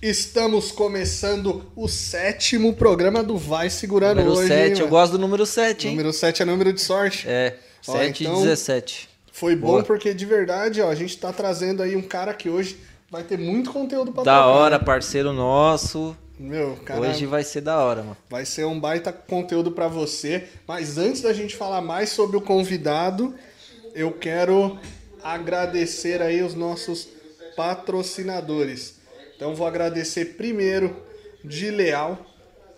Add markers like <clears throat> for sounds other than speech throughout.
Estamos começando o sétimo programa do Vai Segurando Número hoje. 7, hein, eu mano? gosto do número 7, hein? Número 7 é número de sorte. É, Ó, 7 então- e 17. Foi bom Boa. porque de verdade, ó, a gente tá trazendo aí um cara que hoje vai ter muito conteúdo pra Da trocar. hora, parceiro nosso. Meu, cara, Hoje vai ser da hora, mano. vai ser um baita conteúdo pra você. Mas antes da gente falar mais sobre o convidado, eu quero agradecer aí os nossos patrocinadores. Então vou agradecer primeiro de Leal,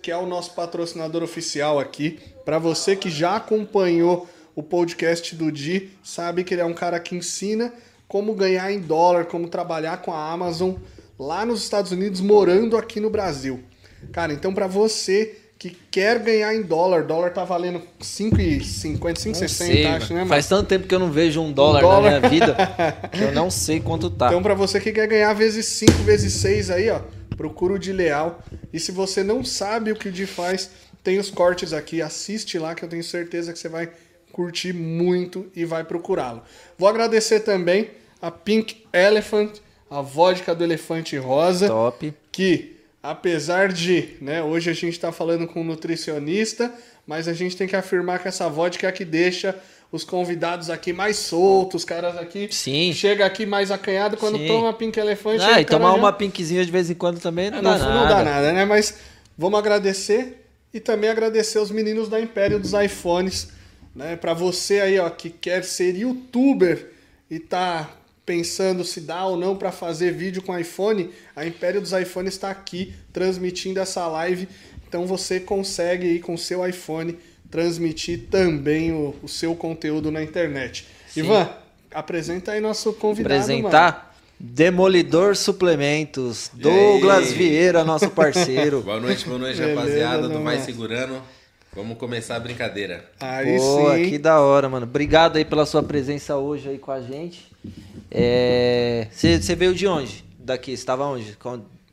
que é o nosso patrocinador oficial aqui. Para você que já acompanhou o podcast do Di, sabe que ele é um cara que ensina como ganhar em dólar, como trabalhar com a Amazon lá nos Estados Unidos, morando aqui no Brasil. Cara, então para você que quer ganhar em dólar, dólar tá valendo 5,50, 5,60, Sei, acho, né, mano? Faz tanto tempo que eu não vejo um dólar, dólar. na minha vida <laughs> que eu não sei quanto tá. Então, para você que quer ganhar vezes 5, vezes 6 aí, ó, procura o de Leal. E se você não sabe o que o Di faz, tem os cortes aqui, assiste lá que eu tenho certeza que você vai curtir muito e vai procurá-lo. Vou agradecer também a Pink Elephant, a vodka do elefante rosa, Top. que apesar de, né, hoje a gente está falando com um nutricionista, mas a gente tem que afirmar que essa vodka é a que deixa os convidados aqui mais soltos, os caras aqui Sim. chega aqui mais acanhado quando Sim. toma Pink Elefante. Ah, e tomar já- uma pinkzinha de vez em quando também não, É, dá não, nada. não dá nada, né? Mas vamos agradecer e também agradecer os meninos da Império dos iPhones, né? Para você aí, ó, que quer ser youtuber e tá pensando se dá ou não para fazer vídeo com iPhone, a Império dos iPhones está aqui transmitindo essa live. Então você consegue aí com seu iPhone transmitir também o, o seu conteúdo na internet. Sim. Ivan, apresenta aí nosso convidado, mano. Apresentar Demolidor Suplementos. Douglas? Vieira, nosso parceiro. <laughs> Boa noite, boa noite, Beleza, rapaziada do Vai é. Segurando. Vamos começar a brincadeira. Aí Pô, sim. que da hora, mano. Obrigado aí pela sua presença hoje aí com a gente. Você veio de onde? Daqui, você estava onde?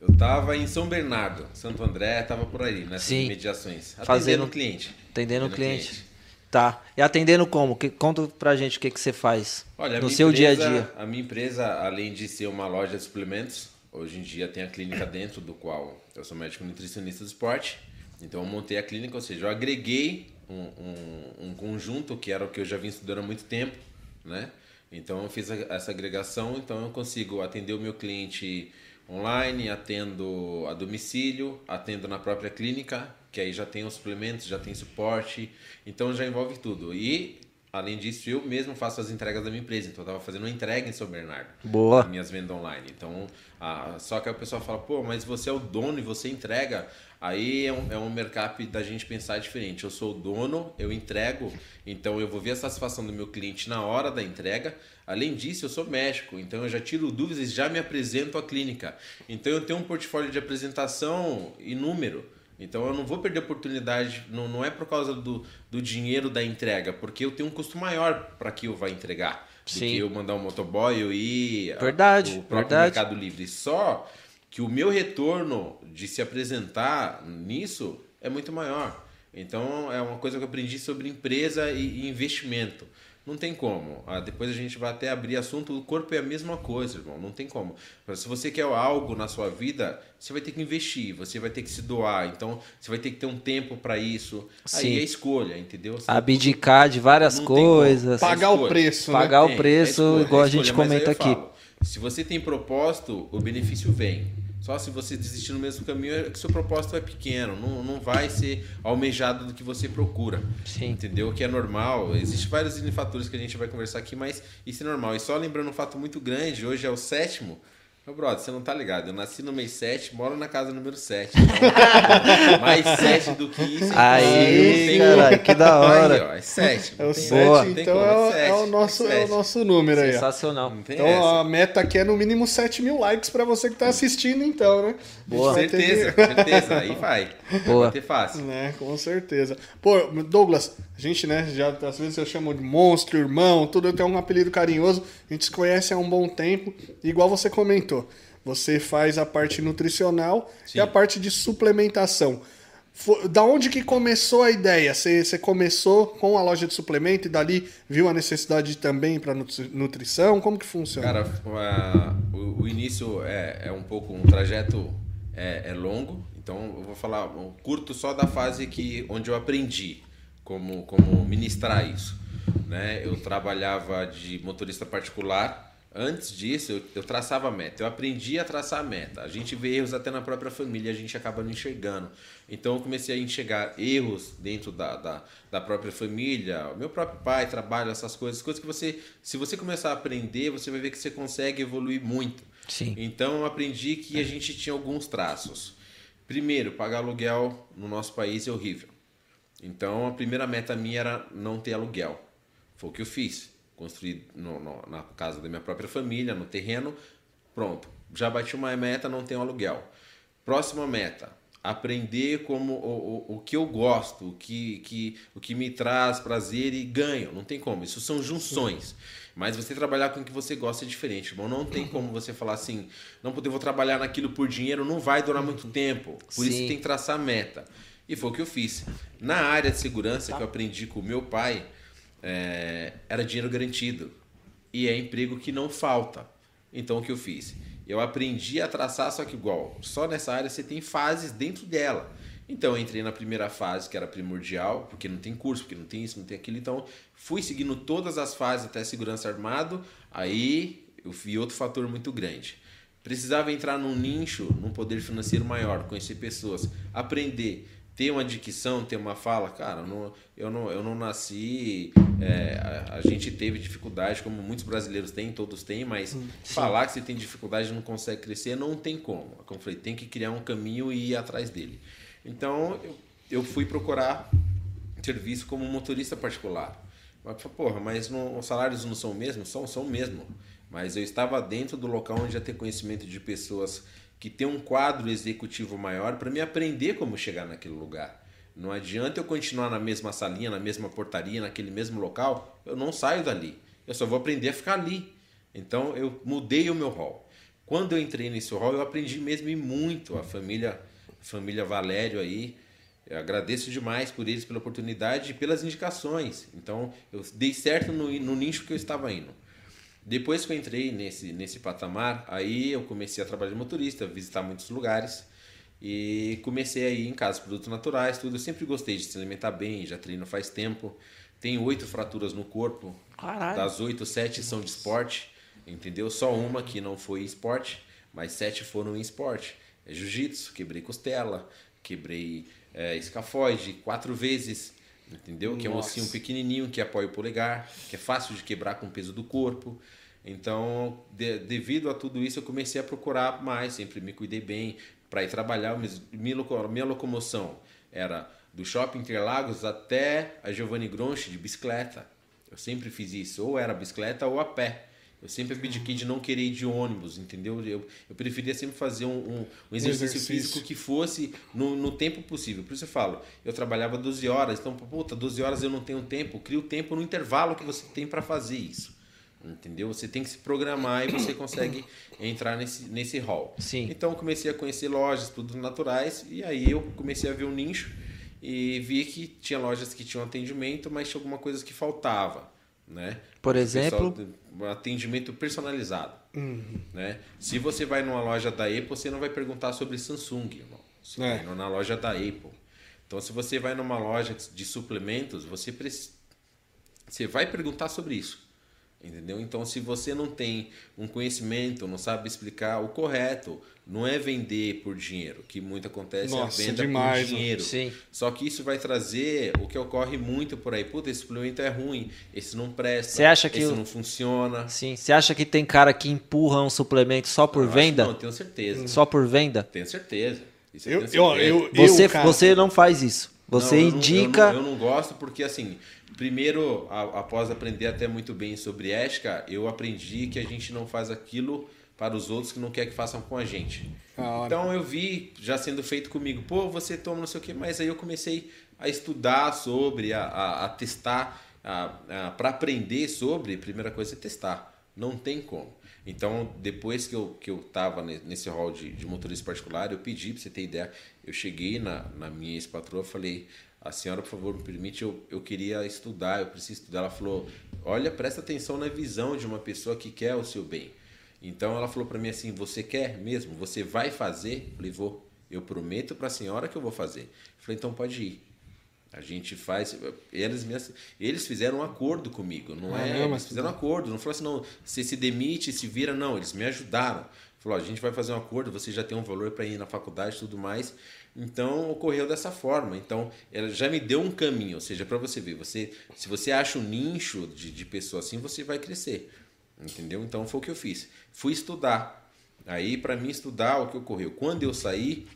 Eu tava em São Bernardo, Santo André, tava por aí, nessas Sim. mediações. Atendendo Fazendo- o cliente. Atendendo o cliente. Tá. E atendendo como? Que, conta pra gente o que, que você faz Olha, no seu dia a empresa- dia. A minha empresa, além de ser uma loja de suplementos, hoje em dia tem a clínica dentro do qual eu sou médico nutricionista do esporte. Então eu montei a clínica, ou seja, eu agreguei um, um- um conjunto que era o que eu já vim estudando há muito tempo, né? Então eu fiz a- essa agregação, então eu consigo atender o meu cliente online, atendo a domicílio, atendo na própria clínica, que aí já tem os suplementos, já tem suporte, então já envolve tudo. E além disso, eu mesmo faço as entregas da minha empresa, então eu estava fazendo uma entrega em São Bernardo Boa. minhas vendas online. Então, ah, só que a pessoa fala, pô, mas você é o dono e você entrega. Aí é um, é um mercado da gente pensar diferente. Eu sou o dono, eu entrego, então eu vou ver a satisfação do meu cliente na hora da entrega. Além disso, eu sou médico, então eu já tiro dúvidas e já me apresento à clínica. Então eu tenho um portfólio de apresentação inúmero. Então eu não vou perder oportunidade, não, não é por causa do, do dinheiro da entrega, porque eu tenho um custo maior para que eu vá entregar. Do Sim. que eu mandar um motoboy, eu ir Verdade, o próprio verdade. Mercado Livre. Só que o meu retorno de se apresentar nisso é muito maior. Então é uma coisa que eu aprendi sobre empresa e investimento. Não tem como. Ah, depois a gente vai até abrir assunto. O corpo é a mesma coisa, irmão. Não tem como. Mas Se você quer algo na sua vida, você vai ter que investir, você vai ter que se doar. Então, você vai ter que ter um tempo para isso. Sim. Aí é escolha, entendeu? Você- Abdicar de várias não coisas. Pagar o escolha. preço, né? Pagar o Tem, preço, é escolha, igual a é gente comenta aqui. falo, se você tem propósito, o benefício vem. Só se você desistir no mesmo caminho, é que seu propósito é pequeno. Não, não vai ser almejado do que você procura. Sim. Entendeu? Que é normal. Existem vários fatores que a gente vai conversar aqui, mas isso é normal. E só lembrando um fato muito grande, hoje é o sétimo. Meu brother, você não tá ligado. Eu nasci no mês 7, moro na casa número 7. Então, mais 7 do que isso. então, Aí, caralho, que da hora. Aí, ó, é 7. É o Boa. 7, então é, o- é o nosso, é o nosso número aí. Sensacional. Então essa. a meta aqui é no mínimo 7 mil likes pra você que tá assistindo, então, né? Boa. ter que- Certeza, certeza. Aí vai. Boa. Vai ter fácil. Né, com certeza. Pô, Douglas, a gente, né, já às vezes eu chamo de monstro, irmão, tudo eu tenho um apelido carinhoso. A gente se conhece há um bom tempo. Igual você comentou, você faz a parte nutricional e Sim. a parte de suplementação. Da onde que começou a ideia? Você, você começou com a loja de suplemento e dali viu a necessidade também para nutrição? Como que funciona? Cara, a- o, o início é, é um pouco um trajeto é, é longo, então eu vou falar um curto só da fase que, onde eu aprendi como, como ministrar isso. Né? Eu trabalhava de motorista particular. Antes disso, eu, eu traçava meta. Eu aprendi a traçar meta. A gente vê erros até na própria família, a gente acaba não enxergando. Então, eu comecei a enxergar erros dentro da, da, da própria família. Meu próprio pai trabalha essas coisas. Coisas que você, se você começar a aprender, você vai ver que você consegue evoluir muito. Sim. Então, eu aprendi que a gente tinha alguns traços. Primeiro, pagar aluguel no nosso país é horrível. Então, a primeira meta minha era não ter aluguel. Foi o que eu fiz. Construí no, no, na casa da minha própria família, no terreno. Pronto. Já bati uma meta, não tenho aluguel. Próxima meta. Aprender como o, o, o que eu gosto, o que, que, o que me traz prazer e ganho. Não tem como. Isso são junções. Mas você trabalhar com o que você gosta é diferente, irmão. Não tem como você falar assim, não poder vou trabalhar naquilo por dinheiro, não vai durar muito tempo. Por Sim. isso tem que traçar meta. E foi o que eu fiz. Na área de segurança que eu aprendi com o meu pai, é, era dinheiro garantido. E é emprego que não falta. Então o que eu fiz? Eu aprendi a traçar, só que igual, só nessa área você tem fases dentro dela. Então eu entrei na primeira fase, que era primordial, porque não tem curso, porque não tem isso, não tem aquilo. Então fui seguindo todas as fases até segurança armado. Aí eu vi outro fator muito grande. Precisava entrar num nicho, num poder financeiro maior, conhecer pessoas, aprender ter uma dicção, ter uma fala, cara, eu não, eu não, eu não nasci. É, a, a, gente teve dificuldade, como muitos brasileiros têm, todos têm, mas Sim. falar que você tem dificuldade e não consegue crescer, não tem como. Como eu falei, tem que criar um caminho e ir atrás dele. Então, eu, eu fui procurar serviço como motorista particular. Mas, porra, mas não, os salários não são o mesmo? São, são o mesmo. Mas eu estava dentro do local onde já ter conhecimento de pessoas que tem um quadro executivo maior para me aprender como chegar naquele lugar. Não adianta eu continuar na mesma salinha, na mesma portaria, naquele mesmo local, eu não saio dali. Eu só vou aprender a ficar ali. Então eu mudei o meu rol. Quando eu entrei nesse rol, eu aprendi mesmo e muito a família, a família Valério aí. Eu agradeço demais por eles, pela oportunidade e pelas indicações. Então eu dei certo no, no nicho que eu estava indo. Depois que eu entrei nesse, nesse patamar, aí eu comecei a trabalhar de motorista, visitar muitos lugares e comecei a ir em casa, produtos naturais, tudo. Eu sempre gostei de se alimentar bem, já treino faz tempo. Tenho oito fraturas no corpo. Caralho. Das oito, sete são de esporte, entendeu? Só uma que não foi esporte, mas sete foram em esporte. É jiu-jitsu, quebrei costela, quebrei é, escafoide quatro vezes, entendeu? Que é um ossinho pequenininho que apoia o polegar, que é fácil de quebrar com o peso do corpo. Então, de, devido a tudo isso, eu comecei a procurar mais, sempre me cuidei bem para ir trabalhar. Minha, locomoção era do Shopping Interlagos até a Giovanni Gronchi de bicicleta. Eu sempre fiz isso, ou era bicicleta ou a pé. Eu sempre abdiquei de não querer ir de ônibus, entendeu? Eu, eu preferia sempre fazer um, um, um exercício, exercício, físico que fosse no, no tempo possível. Por isso eu falo, eu trabalhava 12 horas, então, puta, 12 horas eu não tenho tempo. Crio tempo no intervalo que você tem para fazer isso. Entendeu? Você tem que se programar e você consegue entrar nesse, nesse hall. Sim. Então comecei a conhecer lojas, produtos naturais, e aí eu comecei a ver um nicho e vi que tinha lojas que tinham atendimento, mas tinha alguma coisa que faltava. Né? Por exemplo, um atendimento personalizado. Uhum. Né? Se você vai numa loja da Apple, você não vai perguntar sobre Samsung, irmão. Você É. vai na loja da Apple. Então, se você vai numa loja de suplementos, você, preci- você vai perguntar sobre isso. Entendeu? Então, se você não tem um conhecimento, não sabe explicar o correto, não é vender por dinheiro, que muito acontece Nossa, é a venda demais, por dinheiro. Sim. Só que isso vai trazer o que ocorre muito por aí. Puta, esse suplemento é ruim, esse não presta, Você acha que esse o- não funciona. Sim. Você acha que tem cara que empurra um suplemento só por Eu venda? Não, tenho certeza. Só por venda? Tenho certeza. Isso Eu, tenho eu, certeza. eu, Você, eu, cara, você não faz isso. Você Não, eu não- indica. Eu não, eu não gosto porque, assim, primeiro, a- após aprender até muito bem sobre ética, eu aprendi que a gente não faz aquilo para os outros que não quer que façam com a gente. Então eu vi já sendo feito comigo, pô, você toma não sei o que, mas aí eu comecei a estudar sobre, a, a, a testar, para aprender sobre, a primeira coisa é testar. Não tem como. Então, depois que eu, que eu tava ne- nesse hall de, de motorista particular, eu pedi, para você ter ideia, eu cheguei na, na minha ex-patroa falei, a senhora, por favor, me permite, eu, eu queria estudar, eu preciso estudar. Ela falou, olha, presta atenção na visão de uma pessoa que quer o seu bem. Então, ela falou para mim assim, você quer mesmo? Você vai fazer? Eu falei, vou. Eu prometo para a senhora que eu vou fazer. Eu falei, então pode ir. A gente faz. Eles, eles fizeram um acordo comigo, não ah, é? Não, eles fizeram um acordo. Não falou assim, não, você se demite, se vira, não. Eles me ajudaram. Falou, a gente vai fazer um acordo, você já tem um valor para ir na faculdade e tudo mais. Então ocorreu dessa forma. Então ela já me deu um caminho, ou seja, para você ver, você, se você acha um nicho de, de pessoa assim, você vai crescer. Entendeu? Então foi o que eu fiz. Fui estudar. Aí, para mim estudar, o que ocorreu? Quando eu saí,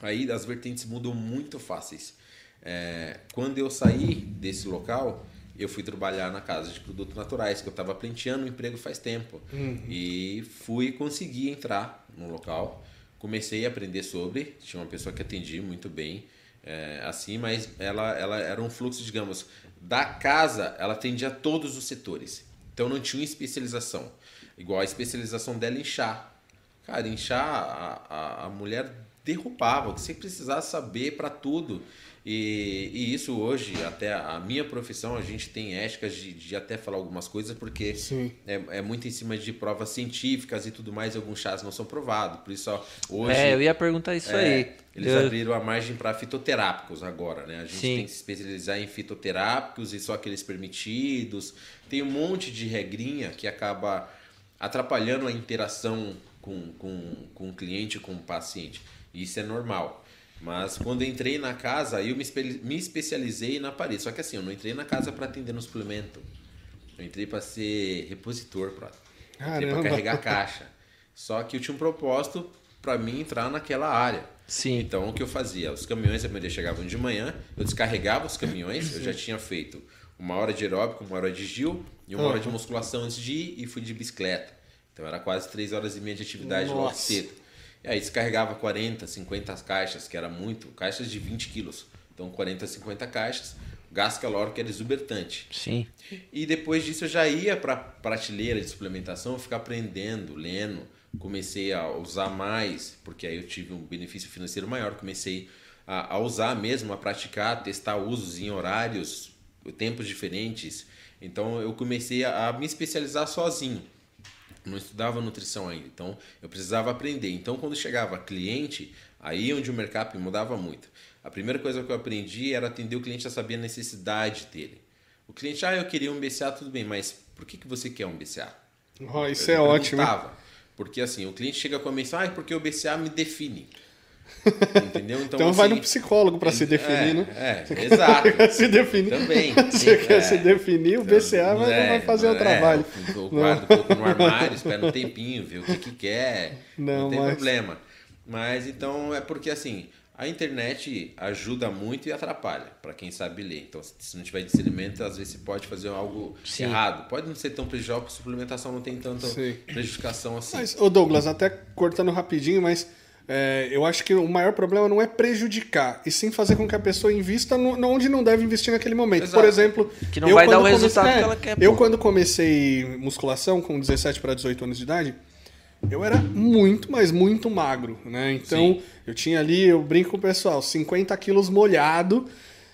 aí as vertentes mudam muito fáceis. É, quando eu saí desse local, eu fui trabalhar na casa de produtos naturais, que eu estava plenteando o emprego faz tempo. Uhum. E fui conseguir entrar no local. Comecei a aprender sobre, tinha uma pessoa que atendia muito bem, é, assim, mas ela, ela era um fluxo, digamos, da casa, ela atendia todos os setores. Então não tinha especialização. Igual a especialização dela em chá. Cara, em chá, a, a, a mulher derrubava, que você precisava saber para tudo. E, e, isso hoje, até a minha profissão, a gente tem éticas de, de até falar algumas coisas, porque é, é, muito em cima de provas científicas e tudo mais, e alguns chás não são provados. Por isso, ó, hoje. É, eu ia perguntar isso é, aí. Eles eu... abriram a margem para fitoterápicos agora, né? A gente Sim. tem que se especializar em fitoterápicos e só aqueles permitidos. Tem um monte de regrinha que acaba atrapalhando a interação com, com, com o cliente, com o paciente. Isso é normal. Mas quando entrei na casa, eu me, espe me especializei na parede. Só que assim, eu não entrei na casa para atender no suplemento. Eu entrei para ser repositor, entrei para carregar caixa. Só que eu tinha um propósito para mim entrar naquela área. Sim. Então o que eu fazia? Os caminhões da chegavam de manhã, eu descarregava os caminhões, eu já tinha feito uma hora de aeróbico, uma hora de gil e uma uhum. hora de musculação antes de ir e fui de bicicleta. Então era quase três horas e meia de atividade Nossa. logo cedo. E aí descarregava 40, 50 caixas, que era muito, caixas de 20 quilos. Então 40, 50 caixas, gasto calórico era exuberante. Sim. E depois disso eu já ia para prateleira de suplementação, ficar aprendendo, lendo. Comecei a usar mais, porque aí eu tive um benefício financeiro maior. Comecei a, a usar mesmo, a praticar, a testar usos em horários, tempos diferentes. Então eu comecei a, a me especializar sozinho não estudava nutrição ainda, então eu precisava aprender. Então, quando chegava cliente, aí onde o mercado mudava muito. A primeira coisa que eu aprendi era atender o cliente a saber a necessidade dele. O cliente, ah, eu queria um BCA, tudo bem, mas por que, que você quer um BCA? Oh, isso eu é ótimo. Porque assim, o cliente chega com a mensagem, ah, porque o BCA me define. Entendeu? Então, então assim, vai no psicólogo para se definir, é, né? É, exato. <laughs> se definir. Também. <laughs> Você quer é. se definir, o BCA vai, é, vai fazer o é, trabalho. Eu guardo um pouco no armário, espera um tempinho, ver o que, que quer. Não, não tem mas... problema. Mas então é porque assim, a internet ajuda muito e atrapalha para quem sabe ler. Então, se não tiver discernimento, às vezes você pode fazer algo Sim. errado. Pode não ser tão prejudicial, porque suplementação não tem tanta Sim. prejudicação assim. Mas, ô Douglas, até cortando rapidinho, mas é, eu acho que o maior problema não é prejudicar, e sim fazer com que a pessoa invista no, onde não deve investir naquele momento. Exato. Por exemplo, que não vai dar o resultado comecei, que ela quer. Eu, quando comecei musculação, com 17 para 18 anos de idade, eu era muito, mas muito magro, né? Então, sim. eu tinha ali, eu brinco com o pessoal, 50 quilos molhado.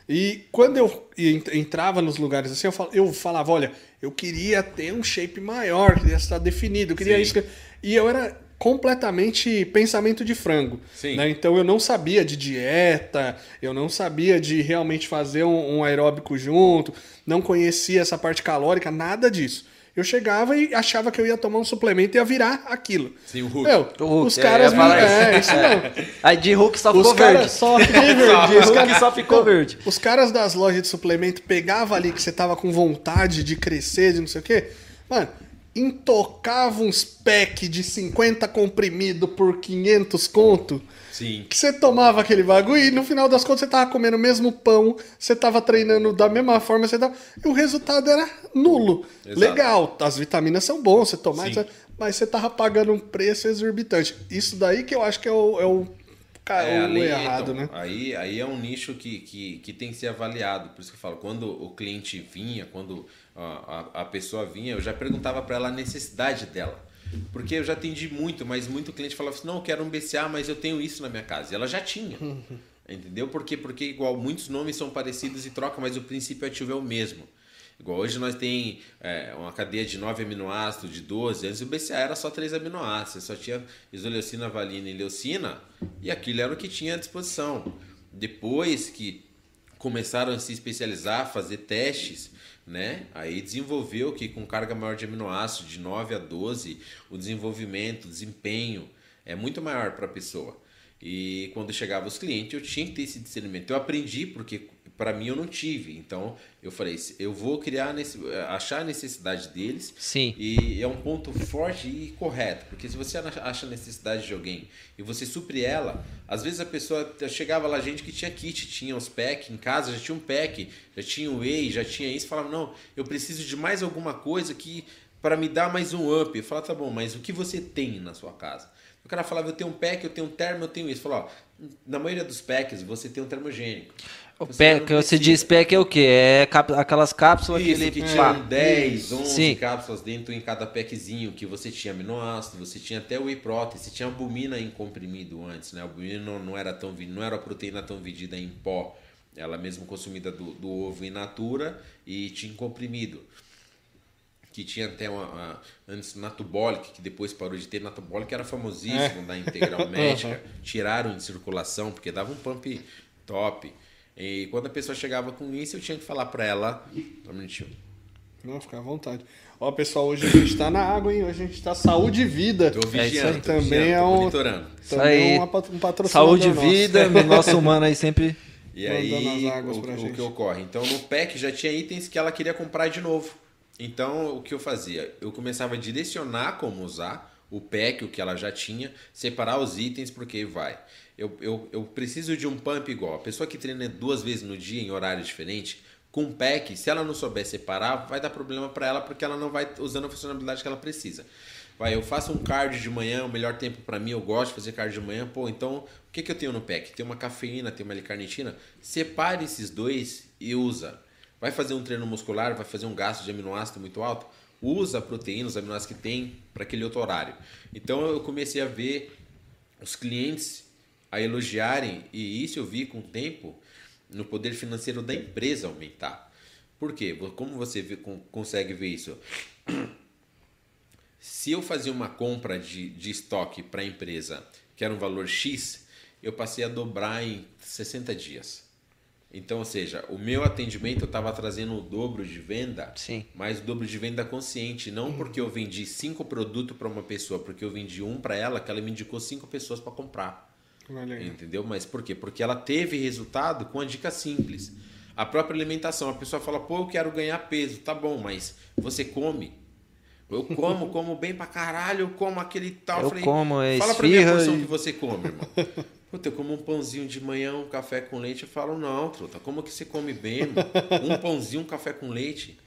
E quando eu entrava nos lugares assim, eu falava, olha, eu queria ter um shape maior, queria estar definido, eu queria sim. isso. E eu era completamente pensamento de frango. Né? Então eu não sabia de dieta, eu não sabia de realmente fazer um, um aeróbico junto, não conhecia essa parte calórica, nada disso. Eu chegava e achava que eu ia tomar um suplemento e ia virar aquilo. Sim, o Hulk. Meu, o Hulk. Os caras. Me... É, isso não. <laughs> Aí de Hulk só ficou verde. <laughs> Só verde. Os caras só ficou verde. Os caras das lojas de suplemento pegavam ali que você tava com vontade de crescer, de não sei o quê. Mano, intocava uns pack de 50 comprimido por 500 conto. Sim. Que você tomava aquele bagulho e no final das contas você tava comendo o mesmo pão, você tava treinando da mesma forma, você tava... e o resultado era nulo. Exato. Legal, as vitaminas são boas, você tomar, mas você tava pagando um preço exorbitante. Isso daí que eu acho que é o, é o é, ali, errado, então, né? Aí, aí é um nicho que, que, que tem que ser avaliado. Por isso que eu falo, quando o cliente vinha, quando a, a, pessoa vinha, eu já perguntava para ela a necessidade dela. Porque eu já atendi muito, mas muito cliente falava assim: não, eu quero um BCA, mas eu tenho isso na minha casa. E ela já tinha. <laughs> Entendeu? Por quê? Porque, igual, muitos nomes são parecidos e troca, mas o princípio ativo é o mesmo. Igual hoje nós tem é, uma cadeia de 9 aminoácidos, de 12, antes o BCA era só 3 aminoácidos, só tinha isoleucina, valina e leucina, e aquilo era o que tinha à disposição. Depois que começaram a se especializar, fazer testes, né? Aí desenvolveu que com carga maior de aminoácidos, de 9 a 12, o desenvolvimento, o desempenho é muito maior para a pessoa. E quando chegava os clientes, eu tinha que ter esse discernimento. Eu aprendi porque para mim eu não tive. Então eu falei, eu vou criar nesse, achar a necessidade deles. Sim. E é um ponto forte e correto, porque se você acha a necessidade de alguém e você supre ela, às vezes a pessoa chegava lá gente que tinha kit, tinha os pack em casa, já tinha um pack, já tinha o whey, já tinha isso, falava não, eu preciso de mais alguma coisa que para me dar mais um up. Eu falava, tá bom, mas o que você tem na sua casa? O cara falava, eu tenho um pack, eu tenho um termo, eu tenho isso. Falou, na maioria dos packs você tem um termogênico. O pack, que você diz pack é o quê? É cap, aquelas cápsulas Isso, que que ele... tinha 10, 11 Sim. cápsulas dentro em cada packzinho, que você tinha aminoácido, você tinha até whey protein, você tinha albumina em comprimido antes, né? A albumina não, não era tão não era a proteína tão vendida em pó, ela mesmo consumida do, do ovo in natura e tinha em comprimido que tinha até uma, uma antes Natubolic, que depois parou de ter Natubolic, era famosíssimo É. da Integral <laughs> Médica. Tiraram de circulação porque dava um pump top. E quando a pessoa chegava com isso, eu tinha que falar para ela, um minutinho. Não, fica à vontade. Ó, pessoal, hoje a gente tá na água, hein? Hoje a gente tá saúde e vida. Tô É vigiando, tô Também vigiando, é tô um- monitorando. Também aí. é um patrocinador Saúde e vida, nosso humano aí sempre... E aí, as águas o, pra o gente. que ocorre? Então, no pack já tinha itens que ela queria comprar de novo. Então, o que eu fazia? Eu começava a direcionar como usar o pack, o que ela já tinha, separar os itens, porque vai. Eu, eu, eu preciso de um pump igual. A pessoa que treina duas vezes no dia em horário diferente, com um pack, se ela não souber separar, vai dar problema para ela, porque ela não vai usando a funcionalidade que ela precisa. Vai, eu faço um cardio de manhã, o melhor tempo para mim, eu gosto de fazer cardio de manhã. Pô, então, o que, que eu tenho no pack? Tem uma cafeína, tem uma L-carnitina. Separe esses dois e usa. Vai fazer um treino muscular, vai fazer um gasto de aminoácido muito alto, usa a proteína, os aminoácidos que tem para aquele outro horário. Então eu comecei a ver os clientes a elogiarem, e isso eu vi com o tempo no poder financeiro da empresa aumentar. Por quê? Como você vê- con- consegue ver isso? <clears throat> Se eu fazia uma compra de, de estoque para a empresa que era um valor X, eu passei a dobrar em 60 dias. Então, ou seja, o meu atendimento estava trazendo o dobro de venda, Sim. mas o dobro de venda consciente. Não porque eu vendi cinco produtos para uma pessoa, porque eu vendi um para ela, que ela me indicou cinco pessoas para comprar. Olha aí. Entendeu? Mas por quê? Porque ela teve resultado com a dica simples. A própria alimentação. A pessoa fala, pô, eu quero ganhar peso. Tá bom, mas você come? Eu como, <laughs> como bem pra caralho, eu como aquele tal. Eu como, é Fala pra mim a porção e- que você come, irmão. <laughs> Puta, eu como um pãozinho de manhã, um café com leite. Eu falo, não, truta, como que você come bem, irmão? Um pãozinho, um café com leite.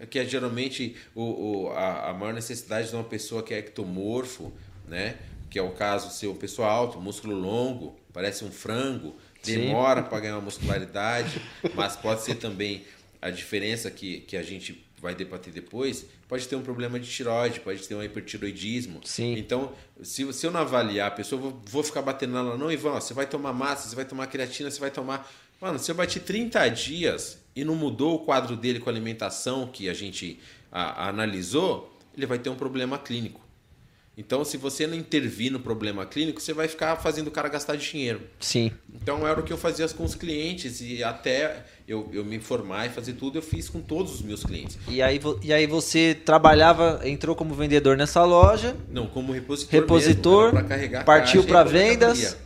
É que é geralmente o, o- a, a maior necessidade de uma pessoa que é ectomorfo, né? Que é o caso ser uma pessoa alta, músculo longo, parece um frango, demora para ganhar uma muscularidade, <laughs> mas pode ser também a diferença que, que a gente vai debater depois, pode ter um problema de tiroide, pode ter um hipertiroidismo. Sim. Então, se, se eu não avaliar a pessoa, vou, vou ficar batendo nela, não, Ivan, ó, você vai tomar massa, você vai tomar creatina, você vai tomar. Mano, se eu bati 30 dias e não mudou o quadro dele com a alimentação que a gente a- a analisou, ele vai ter um problema clínico. Então, se você não intervir no problema clínico, você vai ficar fazendo o cara gastar dinheiro. Sim. Então era o que eu fazia com os clientes e até eu, eu me informar e fazer tudo, eu fiz com todos os meus clientes. E aí, e aí você trabalhava, entrou como vendedor nessa loja, Não, como repositor. Repositor, mesmo, pra carregar partiu pôr vendas.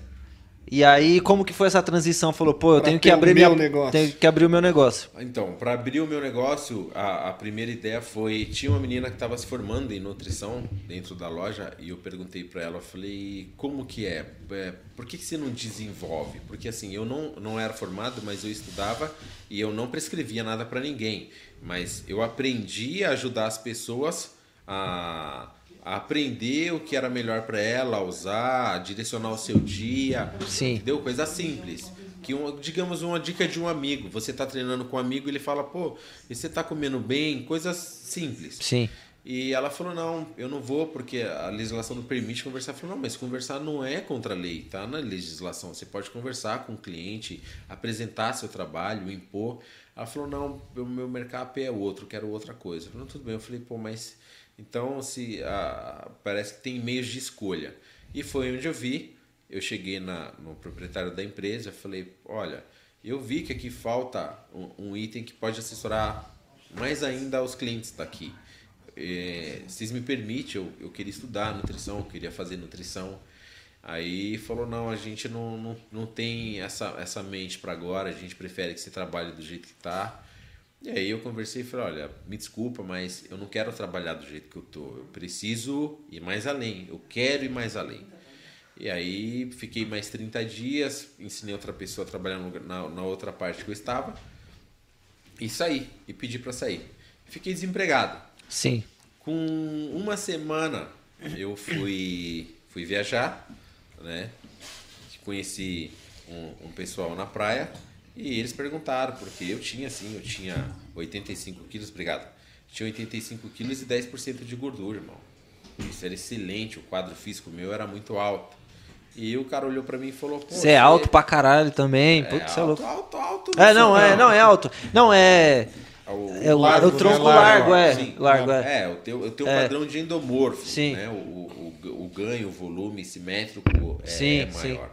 E aí como que foi essa transição? Falou, pô, eu Pra tenho que abrir meu minha, negócio. tenho que abrir o meu negócio. Então, para abrir o meu negócio, a, a primeira ideia foi: tinha uma menina que estava se formando em nutrição dentro da loja e eu perguntei para ela, eu falei, como que é? É, Por que, que você não desenvolve? Porque assim, eu não, não era formado, mas eu estudava e eu não prescrevia nada para ninguém. Mas eu aprendi a ajudar as pessoas a, a aprender o que era melhor para ela, usar, direcionar o seu dia. Sim. Entendeu? Coisa simples. Que um, digamos uma dica de um amigo. Você está treinando com um amigo e ele fala, pô, você está comendo bem? Coisas simples. Sim. E ela falou: não, eu não vou porque a legislação não permite conversar. Eu falei: não, mas conversar não é contra a lei, tá na legislação. Você pode conversar com o cliente, apresentar seu trabalho, impor. Ela falou: não, o meu mercado é outro, quero outra coisa. Eu falei: tudo bem. Eu falei: pô, mas então se parece que tem meios de escolha. E foi onde eu vi. Eu cheguei na, no proprietário da empresa, falei: olha, eu vi que aqui falta um, um item que pode assessorar mais ainda os clientes daqui é, vocês me permitem, eu, eu queria estudar nutrição, eu queria fazer nutrição. Aí falou, não, a gente não, não, não tem essa, essa mente para agora, a gente prefere que você trabalhe do jeito que tá. E aí eu conversei e falei, olha, me desculpa, mas eu não quero trabalhar do jeito que eu tô. Eu preciso ir mais além, eu quero ir mais além. E aí fiquei mais 30 dias, ensinei outra pessoa a trabalhar na, na outra parte que eu estava. E saí, e pedi para sair. Fiquei desempregado. Sim. Com uma semana eu fui, fui viajar, né? Conheci um, um pessoal na praia e eles perguntaram, porque eu tinha assim, eu tinha 85 quilos, obrigado. Tinha 85 quilos e 10% de gordura, irmão. Isso era excelente, o quadro físico meu era muito alto. E o cara olhou para mim e falou: Você é alto pra caralho também. É, Putz, alto, é louco. alto, alto, É, não, é, não, é alto. Não, é. O, É o, largo, o tronco né? largo, é. Sim. largo, é. É, eu tenho, eu tenho um É. padrão de endomorfo. Sim. Né? O, o, o ganho, o volume simétrico é Sim, maior.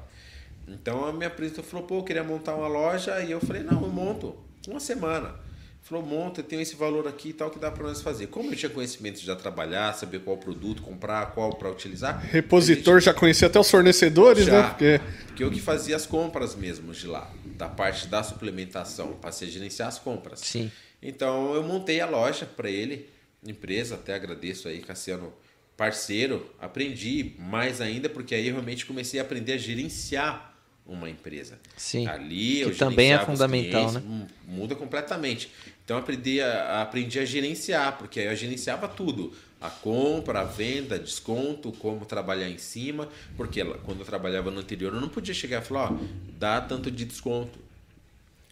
Então a minha apresentadora falou, pô, eu queria montar uma loja e eu falei, não, eu monto. Uma semana. Falou, monta, tem esse valor aqui e tal que dá para nós fazer. Como eu tinha conhecimento de já trabalhar, saber qual produto comprar, qual para utilizar. Repositor, já conhecia até os fornecedores, Já. né? Porque Porque eu que fazia as compras mesmo de lá, da parte da suplementação, passei a gerenciar as compras. Sim. Então eu montei a loja para ele, empresa, até agradeço aí, Cassiano, parceiro, aprendi mais ainda, porque aí eu realmente comecei a aprender a gerenciar uma empresa. Sim. Ali eu Que também é fundamental, clientes, né? Muda completamente. Então eu aprendi a, aprendi a gerenciar, porque aí eu gerenciava tudo. A compra, a venda, desconto, como trabalhar em cima. Porque quando eu trabalhava no anterior, eu não podia chegar e falar, ó, dá tanto de desconto.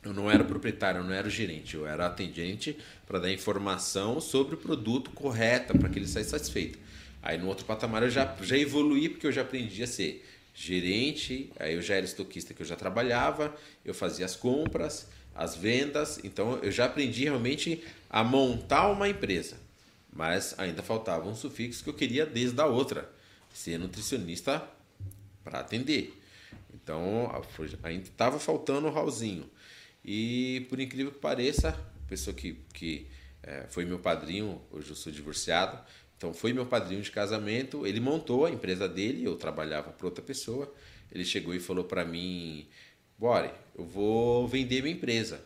Eu não era proprietário, eu não era o gerente, eu era atendente para dar informação sobre o produto correta, para que ele saia satisfeito. Aí no outro patamar eu já, já evoluí, porque eu já aprendi a ser gerente, aí eu já era estoquista que eu já trabalhava, eu fazia as compras, as vendas, então eu já aprendi realmente a montar uma empresa. Mas ainda faltava um sufixo que eu queria desde a outra, ser nutricionista para atender. Então ainda estava faltando o Raulzinho. E por incrível que pareça, a pessoa que, que eh, foi meu padrinho, hoje eu sou divorciado, então foi meu padrinho de casamento, ele montou a empresa dele, eu trabalhava para outra pessoa. Ele chegou e falou para mim: Bore, eu vou vender minha empresa.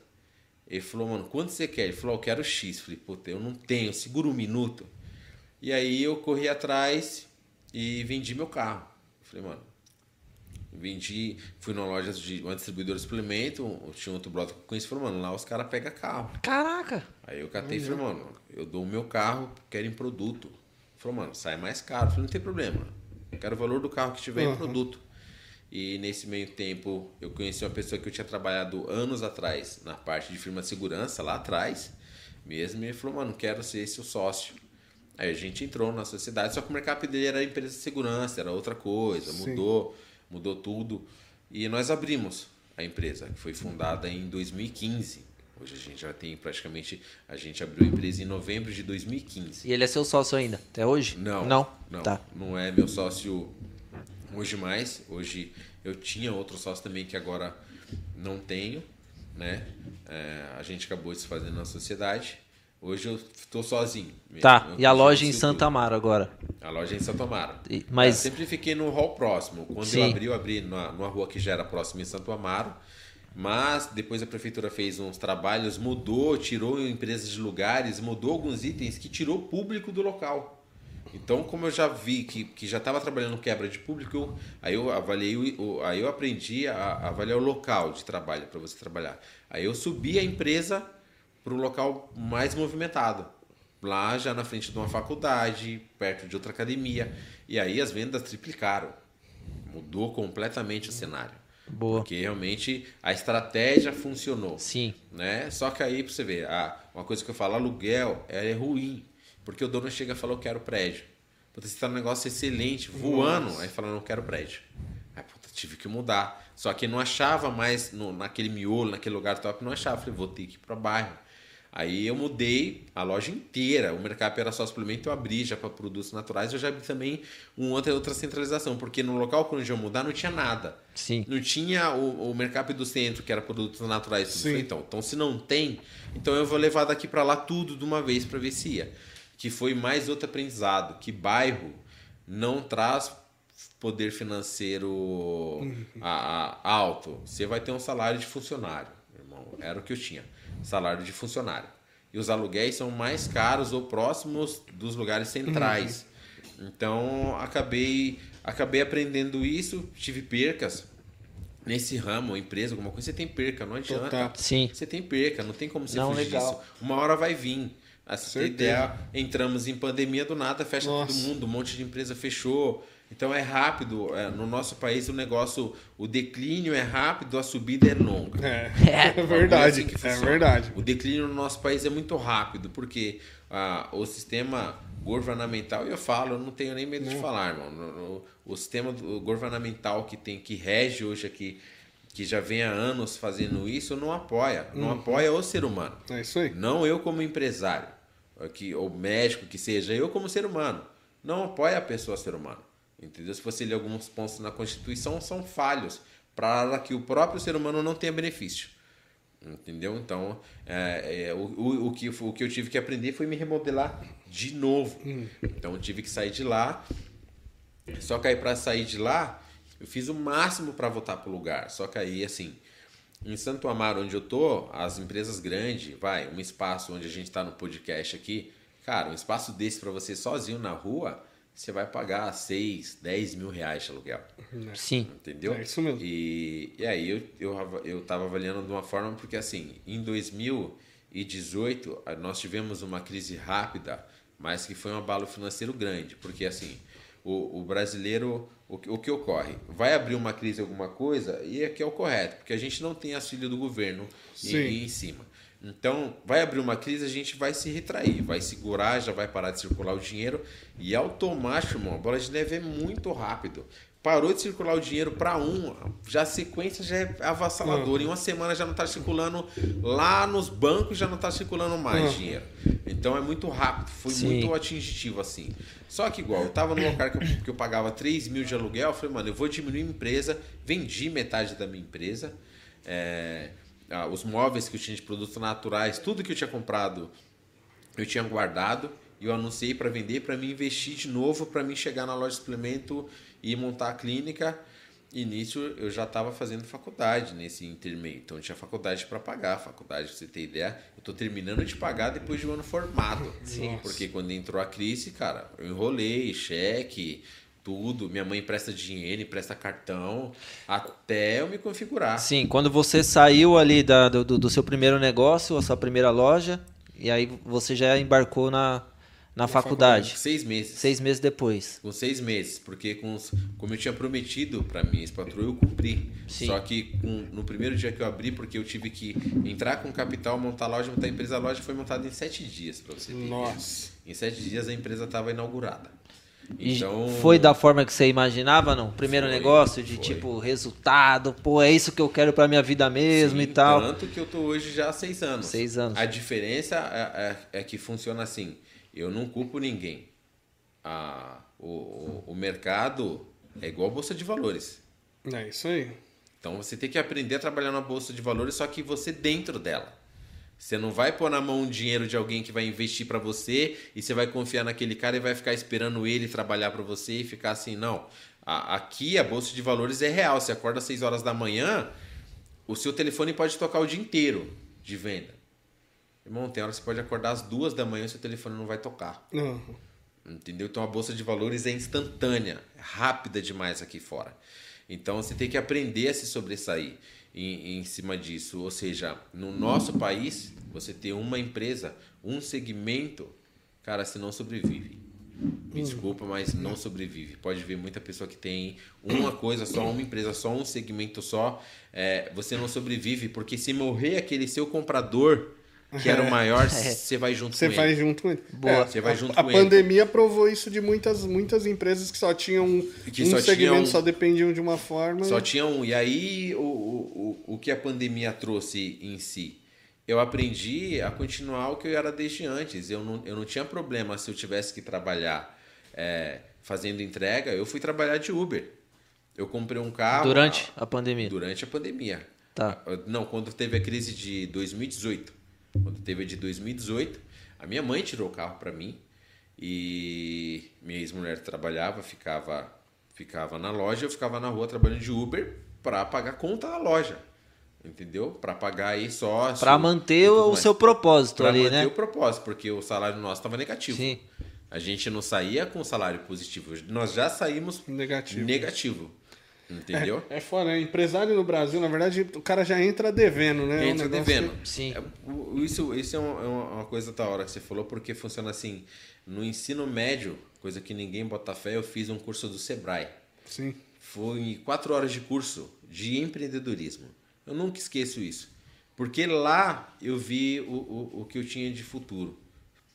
Ele falou, mano, quanto você quer? Ele falou, eu quero X. Eu Falei, puta, eu não tenho, segura um minuto. E aí eu corri atrás e vendi meu carro. Eu Falei, mano, vendi, fui numa loja de uma distribuidora de suplemento, tinha outro brother que eu conheci, falou, mano, lá os caras pegam carro. Caraca. Aí eu catei e falei, mano, eu dou o meu carro, quero em produto. Ele falou, mano, sai mais caro. Eu falei, não tem problema. Eu quero o valor do carro que tiver em produto. E nesse meio tempo, eu conheci uma pessoa que eu tinha trabalhado anos atrás na parte de firma de segurança, lá atrás mesmo, e ele falou, mano, quero ser seu sócio. Aí a gente entrou na sociedade, só que o mercado dele era empresa de segurança, era outra coisa, Sim. mudou, mudou tudo. E nós abrimos a empresa, que foi fundada em 2015. Hoje a gente já tem praticamente. A gente abriu a empresa em novembro de 2015. E ele é seu sócio ainda, até hoje? Não. Não? Não, Tá. não é meu sócio hoje mais. Hoje eu tinha outro sócio também que agora não tenho, né? É, a gente acabou se fazer na sociedade. Hoje eu estou sozinho. mesmo. Tá. Eu E a loja em Santa. Amaro agora? A loja é em Santo Amaro. E- mas- Eu sempre fiquei no hall próximo. Quando Sim. eu abri, eu abri numa, numa rua que já era próxima em Santo Amaro. Mas depois a prefeitura fez uns trabalhos, mudou, tirou empresas de lugares, mudou alguns itens que tirou público do local. Então, como eu já vi que, que já estava trabalhando quebra de público, aí eu avaliei, o- aí eu aprendi a, a avaliar o local de trabalho para você trabalhar. Aí eu subi a empresa para um local mais movimentado. Lá já na frente de uma faculdade, perto de outra academia. E aí as vendas triplicaram. Mudou completamente o cenário. Boa. Porque realmente a estratégia funcionou Sim. né? Só que aí pra você ver, ah, uma coisa que eu falo, aluguel é ruim. Porque o dono chega e fala, eu quero prédio. Puta, você tá num negócio excelente, voando. Nossa. Aí fala, não quero prédio. Aí, puta, tive que mudar. Só que não achava mais no, naquele miolo, naquele lugar top, não achava. Falei, vou ter que ir para bairro. Aí eu mudei a loja inteira. O mercado era só suplemento, eu abri já para produtos naturais. Eu já abri também um outra, outra centralização, porque no local onde eu mudar não tinha nada. Sim. Não tinha o, o mercado do centro, que era produtos naturais. Sim. Então, então, se não tem, então eu vou levar daqui para lá tudo de uma vez para ver se ia. Que foi mais outro aprendizado, que bairro não traz poder financeiro a- a- alto. Você vai ter um salário de funcionário, irmão. Era o que eu tinha. Salário de funcionário. E os aluguéis são mais caros ou próximos dos lugares centrais. Então, acabei, acabei aprendendo isso, tive percas. Nesse ramo, empresa, alguma coisa, você tem perca, não adianta. Total. Sim. Você tem perca, não tem como você Não, fugir legal. disso. Uma hora vai vir. Essa Certeza. ideia, entramos em pandemia do nada, fecha Nossa. todo mundo, um monte de empresa fechou. Então é rápido. é, no nosso país o negócio, o declínio é rápido, a subida é longa. É, <laughs> É, é verdade. assim que É verdade. O declínio no nosso país é muito rápido, porque ah, o sistema governamental, e eu falo, eu não tenho nem medo de falar, irmão. No- no- o sistema governamental que tem, que rege hoje aqui, que já vem há anos fazendo isso, não apoia. Uhum. Não apoia o ser humano. É isso aí. Não eu como empresário, que, ou médico que seja, eu como ser humano. Não apoia a pessoa ser humano. Entendeu? Se você ler alguns pontos na Constituição, são falhos para que o próprio ser humano não tenha benefício. Entendeu? Então, é, é, o, o, o, que, o que eu tive que aprender foi me remodelar de novo. Então, eu tive que sair de lá. Só que aí, para sair de lá, eu fiz o máximo para voltar para o lugar. Só que aí, assim, em Santo Amaro, onde eu tô, as empresas grandes, vai, um espaço onde a gente está no podcast aqui, cara, um espaço desse para você sozinho na rua, você vai pagar 6, 10 mil reais de aluguel. Sim. Entendeu? É isso mesmo. E, e aí eu, eu, eu tava avaliando de uma forma, porque assim, em 2018 ah, nós tivemos uma crise rápida, mas que foi um abalo financeiro grande, porque assim, o, o brasileiro, o, que- o que ocorre? Vai abrir uma crise alguma coisa e é que é o correto, porque a gente não tem auxílio do governo em, em cima. Então, vai abrir uma crise, a gente vai se retrair, vai segurar, já vai parar de circular o dinheiro e automático, irmão, a bola de neve é muito rápido. Parou de circular o dinheiro para um, já a sequência já é avassaladora. Em uma semana já não está circulando lá nos bancos, já não está circulando mais Uhum. dinheiro. Então é muito rápido, foi Sim. muito atingitivo assim. Só que igual, eu tava num <coughs> lugar que eu, que eu pagava 3 mil de aluguel, eu falei, mano, eu vou diminuir minha empresa, vendi metade da minha empresa. é, ah, os móveis que eu tinha de produtos naturais, tudo que eu tinha comprado, eu tinha guardado e eu anunciei para vender, para mim investir de novo, para mim chegar na loja de suplemento e montar a clínica. E nisso eu já estava fazendo faculdade nesse intermeio. Então eu tinha faculdade para pagar, faculdade, pra você ter ideia. Eu estou terminando de pagar depois de um ano formado. Sim. Porque quando entrou a crise, cara, eu enrolei, cheque, tudo. Minha mãe empresta dinheiro, empresta cartão, até eu me configurar. Sim, quando você saiu ali da- do, do- seu primeiro negócio, a sua primeira loja, e aí você já embarcou na, na faculdade. Seis meses. Seis meses depois. Com seis meses, porque com os- como eu tinha prometido para minha ex-patroa, eu cumpri. Sim. Só que com- no primeiro dia que eu abri, porque eu tive que entrar com capital, montar a loja, montar a empresa, a loja foi montada em sete dias, para você ter. Nossa. Em sete dias a empresa estava inaugurada. E Então, foi da forma que você imaginava, não? Primeiro Foi, negócio de foi. tipo resultado, pô, é isso que eu quero pra minha vida mesmo Sim, e tal. Tanto que eu tô hoje já há seis anos. Seis anos. A diferença é, é- é que funciona assim. Eu não culpo ninguém. A, o, o, o mercado é igual a bolsa de valores. É isso aí. Então você tem que aprender a trabalhar na bolsa de valores, só que você dentro dela. Você não vai pôr na mão um dinheiro de alguém que vai investir para você e você vai confiar naquele cara e vai ficar esperando ele trabalhar para você e ficar assim, não. A- aqui a bolsa de valores é real. Você acorda às 6 horas da manhã, o seu telefone pode tocar o dia inteiro de venda. Irmão, tem hora que você pode acordar às duas da manhã e seu telefone não vai tocar. Uhum. Entendeu? Então a bolsa de valores é instantânea, rápida demais aqui fora. Então você tem que aprender a se sobressair em, em cima disso. Ou seja, no nosso país, você ter uma empresa, um segmento, cara, você não sobrevive. Me desculpa, mas não sobrevive. Pode ver muita pessoa que tem uma coisa só, uma empresa só, um segmento só. é, você não sobrevive, porque se morrer aquele seu comprador, que era o maior, <laughs> você vai junto Você com vai ele. junto com ele. Boa. Você vai a, junto a com ele. pandemia provou isso de muitas, muitas empresas que só tinham um, Que um só segmento, tinham- só dependiam de uma forma. Só tinha um. E aí, o, o, o, o que a pandemia trouxe em si? Eu aprendi a continuar o que eu era desde antes. Eu não, eu não tinha problema se eu tivesse que trabalhar é, fazendo entrega. Eu fui trabalhar de Uber. Eu comprei um carro. Durante a pandemia. Durante a pandemia. Tá. Não, quando teve a crise de 2018. Quando teve a de 2018, a minha mãe tirou o carro para mim e minha ex-mulher trabalhava, ficava ficava na loja, eu ficava na rua trabalhando de Uber para pagar conta da loja. Entendeu? Para pagar aí só Pra manter o seu propósito para ali, manter né? o propósito, porque o salário nosso estava negativo. Sim. A gente não saía com salário positivo, nós já saímos Negativo. negativo. Entendeu? É foda, né? Empresário no Brasil, na verdade, o cara já entra devendo, né? Entra Um devendo. que- Sim. É, o- isso isso é, uma, é uma- uma coisa da hora que você falou, porque funciona assim. No ensino médio, coisa que ninguém bota fé, eu fiz um curso do Sebrae. Sim. Foi quatro horas de curso de empreendedorismo. Eu nunca esqueço isso. Porque lá eu vi o, o, o que eu tinha de futuro.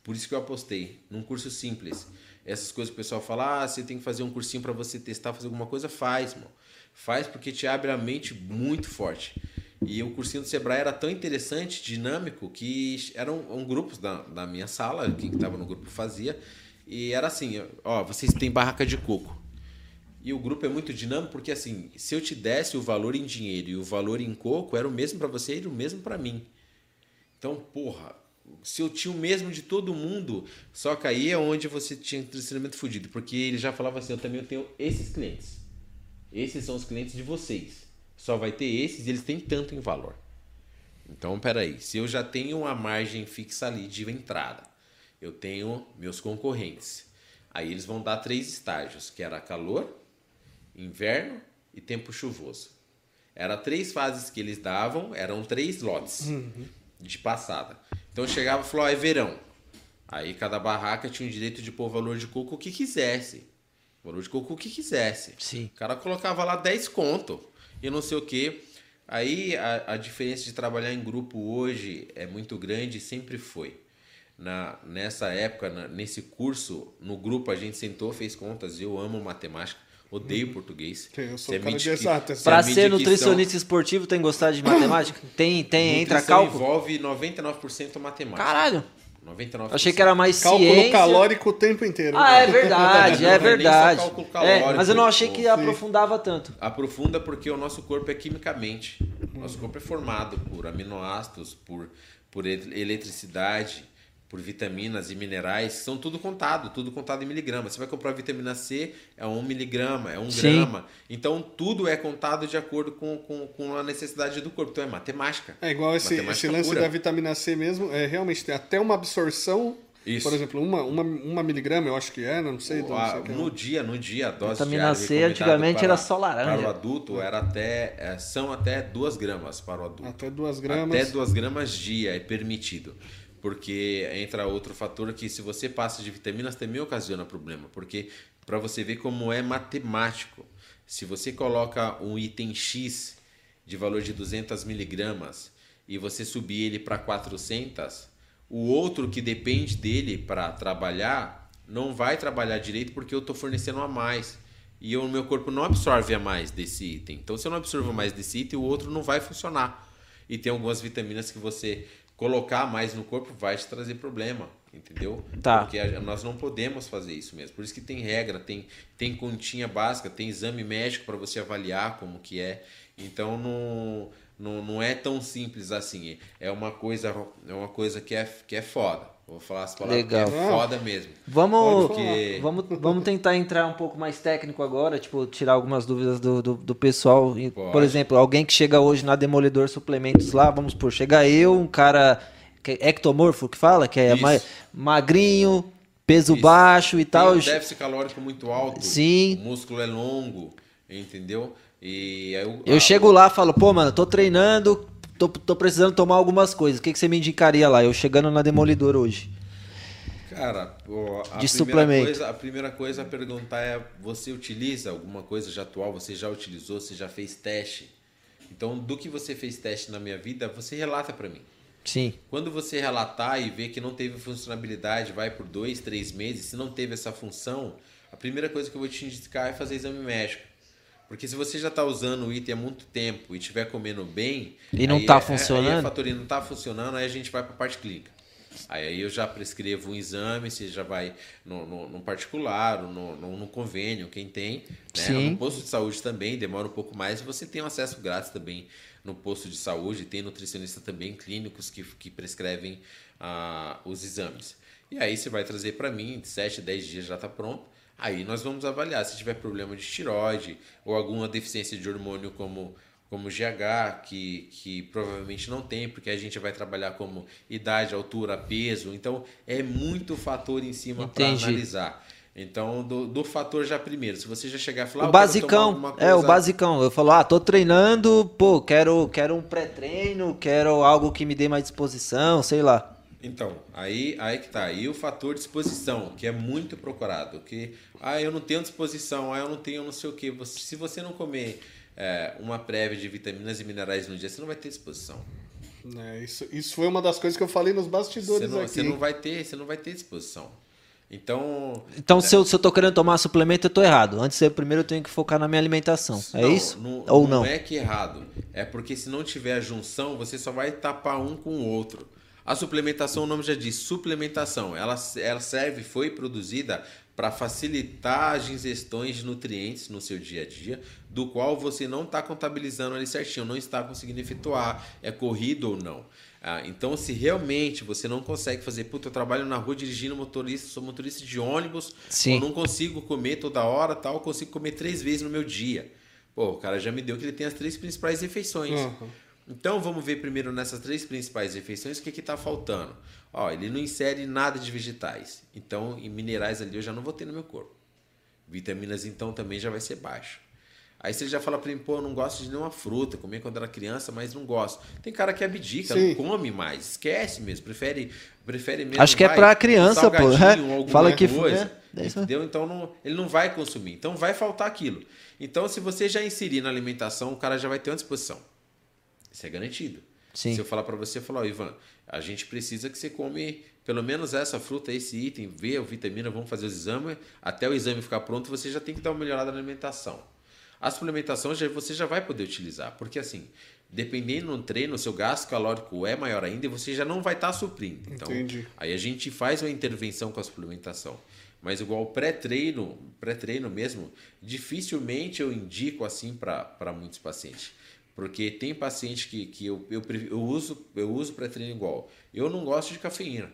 Por isso que eu apostei num curso simples. Essas coisas que o pessoal fala, ah, você tem que fazer um cursinho para você testar, fazer alguma coisa, faz, mano. Faz porque te abre a mente muito forte. E o cursinho do Sebrae era tão interessante, dinâmico, que eram, um grupos da, da minha sala, que estava no grupo fazia, e era assim, ó, vocês têm barraca de coco. E o grupo é muito dinâmico porque assim, se eu te desse o valor em dinheiro e o valor em coco, era o mesmo para você e o mesmo para mim. Então, porra, se eu tinha o mesmo de todo mundo, só que aí é onde você tinha entretenimento fudido, porque ele já falava assim, eu também tenho esses clientes. Esses são os clientes de vocês. Só vai ter esses e eles têm tanto em valor. Então, peraí, se eu já tenho uma margem fixa ali de entrada, eu tenho meus concorrentes. Aí eles vão dar três estágios, que era calor, inverno e tempo chuvoso. Era três fases que eles davam, eram três lotes de passada. Então chegava e falou, ó, é verão. Aí cada barraca tinha o direito de pôr o valor de coco o que quisesse. Coco o que quisesse. Sim. O cara colocava lá 10 conto e não sei o quê. Aí a, a diferença de trabalhar em grupo hoje é muito grande e sempre foi. Na, nessa época, na- nesse curso, no grupo a gente sentou, fez contas. Eu amo matemática, odeio português. Que eu sou Você cara de exatas. você Pra ser nutricionista esportivo tem que gostar de matemática? <coughs> Tem, tem, entra nutrição cálculo? envolve 99% matemática. Caralho. 99%. Achei que era mais Cálculo ciência. calórico o tempo inteiro. Ah, é verdade, é verdade. É, mas eu não achei que sim. aprofundava tanto. Aprofunda porque o nosso corpo é quimicamente. Nosso corpo é formado por aminoácidos, por, por ele- eletricidade, por vitaminas e minerais. São tudo contado, tudo contado em miligramas. Você vai comprar vitamina C, é um miligrama, é um Sim. grama. Então tudo é contado de acordo com, com, com a necessidade do corpo. Então é matemática. É igual esse, Matemática esse lance pura. da vitamina C mesmo, é realmente tem até uma absorção. Isso. Por exemplo, uma, uma, uma miligrama, eu acho que é, não sei. não Ah, sei é. no dia, no dia, a dose Vitamina C antigamente para- era só laranja. Para o adulto era até, é, são até 2 gramas para o adulto. Até duas gramas. Até 2 gramas dia é permitido. Porque entra outro fator que se você passa de vitaminas também ocasiona problema. Porque para você ver como é matemático, se você coloca um item X de valor de 200 miligramas e você subir ele para 400, o outro que depende dele para trabalhar não vai trabalhar direito porque eu estou fornecendo a mais. E o meu corpo não absorve a mais desse item. Então, se eu não absorvo mais desse item, o outro não vai funcionar. E tem algumas vitaminas que você colocar mais no corpo vai te trazer problema, entendeu? Tá. Porque a- nós não podemos fazer isso mesmo. Por isso que tem regra, tem, tem continha básica, tem exame médico para você avaliar como que é. Então não, não, não é tão simples assim. É uma coisa, é uma coisa que é, que é foda. Vou falar as palavras Legal. que é foda mesmo. Vamos, Porque- vamos, vamos tentar entrar um pouco mais técnico agora, tipo, tirar algumas dúvidas do, do, do pessoal. E, Por Pode. exemplo, alguém que chega hoje na Demolidor Suplementos lá, vamos por, chega eu, um cara que é ectomorfo que fala, que é Isso. ma- magrinho, peso Isso. baixo e Tem tal. um déficit calórico muito alto. Sim. O músculo é longo, entendeu? E Eu a- chego lá e falo, pô, mano, tô treinando, tô, tô precisando tomar algumas coisas. O que, que você me indicaria lá? Eu chegando na Demolidor hoje. Cara, a De primeira suplemento. Coisa, a primeira coisa a perguntar é: você utiliza alguma coisa já atual? Você já utilizou? Você já fez teste? Então, do que você fez teste na minha vida, você relata pra mim. Sim. Quando você relatar e ver que não teve funcionalidade, vai por dois, três meses, se não teve essa função, a primeira coisa que eu vou te indicar é fazer exame médico. Porque se você já está usando o item há muito tempo e estiver comendo bem. E não está é, funcionando. Aí a fatoria não está funcionando, aí a gente vai para a parte clínica. Aí eu já prescrevo um exame, você já vai no, no, no particular, no, no, no, convênio, quem tem. Né? No posto de saúde também, demora um pouco mais. Você tem um acesso grátis também no posto de saúde, tem nutricionista também, clínicos que, que prescrevem ah, os exames. E aí você vai trazer para mim, 7, 10 dias já está pronto. Aí nós vamos avaliar se tiver problema de tiroide ou alguma deficiência de hormônio como como GH, que, que provavelmente não tem, porque a gente vai trabalhar como idade, altura, peso. Então, é muito fator em cima para analisar. Então, do, do fator já primeiro, se você já chegar e falar... O ah, basicão, coisa... é, o basicão. Eu falo, ah, tô treinando, pô, quero, quero um pré-treino, quero algo que me dê mais disposição, sei lá. Então, aí, aí que tá. E o fator disposição, que é muito procurado. Que, ah, eu não tenho disposição, ah, eu não tenho não sei o quê. Você, se você não comer é, uma prévia de vitaminas e minerais no dia, você não vai ter disposição. É, isso, isso foi uma das coisas que eu falei nos bastidores você não, aqui. Você não vai ter, você não vai ter disposição. Então. Então, se, eu, se eu tô querendo tomar suplemento, eu tô errado. Antes de primeiro eu tenho que focar na minha alimentação. É não, isso? Não, Ou não? Não é que é errado. É porque se não tiver a junção, você só vai tapar um com o outro. A suplementação, o nome já diz, suplementação. Ela, ela serve, foi produzida para facilitar as ingestões de nutrientes no seu dia a dia, do qual você não está contabilizando ali certinho, não está conseguindo efetuar, é corrido ou não. Ah, então, se realmente você não consegue fazer, puta, eu trabalho na rua dirigindo motorista, sou motorista de ônibus, Sim. eu não consigo comer toda hora, tal, consigo comer três vezes no meu dia. Pô, o cara já me deu que ele tem as três principais refeições. Uhum. Então vamos ver primeiro nessas três principais refeições o que está faltando. Ó, ele não insere nada de vegetais. Então, em minerais ali eu já não vou ter no meu corpo. Vitaminas então também já vai ser baixo. Aí você já fala para mim, pô, eu não gosto de nenhuma fruta, comi quando era criança, mas não gosto. Tem cara que abdica, Sim. não come mais, esquece mesmo, prefere, prefere mesmo. Acho que é vai, é para criança, pô. É, fala que coisa, é, entendeu? Então não, ele não vai consumir. Então vai faltar aquilo. Então se você já inserir na alimentação, o cara já vai ter uma disposição. Isso é garantido. Sim. Se eu falar para você, falar, oh, Ivan, a gente precisa que você come pelo menos essa fruta, esse item, vê a vitamina, vamos fazer os exames. Até o exame ficar pronto, você já tem que dar uma melhorada na alimentação. A suplementação já, você já vai poder utilizar, porque assim, dependendo do treino, o seu gasto calórico é maior ainda e você já não vai estar tá suprindo. Então, Entendi. aí a gente faz uma intervenção com a suplementação. Mas igual pré-treino, pré-treino mesmo, dificilmente eu indico assim para muitos pacientes. Porque tem paciente que, que eu, eu, eu uso eu uso pré-treino igual. Eu não gosto de cafeína.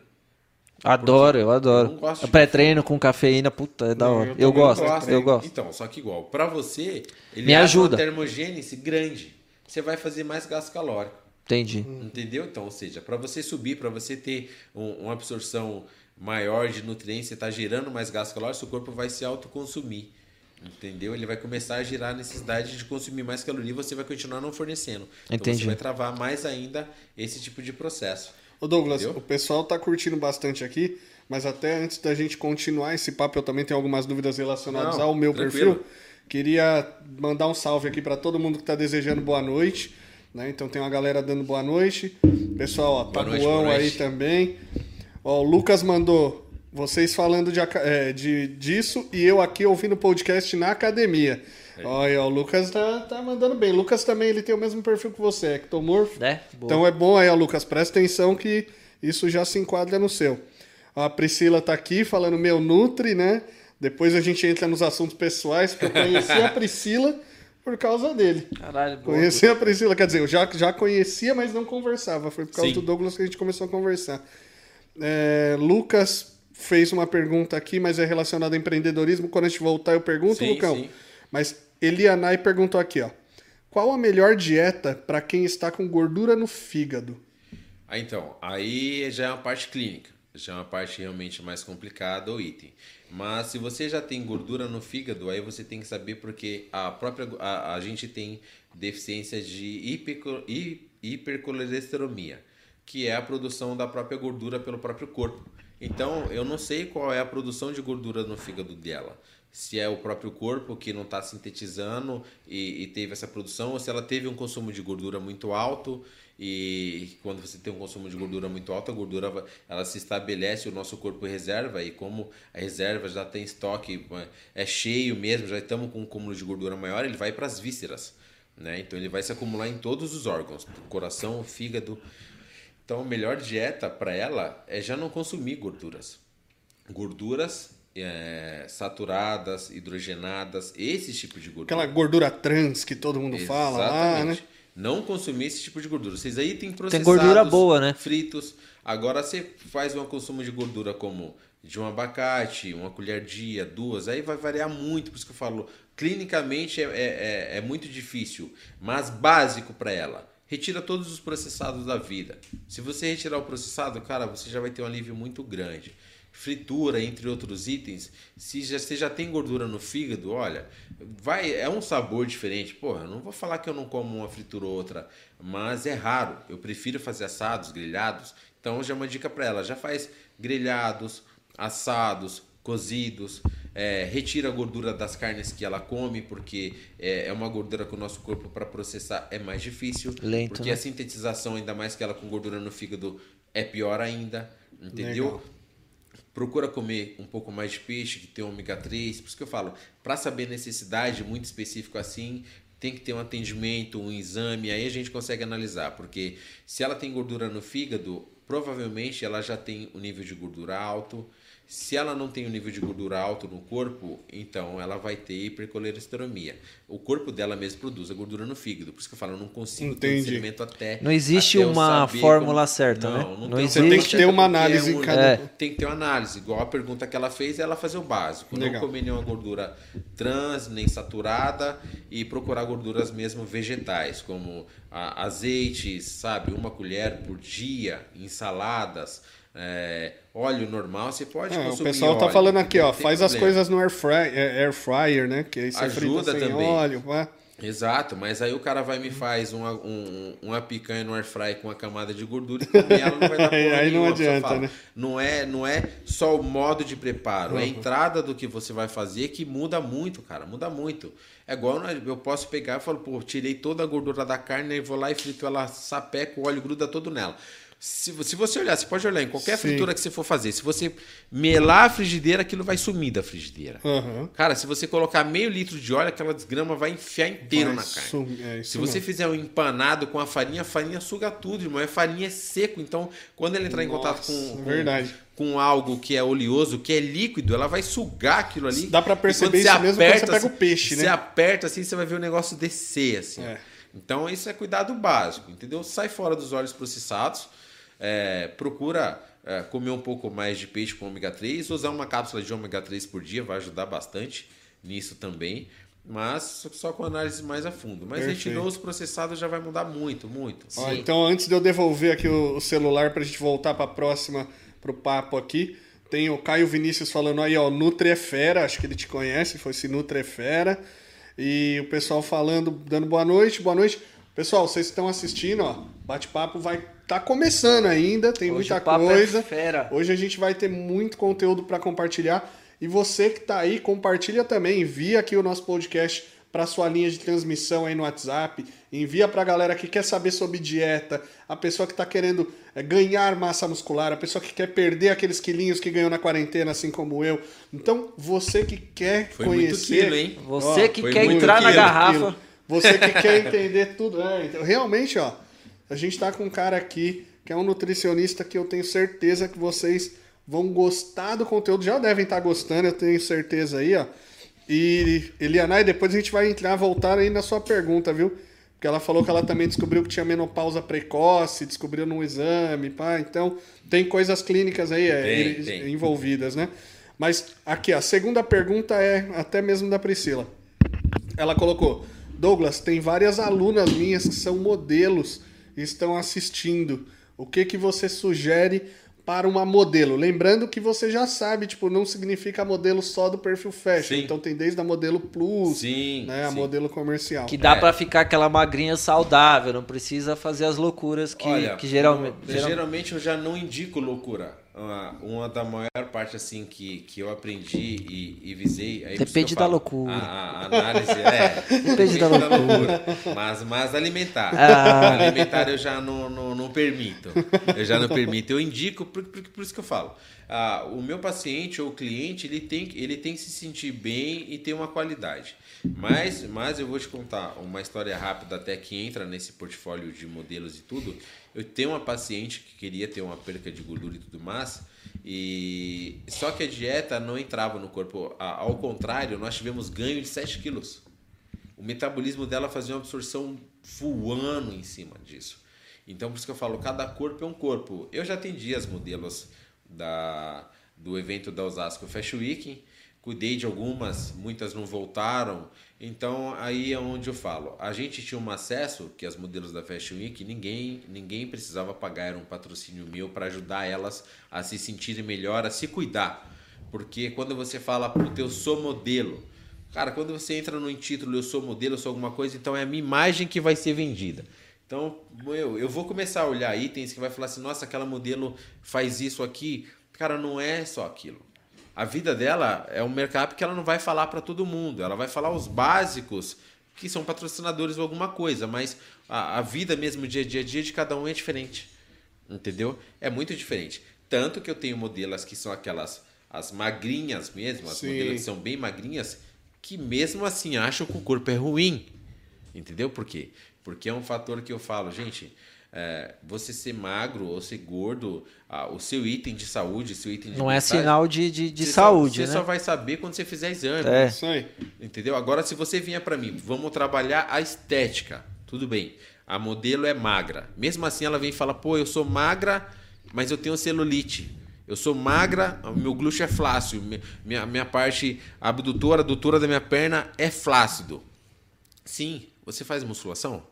Adoro, eu adoro. Eu pré-treino com cafeína, puta, é da hora. Eu, eu gosto, gosto, eu gosto. Então, só que igual, para você, ele Me ajuda. uma termogênese grande. Você vai fazer mais gasto calórico. Entendi. Entendeu? Então, ou seja, para você subir, para você ter um, uma absorção maior de nutrientes, você está gerando mais gasto calórico, seu corpo vai se autoconsumir. Entendeu? Ele vai começar a gerar a necessidade de consumir mais caloria e você vai continuar não fornecendo. Então Entendi. você vai travar mais ainda esse tipo de processo. Ô Douglas, Entendeu? o pessoal tá curtindo bastante aqui, mas até antes da gente continuar esse papo, eu também tenho algumas dúvidas relacionadas não, ao meu tranquilo. perfil. Queria mandar um salve aqui para todo mundo que está desejando boa noite. Né? Então tem uma galera dando boa noite. Pessoal, ó, Tabuão aí também. Ó, o Lucas mandou vocês falando de, é, de, disso e eu aqui ouvindo o podcast na academia. É. Olha, o Lucas tá, tá mandando bem. Lucas também ele tem o mesmo perfil que você, ectomorfo. É, então é bom aí, ó, Lucas, presta atenção que isso já se enquadra no seu. A Priscila tá aqui falando meu Nutri, né? Depois a gente entra nos assuntos pessoais, porque eu conheci a <laughs> Priscila por causa dele. Caralho, boa. Conheci a Priscila, quer dizer, eu já, já conhecia, mas não conversava. Foi por causa Sim. do Douglas que a gente começou a conversar. É, Lucas fez uma pergunta aqui, mas é relacionada ao empreendedorismo. Quando a gente voltar, eu pergunto, sim, Lucão. Sim. Mas Elianai perguntou aqui, ó. Qual a melhor dieta para quem está com gordura no fígado? Ah, então, aí já é uma parte clínica, já é uma parte realmente mais complicada o item. Mas se você já tem gordura no fígado, aí você tem que saber porque a própria a, a gente tem deficiência de hipercolesterolemia, que é a produção da própria gordura pelo próprio corpo. Então, eu não sei qual é a produção de gordura no fígado dela. se é o próprio corpo que não está sintetizando e, e, teve essa produção, ou se ela teve um consumo de gordura muito alto e quando você tem um consumo de gordura muito alto, a gordura ela se estabelece, o nosso corpo reserva e como a reserva já tem estoque, é cheio mesmo, já estamos com um cúmulo de gordura maior, ele vai para as vísceras, né? Então ele vai se acumular em todos os órgãos, coração, fígado. Então a melhor dieta para ela é já não consumir gorduras. Gorduras é, saturadas, hidrogenadas, esse tipo de gordura. Aquela gordura trans que todo mundo Exatamente. fala lá, né? Não consumir esse tipo de gordura. Vocês aí têm processados, tem gordura boa, né? fritos. Agora você faz um consumo de gordura como de um abacate, uma colher dia, duas, aí vai variar muito, por isso que eu falo, clinicamente é, é, é, é muito difícil, mas básico para ela. Retira todos os processados da vida. Se você retirar o processado, cara, você já vai ter um alívio muito grande fritura, entre outros itens, se já, você já tem gordura no fígado, olha, vai é um sabor diferente. Porra, eu não vou falar que eu não como uma fritura ou outra, mas é raro. Eu prefiro fazer assados, grelhados. Então já é uma dica para ela, já faz grelhados, assados, cozidos, é, retira a gordura das carnes que ela come, porque é, é uma gordura que o nosso corpo para processar é mais difícil. Lento, porque né? a sintetização, ainda mais que ela com gordura no fígado, é pior ainda. Entendeu? Legal procura comer um pouco mais de peixe, que tem ômega 3. Por isso que eu falo, para saber necessidade muito específico assim, tem que ter um atendimento, um exame, aí a gente consegue analisar, porque se ela tem gordura no fígado, provavelmente ela já tem um nível de gordura alto, se ela não tem um nível de gordura alto no corpo, então ela vai ter hipercolesterolemia. O corpo dela mesmo produz a gordura no fígado. Por isso que eu falo, eu não consigo Entendi. ter discernimento até. Não existe até uma fórmula como... certa, não, né? Não, não tem Você tem que ter uma análise é em cada. É. Tem que ter uma análise. Igual a pergunta que ela fez, ela fazer o básico. Legal. Não comer nenhuma gordura trans, nem saturada e procurar gorduras mesmo vegetais, como azeites, sabe? Uma colher por dia, ensaladas é, óleo normal, você pode é, consumir O pessoal tá óleo, falando aqui, ó, faz problema. as coisas no air, fry, é, air fryer, né? Que aí você Ajuda frita também. óleo. Exato, mas aí o cara vai me faz uma, um, uma picanha no air fry com uma camada de gordura e comer ela não vai dar <laughs> porra Aí não adianta, né? Não é, não é só o modo de preparo, uhum. é a entrada do que você vai fazer que muda muito, cara, muda muito. É igual eu posso pegar e falo, pô, tirei toda a gordura da carne e vou lá e frito ela sapeco, o óleo gruda todo nela. Se, se você olhar, você pode olhar em qualquer Sim. fritura que você for fazer. Se você melar a frigideira, aquilo vai sumir da frigideira. Uhum. Cara, se você colocar meio litro de óleo, aquela desgrama vai enfiar inteiro vai na carne. É se você fizer um empanado com a farinha, a farinha suga tudo, irmão. A farinha é seco. Então, quando ela entrar Nossa, em contato com, com, verdade. com algo que é oleoso, que é líquido, ela vai sugar aquilo ali. Dá para perceber isso aperta, mesmo quando você pega o peixe, né? Você aperta assim, você vai ver o negócio descer, assim. É. Então, isso é cuidado básico, entendeu? Sai fora dos óleos processados é, procura é, comer um pouco mais de peixe com ômega 3, usar uma cápsula de ômega 3 por dia vai ajudar bastante nisso também, mas só com análise mais a fundo. Mas Perfeito. retirou os processados já vai mudar muito, muito. Ó, então, antes de eu devolver aqui o, o celular para a gente voltar para a próxima, para o papo aqui, tem o Caio Vinícius falando aí, ó, Nutrefera, acho que ele te conhece, foi esse Nutrefera. E o pessoal falando, dando boa noite, boa noite. Pessoal, vocês estão assistindo, ó, bate-papo vai tá começando ainda, tem Hoje muita é coisa. É Hoje a gente vai ter muito conteúdo para compartilhar. E você que tá aí, compartilha também, envia aqui o nosso podcast para sua linha de transmissão aí no WhatsApp, envia para a galera que quer saber sobre dieta, a pessoa que está querendo é, ganhar massa muscular, a pessoa que quer perder aqueles quilinhos que ganhou na quarentena, assim como eu. Então, você que quer Foi conhecer, quilo, hein? Você ó, que quer entrar quilo, na garrafa, quilo. você que quer entender tudo, é, então, realmente, ó, a gente está com um cara aqui que é um nutricionista que eu tenho certeza que vocês vão gostar do conteúdo. Já devem estar tá gostando, eu tenho certeza aí, ó. E Elianai, depois a gente vai entrar, voltar aí na sua pergunta, viu? Porque ela falou que ela também descobriu que tinha menopausa precoce, descobriu num exame, pá. Então, tem coisas clínicas aí é, tem, tem. envolvidas, né? Mas aqui, a segunda pergunta é até mesmo da Priscila. Ela colocou: Douglas, tem várias alunas minhas que são modelos estão assistindo. O que que você sugere para uma modelo? Lembrando que você já sabe, tipo, não significa modelo só do perfil fashion. Sim. Então tem desde a modelo plus, sim, né, a modelo comercial. Que dá é. para ficar aquela magrinha saudável, não precisa fazer as loucuras que, Olha, que geralmente, geralmente eu já não indico loucura. Uma, da maior parte assim que, que eu aprendi e, e visei. Aí Depende da falo, loucura. A, a análise é. <laughs> Depende da loucura. Mas, mas alimentar. Ah. Alimentar eu já não, não, não permito. Eu já não permito. Eu indico, por, por, por isso que eu falo. Ah, o meu paciente ou cliente, ele tem, ele tem que se sentir bem e ter uma qualidade. Mas, mas eu vou te contar uma história rápida até que entra nesse portfólio de modelos e tudo. Eu tenho uma paciente que queria ter uma perca de gordura e tudo mais, e só que a dieta não entrava no corpo. Ao contrário, nós tivemos ganho de 7 quilos. O metabolismo dela fazia uma absorção voando em cima disso. Então, por isso que eu falo, cada corpo é um corpo. Eu já atendi as modelos da, do evento da Osasco Fashion Week, cuidei de algumas, muitas não voltaram. Então aí é onde eu falo. A gente tinha um acesso que as modelos da Fashion Week ninguém ninguém precisava pagar era um patrocínio meu para ajudar elas a se sentirem melhor, a se cuidar. Porque quando você fala, puta, eu sou modelo. Cara, quando você entra no título eu sou modelo, eu sou alguma coisa, então é a minha imagem que vai ser vendida. Então, eu, eu vou começar a olhar itens que vai falar assim, nossa, aquela modelo faz isso aqui. Cara, não é só aquilo a vida dela é um mercado que ela não vai falar para todo mundo. Ela vai falar os básicos que são patrocinadores ou alguma coisa, mas a, a vida mesmo, dia a dia, dia de cada um é diferente. Entendeu? É muito diferente. Tanto que eu tenho modelos que são aquelas as magrinhas mesmo, as Sim. modelos que são bem magrinhas, que mesmo assim acham que o corpo é ruim. Entendeu por quê? Porque é um fator que eu falo, gente, é, você ser magro ou ser gordo, ah, o seu item de saúde, seu item de Não é mensagem, sinal de, de, de você saúde, só, né? Você só vai saber quando você fizer exame. É. Isso aí. Entendeu? Agora, se você vier para mim, vamos trabalhar a estética. Tudo bem. A modelo é magra. Mesmo assim, ela vem e fala: pô, eu sou magra, mas eu tenho celulite. Eu sou magra, meu glúteo é flácido. mi- Minha, minha parte abdutora, adutora da minha perna é flácido. Sim, você faz musculação?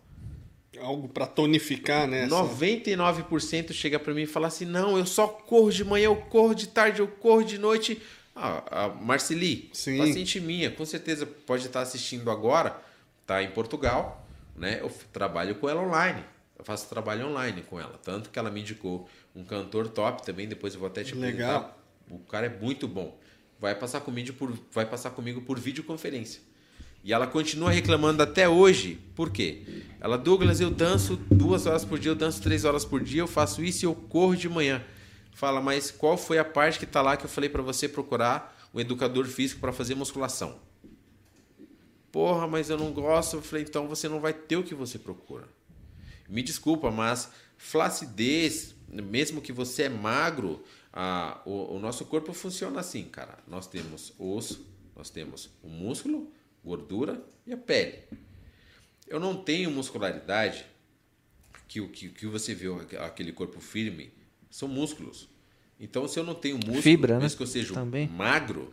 Algo pra tonificar, né? essa- 99% chega pra mim e fala assim: não, eu só corro de manhã, eu corro de tarde, eu corro de noite. Ah, a Marceli, Sim. paciente minha, com certeza pode estar assistindo agora, tá em Portugal, né? Eu trabalho com ela online. Eu faço trabalho online com ela. Tanto que ela me indicou um cantor top também, depois eu vou até te Legal. apresentar. O cara é muito bom. Vai passar comigo por, vai passar comigo por videoconferência. E ela continua reclamando até hoje. Por quê? Ela, Douglas, eu danço duas horas por dia, eu danço três horas por dia, eu faço isso e eu corro de manhã. Fala, mas qual foi a parte que tá lá que eu falei para você procurar um educador físico para fazer musculação? Porra, mas eu não gosto. Eu falei, então você não vai ter o que você procura. Me desculpa, mas flacidez, mesmo que você é magro, a, o, o nosso corpo funciona assim, cara. Nós temos osso, nós temos o músculo, gordura e a pele. Eu não tenho muscularidade que o que, que você vê aquele corpo firme são músculos. Então, se eu não tenho músculo, Fibra, né? mesmo que eu seja Também. magro,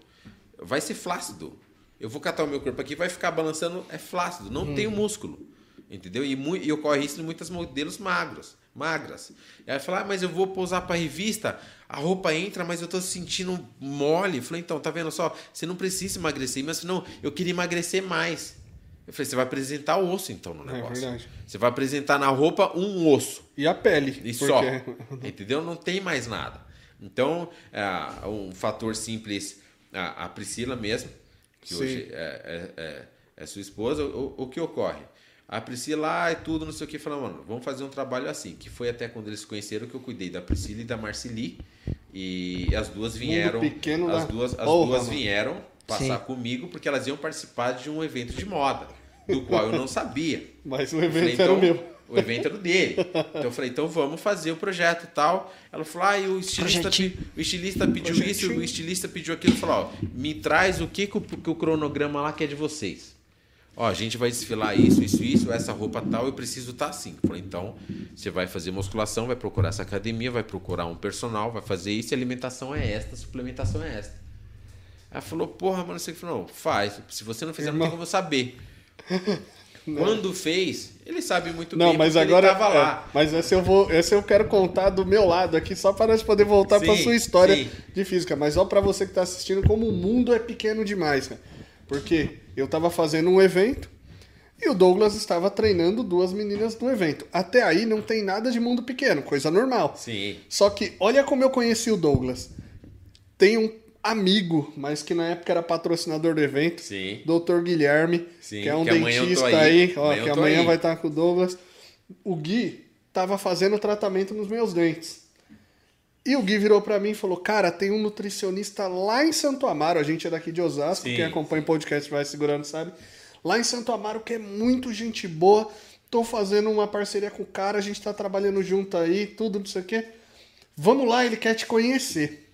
vai ser flácido. Eu vou catar o meu corpo aqui, vai ficar balançando, é flácido, não tem músculo. Entendeu? E, e ocorre isso em muitas modelos magros, magras. E aí fala, ah, mas eu vou pousar para revista, a roupa entra, mas eu tô sentindo mole. Eu falei, então, tá vendo só? Você não precisa emagrecer, mas não, eu queria emagrecer mais. Eu falei, você vai apresentar o osso então no É negócio. verdade. Você vai apresentar na roupa um osso. E a pele. E porque- só. <laughs> Entendeu? Não tem mais nada. Então, é, um fator simples, a, a Priscila mesmo, que Sim. hoje é, é, é- é sua esposa, o, o que ocorre? A Priscila, ah, é tudo, não sei o que, falou, mano, vamos fazer um trabalho assim, que foi até quando eles se conheceram que eu cuidei da Priscila e da Marceli, e as duas vieram, pequeno as duas, as porra, duas mano. vieram passar Sim. comigo porque elas iam participar de um evento de moda, do qual eu não sabia. <laughs> Mas o Eu falei, evento era o então, meu. O evento era o dele. Então eu falei, então vamos fazer o projeto e tal. Ela falou, ah, e o estilista, o estilista pediu isso, Projetinho. o estilista pediu aquilo. Falou, ó, me traz o que, que, o, que o cronograma lá quer de vocês. Ó, a gente vai desfilar isso, isso, isso, essa roupa tal, eu preciso estar assim. Eu falei, então, você vai fazer musculação, vai procurar essa academia, vai procurar um personal, vai fazer isso, e alimentação é esta, suplementação é esta. Ela falou, porra, mano, você falou, não, faz. Se você não fizer, não tem como eu saber. <laughs> Quando fez, ele sabe muito Não, bem, mas porque agora. ele tava é, lá. mas esse eu vou. Esse eu quero contar do meu lado aqui, só para nós poder voltar para sua história sim. de física. Mas ó, para você que tá assistindo, como o mundo é pequeno demais, cara. Porque eu tava fazendo um evento, E o Douglas estava treinando duas meninas no evento. Até aí não tem nada de mundo pequeno, coisa normal. Sim. Só que olha como eu conheci o Douglas. Tem um amigo, mas que na época era patrocinador do evento, Sim. Dr. Guilherme, Sim, que é um que dentista aí. aí, ó, Amanhã que amanhã aí. vai estar com o Douglas. O Gui tava fazendo tratamento nos meus dentes. E o Gui virou pra mim e falou: Cara, tem um nutricionista lá em Santo Amaro. A gente é daqui de Osasco, Sim. quem acompanha o podcast vai segurando, sabe? Lá em Santo Amaro, que é muito gente boa. Tô fazendo uma parceria com o cara, a gente tá trabalhando junto aí, tudo, não sei o quê. Vamos lá, ele quer te conhecer.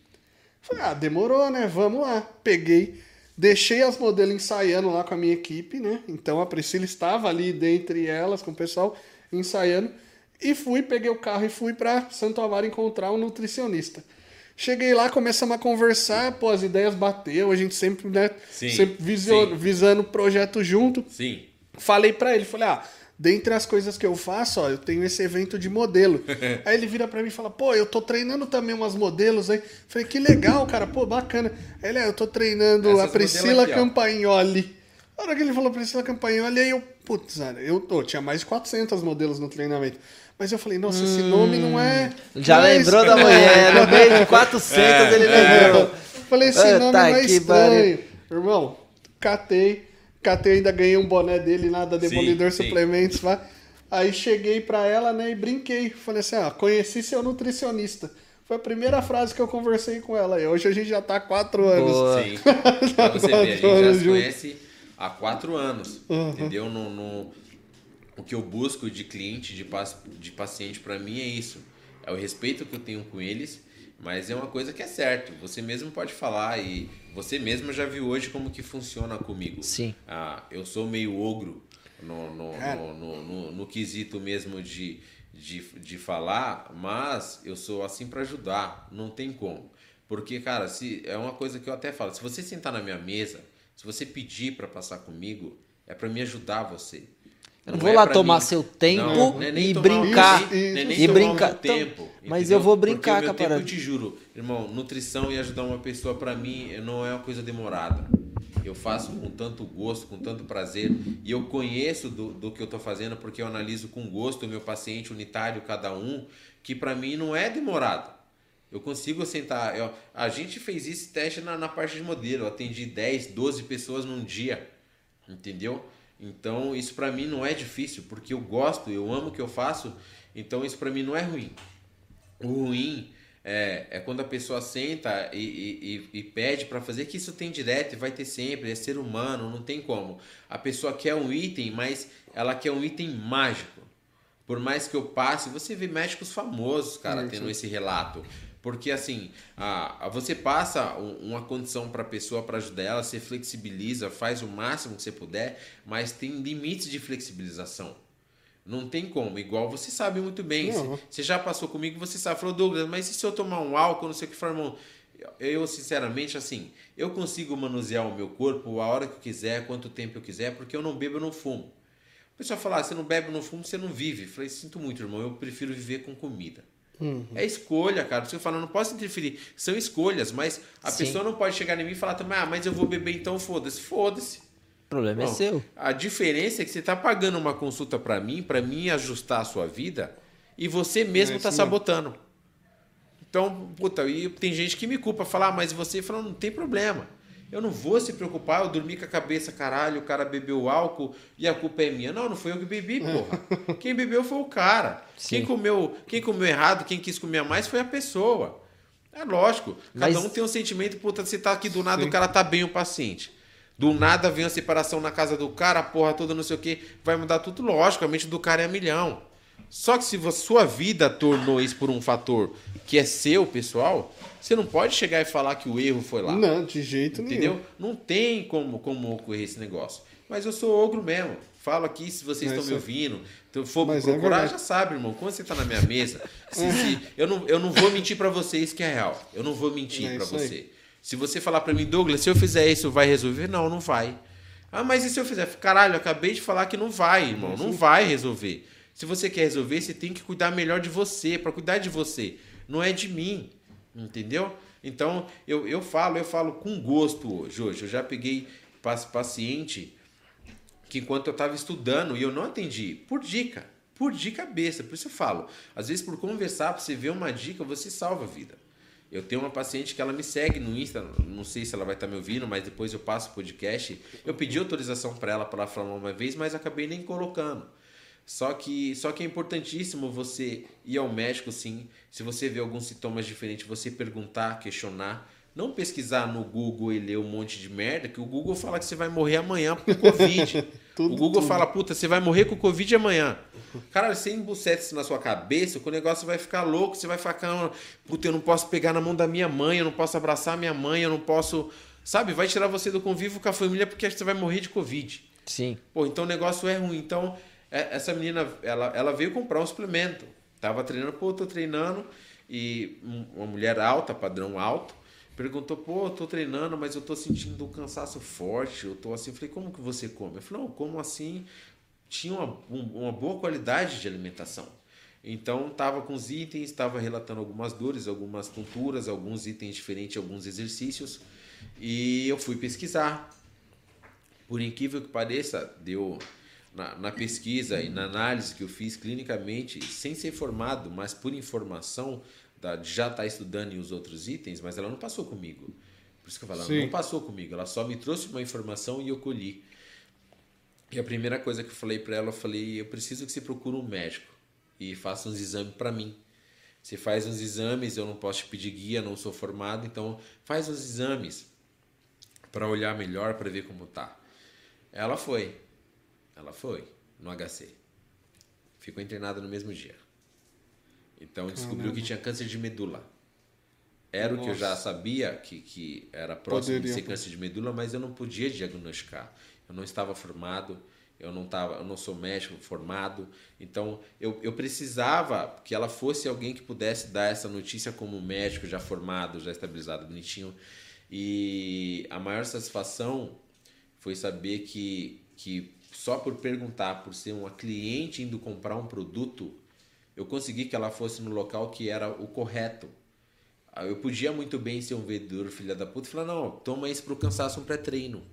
Falei, ah, demorou, né? Vamos lá. Peguei, deixei as modelos ensaiando lá com a minha equipe, né? Então a Priscila estava ali dentre elas, com o pessoal ensaiando. E fui, peguei o carro e fui para Santo Amaro encontrar um nutricionista. Cheguei lá, começamos a conversar, pô, as ideias bateu, a gente sempre, né? Sim, sempre visio- sim. visando o projeto junto. Sim. Falei pra ele, falei, ah, dentre as coisas que eu faço, ó, eu tenho esse evento de modelo. <laughs> aí ele vira pra mim e fala, pô, eu tô treinando também umas modelos aí. Falei, que legal, cara, pô, bacana. Aí Ele, ah, eu tô treinando Essas a Priscila aqui. Campagnoli. Na hora que ele falou Priscila Campagnoli, aí eu, putz, eu tô, tinha mais de 400 modelos no treinamento. Mas eu falei, nossa, esse nome não é. Já não é lembrou da mulher, no meio de <laughs> 400 ele lembrou. Falei, esse Ah, nome tá não é estranho. Irmão, catei. Catei, ainda ganhei um boné dele lá da Demolidor sim. Suplementos lá. Aí cheguei pra ela, né, e brinquei. Falei assim, ah, conheci seu nutricionista. Foi a primeira frase que eu conversei com ela. E hoje a gente já tá há quatro anos. Boa. Sim. pra você <laughs> ver, a gente já Quatro se conhece há quatro anos. Entendeu? No, no- o que eu busco de cliente, de, pac- de paciente, pra mim é isso. É o respeito que eu tenho com eles, mas é uma coisa que é certo. Você mesmo pode falar e você mesmo já viu hoje como que funciona comigo. Sim. Ah, eu sou meio ogro no, no, no, no, no- no quesito mesmo de, de, de falar, mas eu sou assim pra ajudar, não tem como. Porque, cara, se é uma coisa que eu até falo, se você sentar na minha mesa, se você pedir pra passar comigo, é pra me ajudar você. Eu não Não vou é lá tomar mim. seu tempo Não, e brincar. Isso, é nem e brincar. meu tempo, Então, mas entendeu? eu vou Porque brincar o meu com a tempo, parada. eu te juro, irmão, nutrição e ajudar uma pessoa pra mim não é uma coisa demorada. Eu faço com tanto gosto, com tanto prazer, e eu conheço do, do que eu tô fazendo porque eu analiso com gosto o meu paciente unitário, cada um, que pra mim não é demorado. Eu consigo sentar. eu- a gente fez esse teste na, na parte de modelo. Eu atendi 10, 12 pessoas num dia. Entendeu? Então, isso pra mim não é difícil, porque eu gosto, eu amo o que eu faço. Então, isso pra mim não é ruim. O ruim é, é quando a pessoa senta e, e, e- pede pra fazer, que isso tem direto e vai ter sempre, é ser humano, não tem como. A pessoa quer um item, mas ela quer um item mágico. Por mais que eu passe, você vê médicos famosos, cara, tendo esse relato. Porque assim, a, a- você passa um- uma condição para a pessoa para ajudar ela, você flexibiliza, faz o máximo que você puder, mas tem limites de flexibilização. Não tem como, igual você sabe muito bem. Você- já passou comigo, você sabe, falou, Douglas, mas e se eu tomar um álcool, não sei o que, irmão? Eu, sinceramente, assim, eu consigo manusear o meu corpo a hora que eu quiser, quanto tempo eu quiser, porque eu não bebo, eu não fumo. O pessoal fala, ah, você não bebe, não fuma, você não vive. Eu falei, sinto muito, irmão, eu prefiro viver com comida. É escolha, cara. Você fala, não posso interferir. São escolhas, mas a Sim. pessoa não pode chegar em mim e falar também, ah, mas eu vou beber então, foda-se. Foda-se. O problema é seu. A diferença é que você está pagando uma consulta para mim, para mim ajustar a sua vida, e você mesmo É mesmo. sabotando. Então, puta, e tem gente que me culpa, falar, ah, mas você fala, não tem problema. Eu não vou se preocupar, eu dormi com a cabeça, caralho, o cara bebeu álcool e a culpa é minha. Não, não foi eu que bebi, porra. <laughs> Quem bebeu foi o cara. Quem Sim. comeu, quem comeu errado, quem quis comer mais foi a pessoa. É lógico. Cada Mas- um tem um sentimento, puta, você tá aqui do nada, o cara tá bem o paciente. Do nada vem a separação na casa do cara, a porra toda, não sei o que, vai mudar tudo. Lógico, a mente do cara é a milhão. Só que se a sua vida tornou isso por um fator que é seu, pessoal, você não pode chegar e falar que o erro foi lá. Não, de jeito Entendeu? nenhum. Não tem como, como ocorrer esse negócio. Mas eu sou ogro mesmo. Falo aqui, se vocês Mas estão me é- ouvindo, então for Mas é procurar, verdade. já sabe, irmão. Quando você tá na minha mesa, <laughs> se- se- eu, não, eu não vou mentir pra vocês que é real. Eu não vou mentir É pra isso aí. você. Se você falar pra mim, Douglas, se eu fizer isso, vai resolver? Não, não vai. Ah, mas e se eu fizer? Caralho, eu acabei de falar que não vai, irmão. Não vai resolver. Se você quer resolver, você tem que cuidar melhor de você. Pra cuidar de você, não é de mim. Entendeu? Então, eu, eu falo, eu falo com gosto hoje. hoje. Eu já peguei paci- paciente que enquanto eu estava estudando e eu não atendi, por dica, por dica cabeça, por isso eu falo, às vezes por conversar, para você ver uma dica, você salva a vida. Eu tenho uma paciente que ela me segue no Insta, não sei se ela vai estar tá me ouvindo, mas depois eu passo o podcast. Eu pedi autorização para ela para ela falar uma vez, mas acabei nem colocando. Só que, só que é importantíssimo você ir ao médico, sim. Se você vê alguns sintomas diferentes, você perguntar, questionar. Não pesquisar no Google e ler um monte de merda, que o Google fala que você vai morrer amanhã com Covid. <laughs> tudo, o Google tudo. fala, puta, você vai morrer com Covid amanhã. Cara, você embuscete isso na sua cabeça, o negócio vai ficar louco, você vai ficar, puta, eu não posso pegar na mão da minha mãe, eu não posso abraçar minha mãe, eu não posso. Sabe, vai tirar você do convívio com a família porque você vai morrer de Covid. Sim. Pô, então o negócio é ruim. Então, essa menina, ela, ela veio comprar um suplemento. Tava treinando, pô, tô treinando. E uma mulher alta, padrão alto, perguntou, pô, tô treinando, mas eu tô sentindo um cansaço forte. Eu tô assim, eu falei, como que você come? Eu falei, não, como assim? Tinha uma, uma boa qualidade de alimentação. Então, estava com os itens, estava relatando algumas dores, algumas tonturas, alguns itens diferentes, alguns exercícios. E eu fui pesquisar. Por incrível que pareça, deu na, na, pesquisa e na análise que eu fiz clinicamente, sem ser formado, mas por informação da, de já estar tá estudando em os outros itens, mas ela não passou comigo. Por isso que eu falo, ela não passou comigo, ela só me trouxe uma informação e eu colhi. E a primeira coisa que eu falei para ela, eu falei, eu preciso que você procure um médico e faça uns exames para mim. Você faz uns exames, eu não posso te pedir guia, não sou formado, então faz uns exames para olhar melhor, para ver como tá. Ela foi. Ela foi no HC. Ficou internada no mesmo dia. Então descobriu que tinha câncer de medula. Era Nossa. o que eu já sabia que, que era próximo Poderia. de ser câncer de medula, mas eu não podia diagnosticar. Eu não estava formado, eu não, tava, eu não sou médico formado. Então eu, eu precisava que ela fosse alguém que pudesse dar essa notícia como médico já formado, já estabilizado, bonitinho. E a maior satisfação foi saber que, que só por perguntar, por ser uma cliente indo comprar um produto, eu consegui que ela fosse no local que era o correto. Ah, eu podia muito bem ser um vendedor filha da puta e falar, não, toma isso pro cansaço um pré-treino.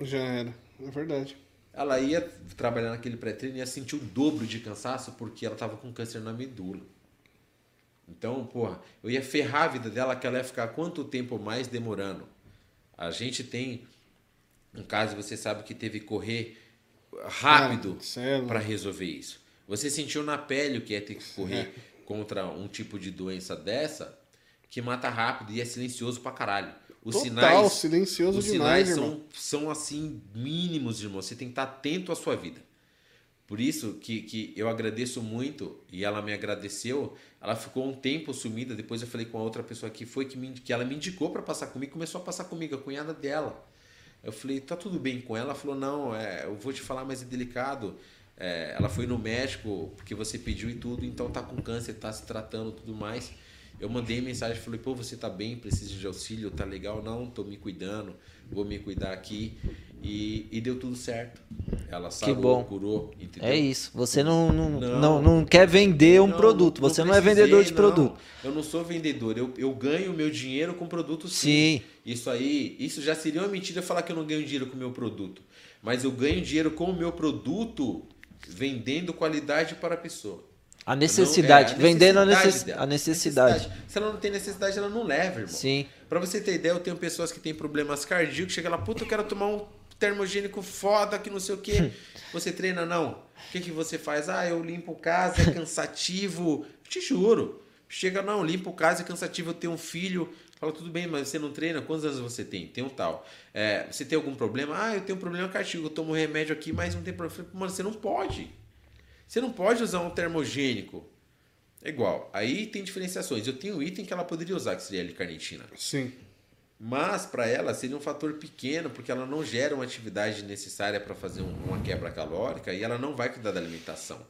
Já era, é verdade. Ela ia trabalhar naquele pré-treino e ia sentir o dobro de cansaço porque ela tava com câncer na medula. Então, porra, eu ia ferrar a vida dela que ela ia ficar quanto tempo mais demorando. A gente tem um caso, você sabe que teve que correr rápido para resolver isso. Você sentiu na pele o que é ter que correr <laughs> contra um tipo de doença dessa que mata rápido e é silencioso pra caralho. Os Total, sinais, silencioso os demais, sinais são, são assim mínimos, irmão. Você tem que estar atento à sua vida. Por isso que, que eu agradeço muito e ela me agradeceu. Ela ficou um tempo sumida. Depois eu falei com a outra pessoa que foi que, me, que ela me indicou para passar comigo. Começou a passar comigo, a cunhada dela. Eu falei, tá tudo bem com ela? Ela falou, não, é, eu vou te falar, mas é delicado. É, ela foi no médico porque você pediu e tudo, então tá com câncer, tá se tratando tudo mais. Eu mandei mensagem, falei, pô, você tá bem, precisa de auxílio, tá legal? Não, tô me cuidando, vou me cuidar aqui. E, e deu tudo certo. Ela sarou, que bom. curou, entendeu? É isso. Você não, não, não, não, não quer vender um não, produto. Você não, não, é vendedor de produto. Eu não sou vendedor. Eu, eu ganho meu dinheiro com produto sim. sim. Isso aí, isso já seria uma mentira falar que eu não ganho dinheiro com o meu produto. Mas eu ganho dinheiro com o meu produto vendendo qualidade para a pessoa. A necessidade, não, é, a vendendo a, necess... a necessidade. necessidade. Se ela não tem necessidade, ela não leva, irmão. Sim. Pra você ter ideia, eu tenho pessoas que têm problemas cardíacos, chega lá, puta, eu quero tomar um termogênico foda, que não sei o quê. <laughs> Você treina, não. O que, que você faz? Ah, eu limpo casa, é cansativo. Te juro. Chega, não, limpo casa, é cansativo, eu tenho um filho. Fala, tudo bem, mas você não treina? Quantos anos você tem? Tem um tal. É, você tem algum problema? Ah, eu tenho um problema cardíaco, eu tomo remédio aqui, mas não tem problema. Mano, você não pode. Você não pode usar um termogênico. É igual. Aí tem diferenciações. Eu tenho um item que ela poderia usar, que seria a L-carnitina. Sim. Mas para ela seria um fator pequeno, porque ela não gera uma atividade necessária para fazer uma quebra calórica e ela não vai cuidar da alimentação.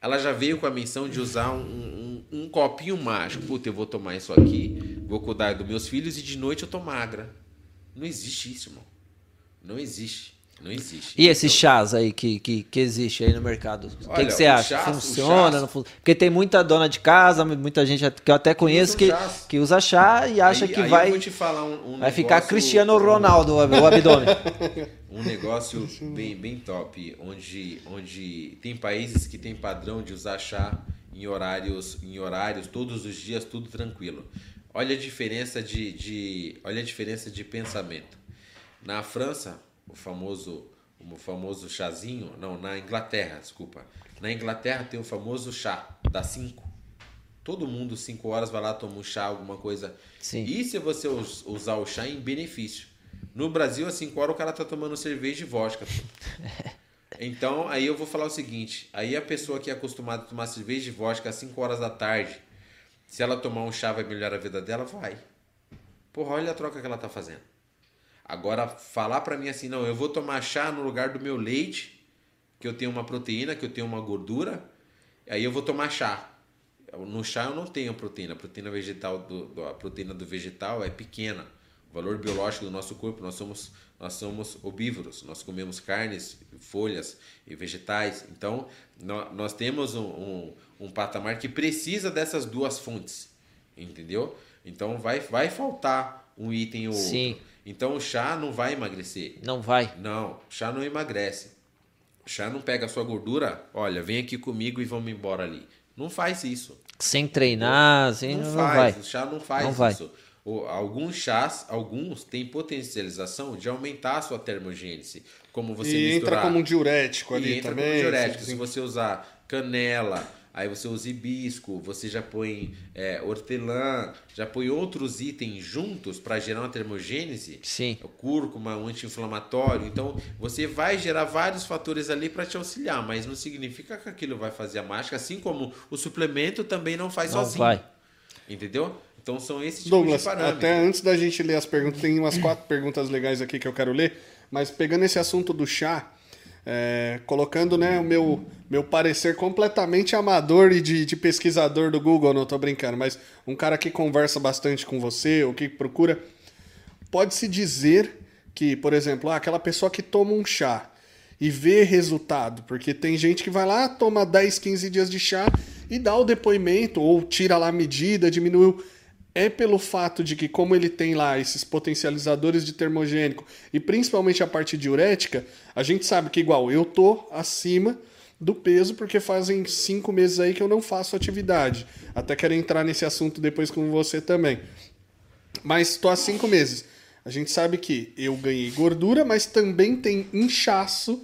Ela já veio com a menção de usar um, um, um copinho mágico. Puta, eu vou tomar isso aqui, vou cuidar dos meus filhos e de noite eu tô magra. Não existe isso, irmão. Não existe. Não existe. E esses chás aí que, que, que existe aí no mercado? O que, que você o acha? chás- Funciona? chás- Não fun... Porque tem muita dona de casa, muita gente que eu até conheço que, chás. que usa chá e acha Aí- que aí eu vai, vou te falar um- um vai ficar Cristiano Ronaldo o ab- o abdômen. <laughs> Um negócio bem, bem top, onde, onde tem países que tem padrão de usar chá em horários, em horários todos os dias, tudo tranquilo. Olha a diferença de, de, olha a diferença de pensamento. Na França, o famoso, o famoso chazinho, não, na Inglaterra, desculpa. Na Inglaterra tem o famoso chá da 5. Todo mundo, 5 horas, vai lá, toma um chá, alguma coisa. Sim. E se você us- usar o chá em benefício? No Brasil, às 5 horas, o cara tá tomando cerveja e vodka. <laughs> Então, aí eu vou falar o seguinte: aí a pessoa que é acostumada a tomar cerveja e vodka às 5 horas da tarde, se ela tomar um chá vai melhorar a vida dela, vai. Porra, olha a troca que ela tá fazendo. Agora, falar pra mim assim, não, eu vou tomar chá no lugar do meu leite, que eu tenho uma proteína, que eu tenho uma gordura, aí eu vou tomar chá. No chá eu não tenho proteína. A proteína vegetal do, a proteína do vegetal é pequena. O valor biológico do nosso corpo, nós somos nós somos obívoros. Nós comemos carnes, folhas e vegetais. Então, nó- nós temos um, um, um patamar que precisa dessas duas fontes. Entendeu? Então vai, vai faltar um item ou Sim. outro. Então o chá não vai emagrecer. Não vai. Não, chá não emagrece. Chá não pega a sua gordura, olha, vem aqui comigo e vamos embora ali. Não faz isso. Sem treinar, assim, Não, não, faz, vai. o chá não faz Não vai. isso. O- alguns chás, alguns têm potencialização de aumentar a sua termogênese. Como você e misturar... entra como um diurético E ali entra também. como diurético. assim. Se você usar canela, aí você usa hibisco, você já põe é, hortelã, já põe outros itens juntos para gerar uma termogênese. Sim. O cúrcuma, um anti-inflamatório. Então, você vai gerar vários fatores ali para te auxiliar, mas não significa que aquilo vai fazer a mágica, assim como o suplemento também não faz Não sozinho. vai. Entendeu? Então são esses tipos Douglas, de parâmetros. até antes da gente ler as perguntas, tem umas quatro perguntas legais aqui que eu quero ler, mas pegando esse assunto do chá, é, colocando né, o meu, meu parecer completamente amador e de, de pesquisador do Google, não tô brincando, mas um cara que conversa bastante com você, ou que procura, pode-se dizer que, por exemplo, ah, aquela pessoa que toma um chá e vê resultado, porque tem gente que vai lá, toma 10, 15 dias de chá e dá o depoimento, ou tira lá a medida, diminuiu. É pelo fato de que, como ele tem lá esses potencializadores de termogênico e principalmente a parte diurética, a gente sabe que, igual, eu tô acima do peso porque fazem cinco meses aí que eu não faço atividade. Até quero entrar nesse assunto depois com você também. Mas estou há cinco meses. A gente sabe que eu ganhei gordura, mas também tem inchaço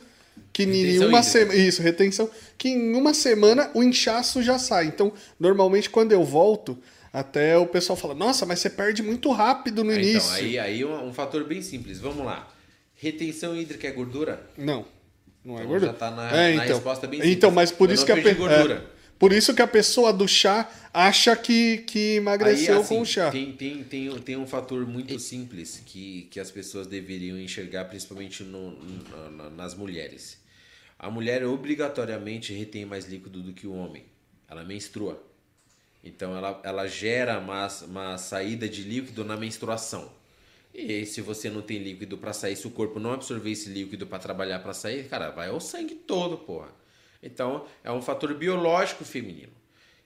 que em Retenção uma hídrica. semana. Isso, retenção. Que em uma semana o inchaço já sai. Então, normalmente, quando eu volto, até o pessoal fala: Nossa, mas você perde muito rápido no Ah, início. Então, aí, aí um, um fator bem simples. Vamos lá. Retenção hídrica é gordura? Não. Não é Então gordura. já tá na- é, na então. resposta bem Então, simples. mas por Eu isso que a gordura. é, por isso que a pessoa do chá acha que, que emagreceu Aí, assim, com o chá. Tem, tem, tem, tem um fator muito simples que, que as pessoas deveriam enxergar, principalmente no, na- na- nas mulheres. A mulher obrigatoriamente retém mais líquido do que o homem. Ela menstrua. Então ela, ela gera uma, uma saída de líquido na menstruação. E se você não tem líquido para sair, se o corpo não absorver esse líquido para trabalhar para sair, cara, vai o sangue todo, porra. Então, é um fator biológico feminino.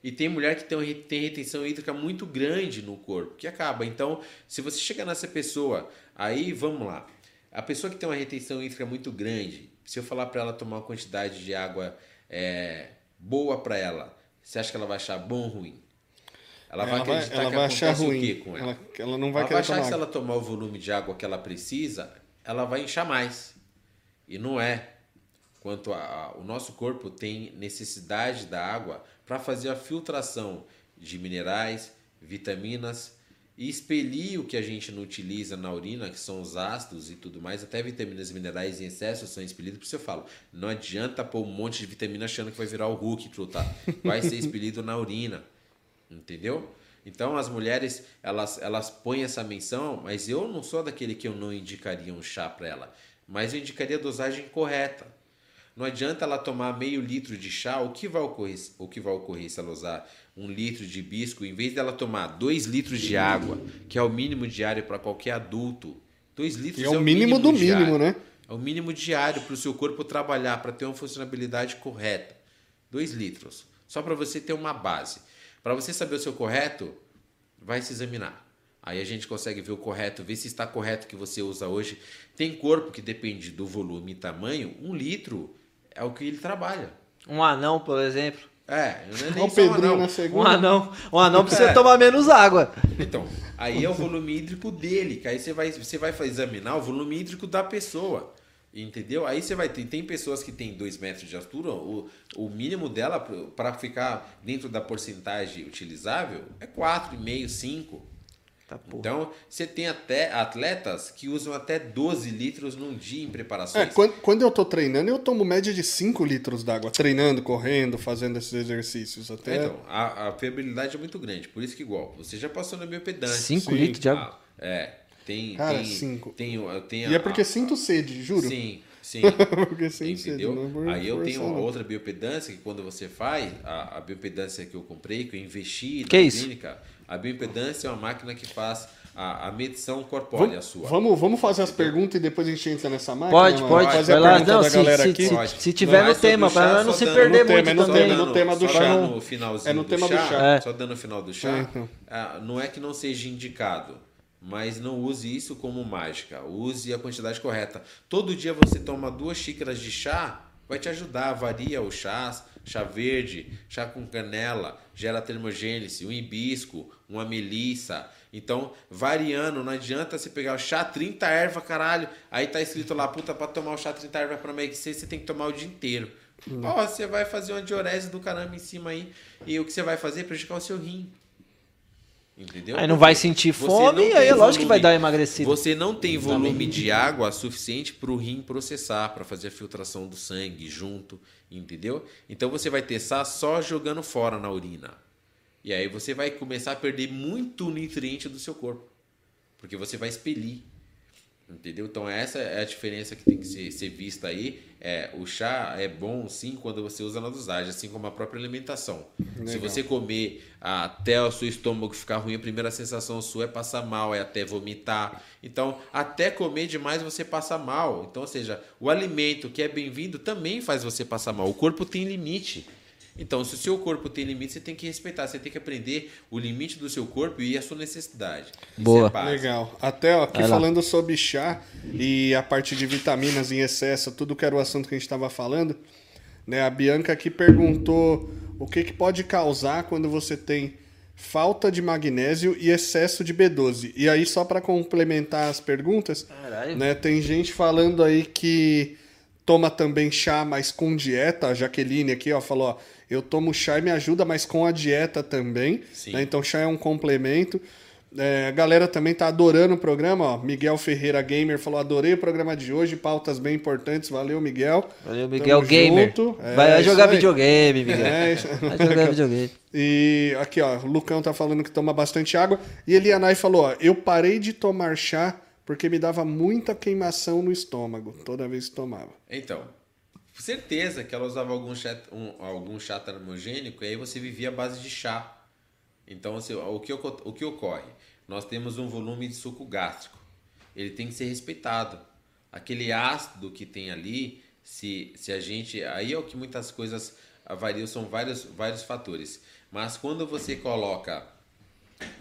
E tem mulher que tem, tem retenção hídrica muito grande no corpo, que acaba. Então, se você chegar nessa pessoa, aí vamos lá. A pessoa que tem uma retenção hídrica muito grande, se eu falar para ela tomar uma quantidade de água é, boa para ela, você acha que ela vai achar bom ou ruim? Ela, vai ela vai, acreditar ela que vai achar ruim. o quê com ela? Ela, ela não vai ela querer vai achar tomar. que se ela tomar o volume de água que ela precisa, ela vai inchar mais. E não é. Quanto a, a- o nosso corpo tem necessidade da água para fazer a filtração de minerais, vitaminas e expelir o que a gente não utiliza na urina, que são os ácidos e tudo mais, até vitaminas e minerais em excesso são expelidos. Por isso eu falo, não adianta pôr um monte de vitamina achando que vai virar o Hulk, truta. Vai ser expelido na urina. Entendeu? Então as mulheres elas, elas põem essa menção, mas eu não sou daquele que eu não indicaria um chá para ela, mas eu indicaria a dosagem correta. Não adianta ela tomar meio litro de chá, o que vai ocorrer, o que vai ocorrer se ela usar um litro de hibisco, em vez dela tomar dois litros de água, que é o mínimo diário para qualquer adulto, dois litros E é o mínimo do diário. mínimo, né? É o mínimo diário para o seu corpo trabalhar, para ter uma funcionalidade correta. 2 litros. Só para você ter uma base. Para você saber o seu correto, vai se examinar. Aí a gente consegue ver o correto, ver se está correto o que você usa hoje. Tem corpo que depende do volume e tamanho, um litro é o que ele trabalha. Um anão, por exemplo. É, não é só Pedrinho anão. na Um anão. Um anão precisa É. tomar menos água. Então, aí é o volume hídrico dele, que aí você vai, você vai examinar o volume hídrico da pessoa. Entendeu? Aí você vai ter. Tem pessoas que têm 2 metros de altura, o, o mínimo dela para ficar dentro da porcentagem utilizável é 4,5, 5. Tá. Então, você tem até atletas que usam até 12 litros num dia em preparações. É, quando, quando eu tô treinando, eu tomo média de 5 litros d'água. Treinando, correndo, fazendo esses exercícios. Até. Então, a, a fiabilidade é muito grande. Por isso que, igual, você já passou na biopedância. 5 sim. litros de água. Ah, é. Tem. Cara, tem, cinco. Tem, tem E é porque a- sinto sede, juro. Sim, sim. <laughs> porque sinto sede. Entendeu? não é por Aí eu tenho não. outra biopedância que quando você faz, a, a biopedância que eu comprei, que eu investi Que na isso? clínica, a biopedância é uma máquina que faz a, a medição corpórea Vamos, sua. vamos, vamos fazer as perguntas e depois a gente entra nessa máquina? Pode, mano? pode. Fazer Vai a lá. Não, da se, galera se, aqui. se, Pode. se tiver Não é no tema, o chá, pra só não se dando- perder No tema, muito é no também. tema, no tema do só chá. no finalzinho É no do tema do chá, chá. É. só dando no final do chá, É, então. ah, não é que não seja indicado, mas não use isso como mágica. Use a quantidade correta. Todo dia você toma duas xícaras de chá, vai te ajudar. Varia o chá, chá verde, chá com canela, gera termogênese, um hibisco, uma melissa. Então, variando, não adianta você pegar o chá 30 erva, caralho. Aí tá escrito lá, puta, pra tomar o chá 30 erva pra emagrecer, você tem que tomar o dia inteiro. Ó, você vai fazer uma diurese do caramba em cima aí. E o que você vai fazer é prejudicar o seu rim. Entendeu? Aí não vai sentir fome, e aí é lógico que vai dar emagrecida. Você não tem volume de água suficiente para o rim processar, para fazer a filtração do sangue junto, entendeu? Então você vai testar só jogando fora na urina. E aí você vai começar a perder muito nutriente do seu corpo, porque você vai expelir. Entendeu? Então essa é a diferença que tem que ser, ser vista aí. É, o chá é bom sim quando você usa na dosagem, assim como a própria alimentação. Se Legal. você comer até o seu estômago ficar ruim, a primeira sensação sua é passar mal, é até vomitar. Então, até comer demais você passa mal. Então, ou seja, o alimento que é bem-vindo também faz você passar mal. O corpo tem limite. Então, se o seu corpo tem limite, você tem que respeitar, você tem que aprender o limite do seu corpo e a sua necessidade. Isso Boa. é. Legal. Até ó, aqui Vai lá. falando sobre chá e a parte de vitaminas em excesso, tudo que era o assunto que a gente estava falando, né? A Bianca aqui perguntou o que, que pode causar quando você tem falta de magnésio e excesso de B12. E aí, só para complementar as perguntas, Caralho. né? Tem gente falando aí que toma também chá, mas com dieta. A Jaqueline aqui, ó, falou, ó, eu tomo chá e me ajuda, mas com a dieta também. Né? Então chá é um complemento. É, a galera também tá adorando o programa, ó. Miguel Ferreira Gamer falou: adorei o programa de hoje, pautas bem importantes. Valeu, Miguel. Valeu, Miguel Tamo Gamer. junto. É, vai jogar videogame, Miguel. É, isso- Vai jogar videogame. <laughs> E aqui, ó, o Lucão tá falando que toma bastante água. E Elianai falou: ó, eu parei de tomar chá porque me dava muita queimação no estômago toda vez que tomava. Então, certeza que ela usava algum chá, um- algum chá termogênico e aí você vivia à base de chá. Então, assim, o, que, o que ocorre? Nós temos um volume de suco gástrico. Ele tem que ser respeitado. Aquele ácido que tem ali, se, se a gente. Aí é o que muitas coisas variam, são vários, vários fatores. Mas quando você coloca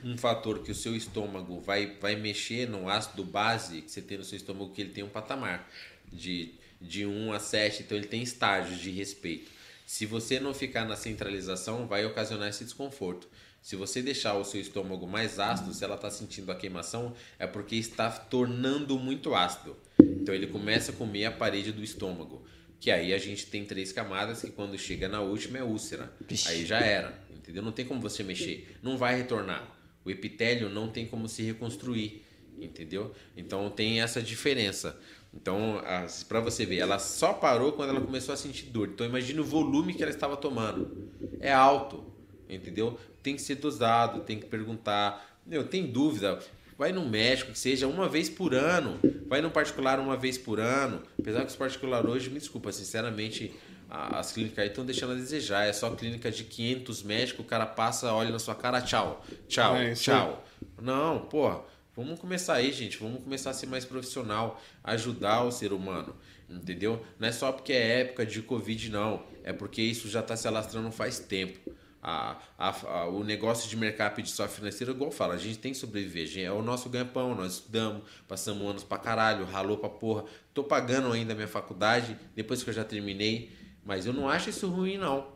um fator que o seu estômago vai, vai mexer no ácido base que você tem no seu estômago, que ele tem um patamar de, de 1 a 7, então ele tem estágios de respeito. Se você não ficar na centralização, vai ocasionar esse desconforto. Se você deixar o seu estômago mais ácido, se ela está sentindo a queimação, é porque está tornando muito ácido. Então ele começa a comer a parede do estômago. Que aí a gente tem três camadas que quando chega na última é úlcera. Aí já era, entendeu? Não tem como você mexer, não vai retornar. O epitélio não tem como se reconstruir, entendeu? Então tem essa diferença. Então, para você ver, ela só parou quando ela começou a sentir dor. Então imagine o volume que ela estava tomando. É alto, entendeu? Tem que ser dosado, tem que perguntar. Meu, tem dúvida? Vai no médico, que seja uma vez por ano. Vai no particular uma vez por ano. Apesar que os particulares hoje, me desculpa, sinceramente, as clínicas aí estão deixando a desejar. É só clínica de 500 médicos, o cara passa, olha na sua cara, tchau, tchau, É, tchau. Não, porra, Vamos começar aí, gente. Vamos começar a ser mais profissional, ajudar o ser humano. Entendeu? Não é só porque é época de Covid, não. É porque isso já está se alastrando faz tempo. A, a, a, o negócio de mercado de software financeiro, igual fala, a gente tem que sobreviver. É o nosso ganha-pão, nós estudamos, passamos anos pra caralho, ralou pra porra. Tô pagando ainda a minha faculdade, depois que eu já terminei. Mas eu não acho isso ruim, não.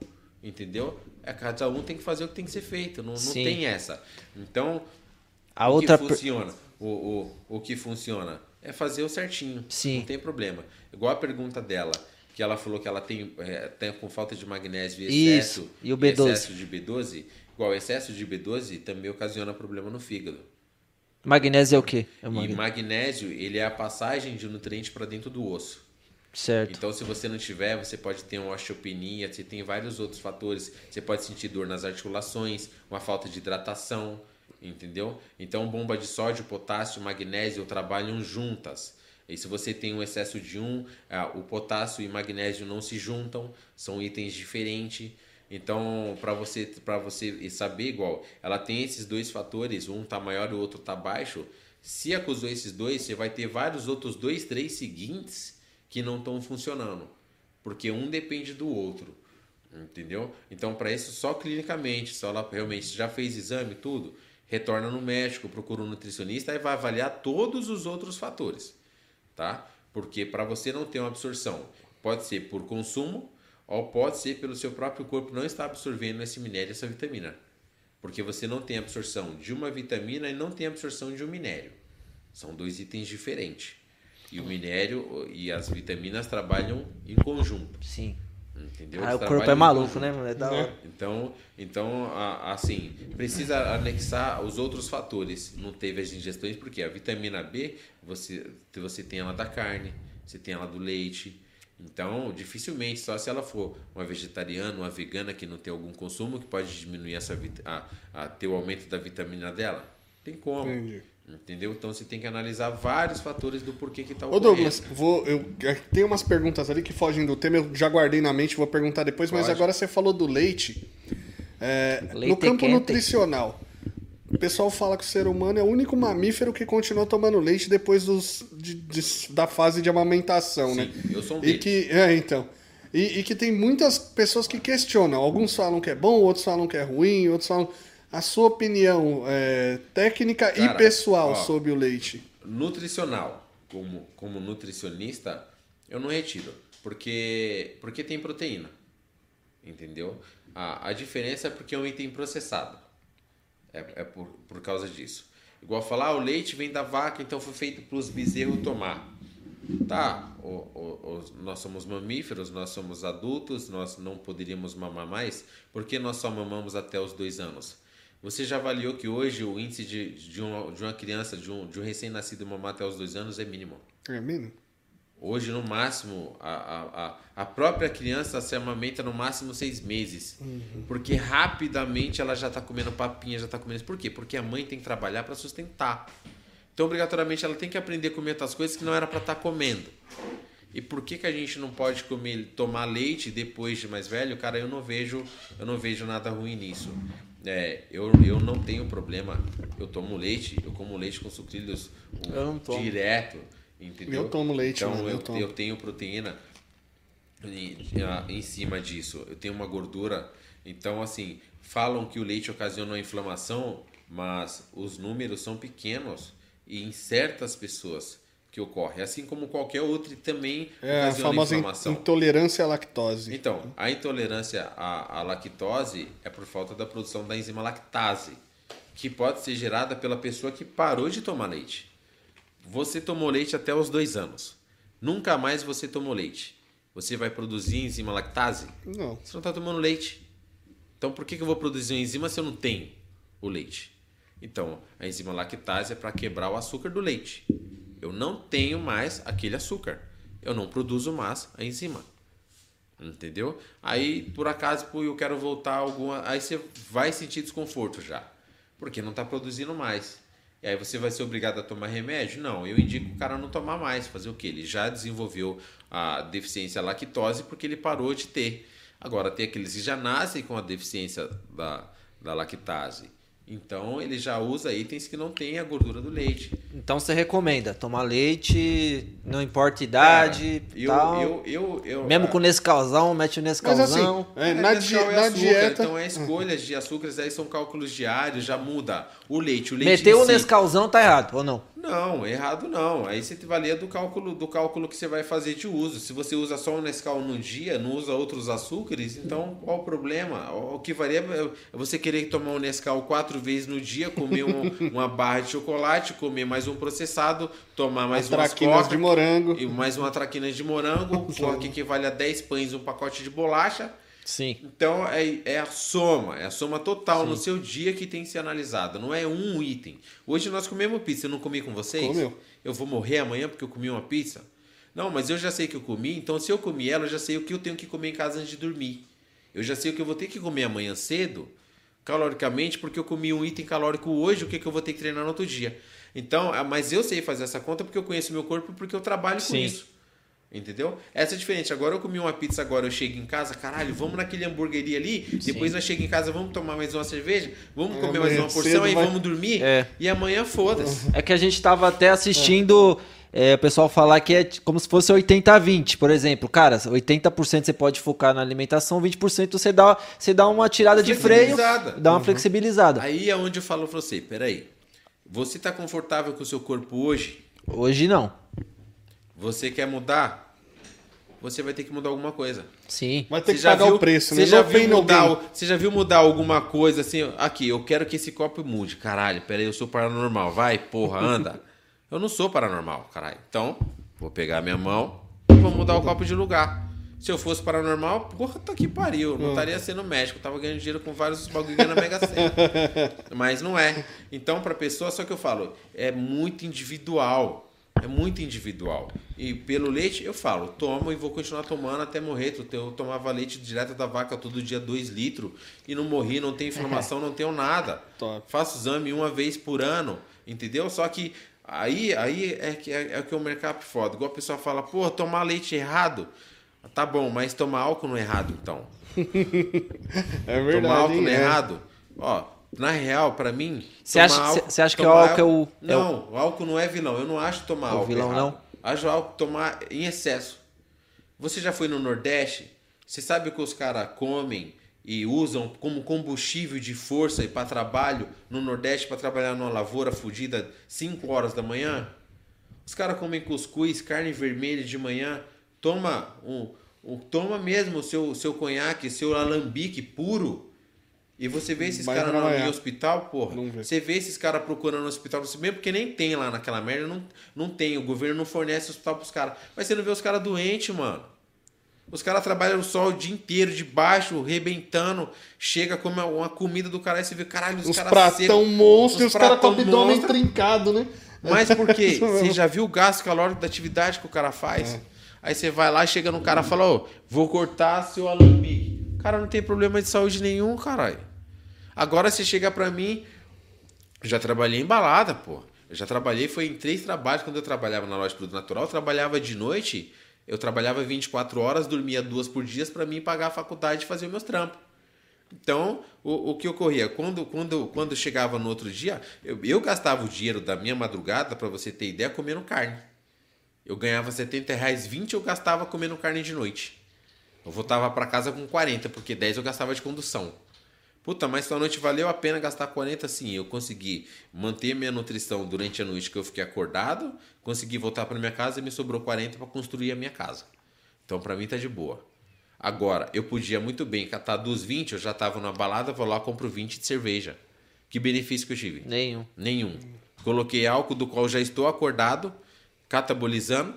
Entendeu? É, cada um tem que fazer o que tem que ser feito. Não, não tem essa. Então, a o outra que funciona? O, o, o que funciona é fazer o certinho. Sim. Não tem problema. Igual a pergunta dela, que ela falou que ela tem, é, tem com falta de magnésio e excesso, Isso. E o B12. excesso de B12. Igual excesso de B12 também ocasiona problema no fígado. Magnésio é o quê? É E magnésio. magnésio, ele é a passagem de nutriente para dentro do osso. Certo. Então, se você não tiver, você pode ter uma osteopenia, você tem vários outros fatores. Você pode sentir dor nas articulações, uma falta de hidratação, entendeu? Então, bomba de sódio, potássio, magnésio trabalham juntas. E se você tem um excesso de um, ah, o potássio e magnésio não se juntam, são itens diferentes. Então, para você para você saber igual, ela tem esses dois fatores, um tá maior e o outro tá baixo. Se acusou esses dois, você vai ter vários outros dois, três seguintes que não estão funcionando, porque um depende do outro, entendeu? Então, para isso só clinicamente, só ela realmente já fez exame tudo, retorna no médico, procura um nutricionista e vai avaliar todos os outros fatores, tá? Porque para você não ter uma absorção, pode ser por consumo ou pode ser pelo seu próprio corpo não estar absorvendo esse minério, essa vitamina. Porque você não tem absorção de uma vitamina e não tem absorção de um minério. São dois itens diferentes. E o minério e as vitaminas trabalham em conjunto. Sim. Entendeu? Ah, o corpo é maluco, né, mano? É da hora. Então, então assim, precisa anexar os outros fatores. Não teve as ingestões, porque a vitamina B, você, você tem ela da carne, você tem ela do leite. Então, dificilmente, só se ela for uma vegetariana, uma vegana que não tem algum consumo, que pode diminuir essa, vit- a, a, ter o aumento da vitamina dela. Tem como. Entendi. Entendeu? Então você tem que analisar vários fatores do porquê que está Ô ocorrendo. Douglas, vou, eu, é, tem umas perguntas ali que fogem do tema, eu já guardei na mente, vou perguntar depois, mas Pode. agora você falou do leite. É, no Leite campo quente. nutricional, o pessoal fala que o ser humano é o único mamífero que continua tomando leite depois dos, de- de- da fase de amamentação, né? Sim, eu sou um E que, é, então. E, e que tem muitas pessoas que questionam. Alguns falam que é bom, outros falam que é ruim, outros falam. A sua opinião é, técnica e Cara, pessoal ó. sobre o leite. nutricional, como, como nutricionista, eu não retiro, porque, porque tem proteína, entendeu? A, a diferença é porque é um item processado, é, é por, por causa disso. Igual falar, ah, o leite vem da vaca, então foi feito para os bezerros tomar. Tá, o, o, os- nós somos mamíferos, nós somos adultos, nós não poderíamos mamar mais, porque nós só mamamos até os dois anos. Você já avaliou que hoje o índice de, de, uma, de uma criança, de um, de um recém-nascido mamar até os dois anos é mínimo? É mínimo? Hoje, no máximo, a, a, a, própria criança se amamenta no máximo seis meses. Porque rapidamente ela já está comendo papinha, já está comendo. Por quê? Porque a mãe tem que trabalhar para sustentar. Então, obrigatoriamente, ela tem que aprender a comer outras coisas que não era para estar comendo. E por que, que a gente não pode comer, tomar leite depois de mais velho? Cara, eu não vejo, eu não vejo nada ruim nisso. É, eu, eu não tenho problema. Eu tomo leite, eu como leite com sucrilhos um, direto. Entendeu? Eu tomo leite, Então mano, eu eu, tomo. eu tenho proteína em, em cima disso. Eu tenho uma gordura. Então, assim, falam que o leite ocasiona inflamação, mas os números são pequenos e em certas pessoas que ocorre, assim como qualquer outro também É a famosa in- inflamação. intolerância à lactose. Então, a intolerância à, à lactose é por falta da produção da enzima lactase, que pode ser gerada pela pessoa que parou de tomar leite. Você tomou leite até os dois anos. Nunca mais você tomou leite. Você vai produzir enzima lactase? Não. Você não está tomando leite. Então, por que, que eu vou produzir uma enzima se eu não tenho o leite? Então, a enzima lactase é para quebrar o açúcar do leite. Eu não tenho mais aquele açúcar. Eu não produzo mais a enzima. Entendeu? Aí, por acaso, eu quero voltar alguma. Aí você vai sentir desconforto já. Porque não está produzindo mais. E aí você vai ser obrigado a tomar remédio? Não, eu indico o cara não tomar mais. Fazer o quê? Ele já desenvolveu a deficiência lactose porque ele parou de ter. Agora, tem aqueles que já nascem com a deficiência da, da lactase. Então ele já usa itens que não tem a gordura do leite. Então você recomenda tomar leite, não importa a idade, Cara, eu, tal. eu, eu, eu, Mesmo a- com Nescauzão, mete o Mas Nescauzão. assim, é, É, na, di- é na açúcar, dieta. Então é escolhas de açúcares, aí são cálculos diários, já muda. O leite, o leite. Meteu o si- Nescauzão, tá errado, ou não? Não, errado não. Aí você valia do cálculo do cálculo que você vai fazer de uso. Se você usa só o Nescau no dia, não usa outros açúcares, então qual o problema? O que varia é você querer tomar o Nescau quatro vezes no dia, comer um- <laughs> uma barra de chocolate, comer mais um processado, tomar mais traquinas coca, de morango. e mais uma traquina de morango, <laughs> porra, que equivale a 10 pães um pacote de bolacha. Sim. Então é, é a soma, é a soma total no seu dia que tem que ser analisada, não é um item. Hoje nós comemos pizza, eu não comi com vocês? Comeu. Eu vou morrer amanhã porque eu comi uma pizza? Não, mas eu já sei que eu comi, então se eu comi ela, eu já sei o que eu tenho que comer em casa antes de dormir. Eu já sei o que eu vou ter que comer amanhã cedo, caloricamente, porque eu comi um item calórico hoje, o que, que eu vou ter que treinar no outro dia. Então, ah, mas eu sei fazer essa conta porque eu conheço meu corpo porque eu trabalho com Sim. isso. Entendeu? Essa é diferente. Agora eu comi uma pizza, agora eu chego em casa, caralho, vamos naquele hamburgueria ali, depois nós chegamos em casa, vamos tomar mais uma cerveja, vamos É, comer mais uma porção, aí vai- vamos dormir, É. e amanhã foda-se. É que a gente tava até assistindo é, o pessoal falar que é como se fosse 80-20, por exemplo. Cara, 80% você pode focar na alimentação, 20% você dá, você dá uma tirada de freio, dá uma flexibilizada. Aí é onde eu falo pra você, peraí, você tá confortável com o seu corpo hoje? Hoje não. Você quer mudar? Você vai ter que mudar alguma coisa. Sim. Vai ter Você que já pagar viu- o preço, né? Você já, viu mudar, você já viu mudar alguma coisa assim? Aqui, eu quero que esse copo mude. Caralho, peraí, eu sou paranormal. Vai, porra, anda. <laughs> Eu não sou paranormal, caralho. Então, vou pegar minha mão e vou mudar o copo de lugar. Se eu fosse paranormal, porra, tá que pariu. Não estaria sendo médico. Eu tava ganhando dinheiro com vários bagulho na Mega Sena. <laughs> Mas não é. Então, pra pessoa, só que eu falo, é muito individual. É muito individual. E pelo leite, eu falo, tomo e vou continuar tomando até morrer. Eu tomava leite direto da vaca todo dia, 2 litros, e não morri, não tenho inflamação, não tenho nada. Top. Faço exame uma vez por ano, entendeu? Só que aí, aí é que é, é que o mercado foda. Igual a pessoa fala, pô, tomar leite errado. Tá bom, mas tomar álcool não é errado, então. <laughs> É verdade. tomar álcool hein? não é É. errado. Ó, na real, pra mim. Você acha- álcool- acha que o álcool é o- é o- Não, o álcool não é vilão. Eu não acho tomar É o álcool. vilão, errado. não? Acho álcool tomar em excesso. Você já foi no Nordeste? Você sabe o que os caras comem e usam como combustível de força e para trabalho no Nordeste para trabalhar numa lavoura fudida 5 horas da manhã? Os caras comem cuscuz, carne vermelha de manhã, toma um, um- toma mesmo o seu seu conhaque, seu alambique puro. E você vê esses caras no hospital, porra. Você vê esses caras procurando hospital, você mesmo porque nem tem lá naquela merda, não, não tem, o governo não fornece hospital pros caras. Mas você não vê os caras doentes, mano. Os caras trabalham no sol o dia inteiro, de baixo, rebentando. Chega, come uma comida do cara e você vê, caralho, os Uns caras pratão secos, monstro e os caras com o abdômen trincado, né? Mas por quê? <laughs> Você já viu o gasto calórico da atividade que o cara faz? É. Aí você vai lá, chega no cara e fala, ô, vou cortar seu alambique. Cara não tem problema de saúde nenhum, caralho. Agora você chega pra mim, já trabalhei em balada, pô. Eu já trabalhei, foi em três trabalhos quando eu trabalhava na loja de produto natural. Eu trabalhava de noite, eu trabalhava 24 horas, dormia duas por dia pra mim pagar a faculdade e fazer meus trampos. Então, o, o que ocorria? Quando, quando, quando chegava no outro dia, eu, eu gastava o dinheiro da minha madrugada, pra você ter ideia, comendo carne. Eu ganhava 70 reais, 20 eu gastava comendo carne de noite. Eu voltava pra casa com 40, porque 10 eu gastava de condução. Puta, mas sua noite valeu a pena gastar 40 sim. Eu consegui manter minha nutrição durante a noite que eu fiquei acordado, consegui voltar pra minha casa e me sobrou 40 pra construir a minha casa. Então pra mim tá de boa. Agora, eu podia muito bem catar dos 20, eu já tava na balada, vou lá compro 20 de cerveja. Que benefício que eu tive? Nenhum. Nenhum. Coloquei álcool do qual já estou acordado, catabolizando,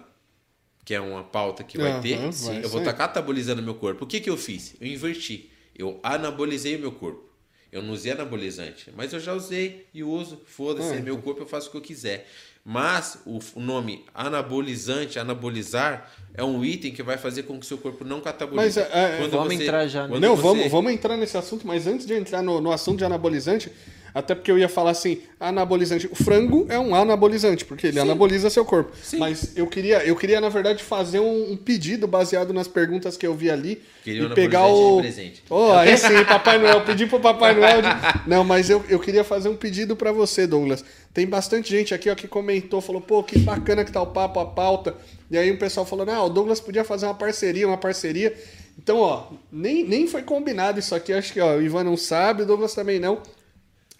que é uma pauta que vai Aham, ter. vai, eu vou estar catabolizando meu corpo. O que, que eu fiz? Eu inverti. Eu anabolizei o meu corpo. Eu não usei anabolizante, mas eu já usei e uso. Foda-se, é meu corpo, eu faço o que eu quiser. Mas o nome anabolizante, anabolizar, é um item que vai fazer com que o seu corpo não catabolize. Mas, é, é, Quando vamos entrar já, né? quando Não, você- vamos, vamos entrar nesse assunto, mas antes de entrar no, no assunto de anabolizante, Até porque eu ia falar assim, anabolizante. O frango é um anabolizante, porque ele anaboliza seu corpo. Sim. Mas eu queria, eu queria, na verdade, fazer um, um pedido baseado nas perguntas que eu vi ali. Queria um e pegar anabolizante o. Oh, aí sim, Papai Noel. Pedi pro Papai <laughs> Noel. de- Não, mas eu, eu queria fazer um pedido pra você, Douglas. Tem bastante gente aqui ó, que comentou, falou, pô, que bacana que tá o papo, a pauta. E aí o pessoal falou, não, o Douglas podia fazer uma parceria, uma parceria. Então, ó, nem, nem foi combinado isso aqui. Acho que ó, o Ivan não sabe, o Douglas também não.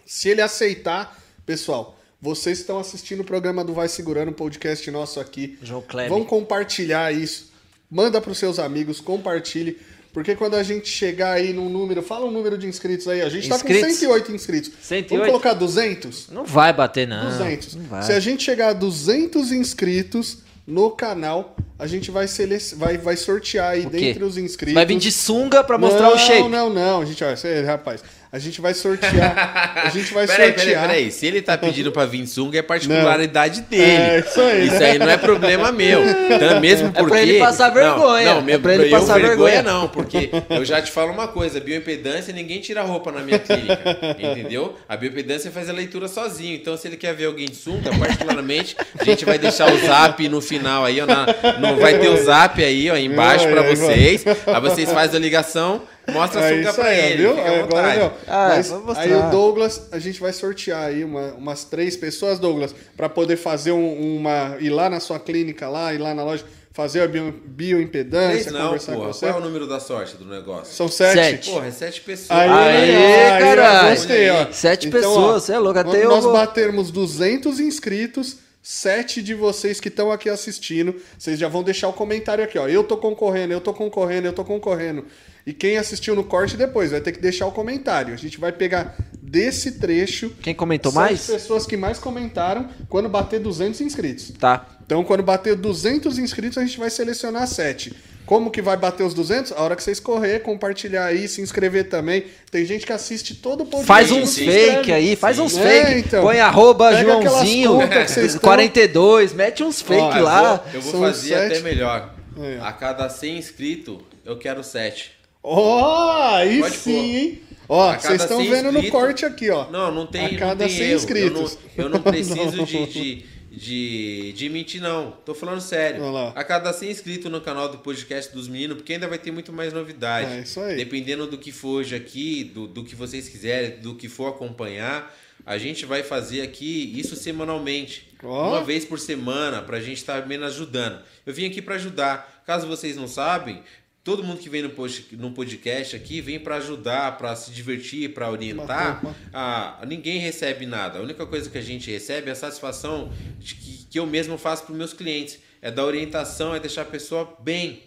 Se ele aceitar, pessoal, vocês estão assistindo o programa do Vai Segurando, um podcast nosso aqui. João Kleber. Vão compartilhar isso. Manda para os seus amigos, compartilhe. Porque quando a gente chegar aí num número, fala um número de inscritos aí. A gente tá com Inscritos? 108 inscritos. 108? Vamos colocar 200? Não vai bater, não. 200. Não vai. Se a gente chegar a 200 inscritos no canal, a gente vai, sele... vai, vai sortear aí O dentre os inscritos. Vai vir de sunga pra mostrar não, o shape. Não, não, A gente, olha, você- rapaz, a gente vai sortear. a gente vai <laughs> Peraí, sortear. peraí, peraí. Se ele tá pedindo pra vir sunga, é particularidade dele. É, isso aí, Isso aí não é problema meu. Então, mesmo pra porque... ele passar vergonha. Não, não É mesmo pra ele eu passar vergonha. não, porque eu já te falo uma coisa, bioimpedância, ninguém tira roupa na minha clínica, entendeu? A bioimpedância faz a leitura sozinho, então se ele quer ver alguém de sunga, particularmente, a gente vai deixar o zap no final aí, ó, na, no, vai ter o zap aí, ó, embaixo Ai, pra ai, vocês, aí vocês fazem a ligação, mostra a É sunga isso pra aí, ele, viu? Aí Agora não. Ah, Mas vou mostrar. aí o Douglas, a gente vai sortear aí uma- umas três pessoas, Douglas, para poder fazer um- uma. ir lá na sua clínica, lá, ir lá na loja, fazer a bio, bioimpedância, não, conversar com porra. você. Qual é o número da sorte do negócio? São sete. Sete. Porra, é sete pessoas. Aí, caralho. gostei, ó. Sete Então, pessoas, ó, cê é louco, até Quando eu nós vou- batermos 200 inscritos, sete de vocês que estão aqui assistindo, vocês já vão deixar o comentário aqui, ó. Eu tô concorrendo, eu tô concorrendo, eu tô concorrendo. E quem assistiu no corte depois vai ter que deixar o comentário. A gente vai pegar desse trecho. Quem comentou sete mais? pessoas que mais comentaram quando bater 200 inscritos. Tá. Então, quando bater 200 inscritos, a gente vai selecionar 7. Como que vai bater os 200? A hora que vocês correr, compartilhar aí, se inscrever também. Tem gente que assiste todo o podcast. Faz uns fake aí, faz uns É, fake. então. Põe arroba Joãozinho contas que vocês tão- 42, mete uns fake Ó, Eu lá. vou, eu vou fazer sete. até melhor. É. A cada 100 inscritos, eu quero 7. Ó, aí Pode sim, pôr. hein? Ó, vocês estão 100 vendo no corte aqui, ó. Não, não tem, A cada não tem 100 erro. inscritos. Eu não, eu <laughs> não preciso Não. de, de, de, de mentir, não. Tô falando sério. Olha lá. A cada 100 inscritos no canal do podcast dos meninos, porque ainda vai ter muito mais novidade. É isso aí. Dependendo do que for hoje aqui, do, do que vocês quiserem, do que for acompanhar, a gente vai fazer aqui isso semanalmente. Ó. Uma vez por semana, pra gente estar menos ajudando. Eu vim aqui pra ajudar. Caso vocês não sabem, todo mundo que vem no, post, no podcast aqui vem pra ajudar, pra se divertir, pra orientar. Ah, ninguém recebe nada. A única coisa que a gente recebe é a satisfação de que, que eu mesmo faço para meus clientes. É dar orientação, é deixar a pessoa bem.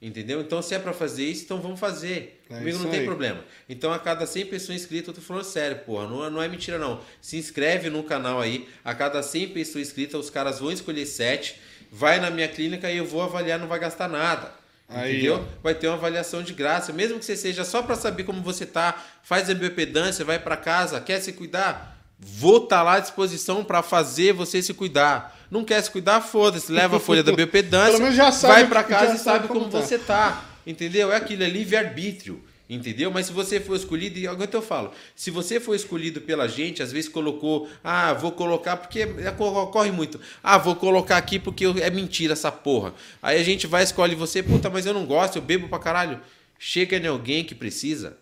Entendeu? Então, se é para fazer isso, então vamos fazer. É Comigo não tem aí. problema. Então, a cada 100 pessoas inscritas, eu tô falando sério, porra. Não, é- não é mentira, não. Se inscreve no canal aí. A cada 100 pessoas inscritas, os caras vão escolher 7. Vai na minha clínica e eu vou avaliar, não vai gastar nada. Aí, entendeu? ó. Vai ter uma avaliação de graça. Mesmo que você seja só para saber como você tá, faz a biopedância, vai para casa, quer se cuidar? Vou estar lá à disposição para fazer você se cuidar. Não quer se cuidar? Foda-se, leva a folha da biopedância, <laughs> Pelo menos já sabe vai para casa e sabe sabe como como, tá. você tá. Entendeu? É aquilo, é livre-arbítrio. Entendeu? Mas se você for escolhido, e agora eu falo, se você for escolhido pela gente, às vezes colocou, ah, vou colocar, porque é- ocorre muito, ah, vou colocar aqui porque é mentira essa porra. Aí a gente vai, escolhe você, puta, mas eu não gosto, eu bebo pra caralho. Chega em alguém que precisa,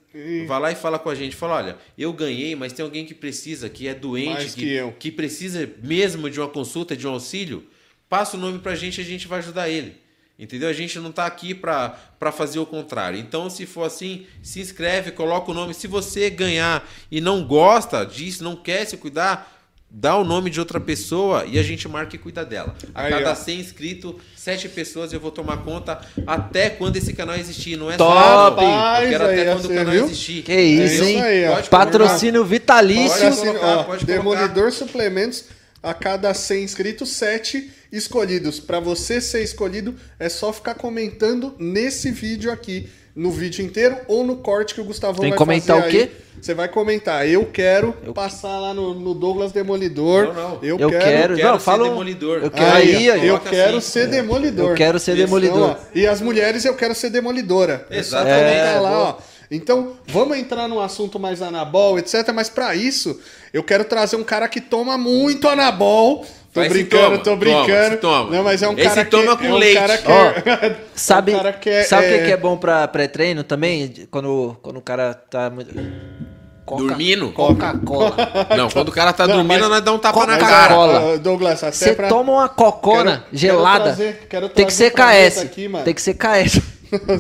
vai lá e fala com a gente, fala, olha, eu ganhei, mas tem alguém que precisa, que é doente, que eu. que precisa mesmo de uma consulta, de um auxílio, passa o nome pra gente e a gente vai ajudar ele. Entendeu? A gente não tá aqui pra pra fazer o contrário. Então, se for assim, se inscreve, coloca o nome. Se você ganhar e não gosta disso, não quer se cuidar, dá o nome de outra pessoa e a gente marca e cuida dela. A Aí, cada ó. 100 inscritos, 7 pessoas eu vou tomar conta até quando esse canal existir. Não é Top! só. Eu quero Aí, até quando o você canal viu? existir. Que isso, isso hein? aí, ó. Pode Patrocínio Pode vitalício. assim, colocar, ó, pode colocar. Demolidor Suplementos, a cada 100 inscritos, 7 escolhidos. Para você ser escolhido, é só ficar comentando nesse vídeo aqui, no vídeo inteiro ou no corte que o Gustavão Tem vai comentar fazer o quê? aí. Você vai comentar, eu quero passar lá no, no Douglas Demolidor. Não, não. Eu, Eu quero. quero. quero não, ser fala demolidor. Eu quero Aí, aí, eu quero assim. ser demolidor. Eu quero ser Então, demolidor. ó, e as mulheres, eu quero ser demolidora. É só Exatamente. colocar É, lá, ó. Então, vamos entrar num assunto mais anabol, etc. Mas para isso, eu quero trazer um cara que toma muito anabol. Tô Vai, brincando, toma, tô toma, brincando. se toma. Não, mas é um Esse cara que toma com é um leite. cara que é- <laughs> Sabe, um cara que é- sabe o que é- que é bom pra pré-treino também? Quando, quando o cara tá muito. Coca- Dormindo? Coca-Cola. <laughs> Não, quando o cara tá Não, dormindo, nós dá um tapa na cara. Cola. Ah, Douglas, até Você pra... toma uma cocona Quero- quero gelada. trazer- quero tem que trazer ser KS. aqui, mano. tem que ser KS.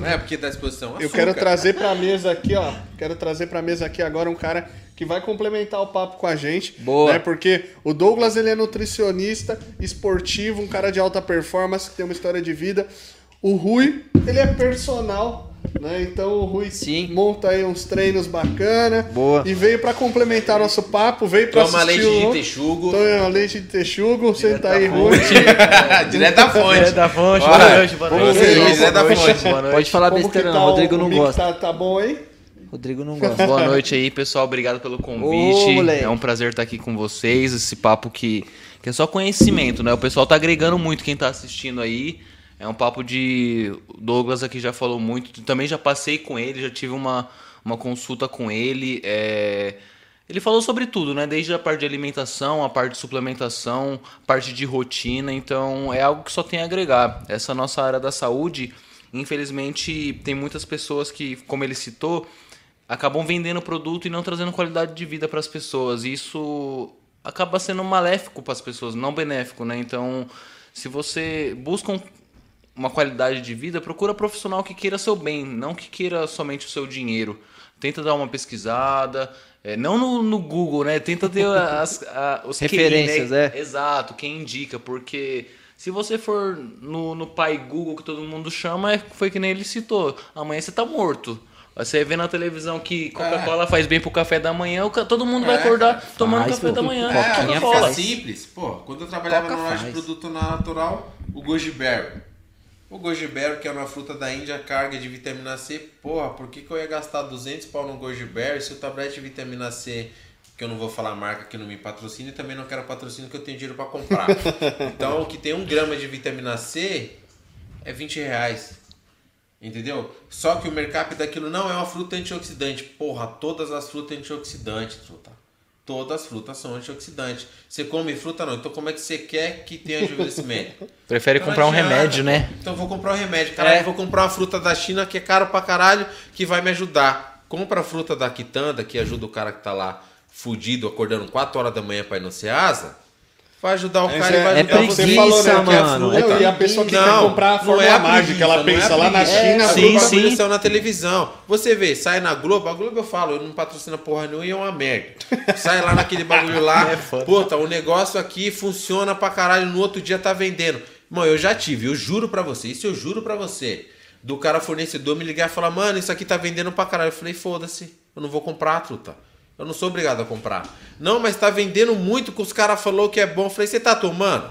É, porque dá exposição Eu açúcar. quero trazer pra mesa aqui, ó. Quero trazer pra mesa aqui agora um cara que vai complementar o papo com a gente. Boa. Né? Porque o Douglas, ele é nutricionista, esportivo, um cara de alta performance, que tem uma história de vida. O Rui, ele é personal, né? Então o Rui Sim. monta aí uns treinos bacana. Boa. E veio pra complementar nosso papo, veio pra Toma assistir leite o- de texugo. Toma leite de texugo, senta aí, Rui. <laughs> Direto da fonte. Direto da fonte, boa noite, boa noite. direto da noite, fonte. boa noite. Pode falar Como besteira, tá não. O Rodrigo não gosta. Tá, tá bom aí? Rodrigo não gosta. Boa noite aí, pessoal. Obrigado pelo convite. Ô, é um prazer estar aqui com vocês. Esse papo que, que é só conhecimento, né? O pessoal tá agregando muito quem tá assistindo aí. É um papo de. Douglas aqui já falou muito. Também já passei com ele, já tive uma, uma consulta com ele. é, Ele falou sobre tudo, né? Desde a parte de alimentação, a parte de suplementação, parte de rotina. Então é algo que só tem a agregar. Essa nossa área da saúde, infelizmente, tem muitas pessoas que, como ele citou, acabam vendendo produto e não trazendo qualidade de vida para as pessoas. E isso acaba sendo maléfico para as pessoas, não benéfico, né? Então, se você busca um- uma qualidade de vida, procura profissional que queira seu bem, não que queira somente o seu dinheiro. Tenta dar uma pesquisada, é, não no, no Google, né? Tenta ter <laughs> as, a- os Referências, né? é. Exato, quem indica, porque se você for no, no pai Google que todo mundo chama, é- foi que nem ele citou, amanhã você tá morto. Você vê na televisão que Coca-Cola faz bem pro café da manhã, todo mundo vai É, acordar tomando faz, café da pô. manhã. É, Coca-Cola. simples. Pô, quando eu trabalhava Coca na loja de produto natural, o goji berry. O goji berry, que é uma fruta da Índia, carga de vitamina C. Porra, por que, que eu ia gastar 200 pau no goji berry se o tablete de vitamina C, que eu não vou falar a marca que não me patrocina e também não quero patrocínio que eu tenho dinheiro pra comprar. <laughs> então, o que tem um grama de vitamina C é 20 reais. Entendeu? Só que o mercap daquilo não é uma fruta antioxidante. Porra, todas as frutas antioxidantes, fruta. Todas as frutas são antioxidantes. Você come fruta não, então como é que você quer que tenha envelhecimento? <laughs> Prefere Não comprar um adianta. remédio, né? Então vou comprar um remédio. Caralho, É. eu vou comprar uma fruta da China que é caro pra caralho, que vai me ajudar. Compra a fruta da quitanda, que ajuda o cara que tá lá fudido, acordando 4 horas da manhã pra ir no Ceasa. Vai ajudar o Mas cara e vai é ajudar preguiça, você. falou, né, que a mano. fruta- Então, e a pessoa que não, quer comprar a não fórmula é a mágica, preguiça, ela não é pensa lá na. China, É, a sim, sim. na televisão. Você vê, sai na Globo, a Globo eu falo, eu não patrocina porra nenhuma e é uma merda. Sai lá naquele bagulho lá, <laughs> É puta, o negócio aqui funciona pra caralho, no outro dia tá vendendo. Mano, eu já tive, eu juro pra você, isso eu juro pra você. Do cara fornecedor me ligar e falar, mano, isso aqui tá vendendo pra caralho. Eu falei, foda-se, eu não vou comprar, truta. Eu não sou obrigado a comprar. Não, mas tá vendendo muito que os caras falou que é bom. Eu falei, você tá tomando?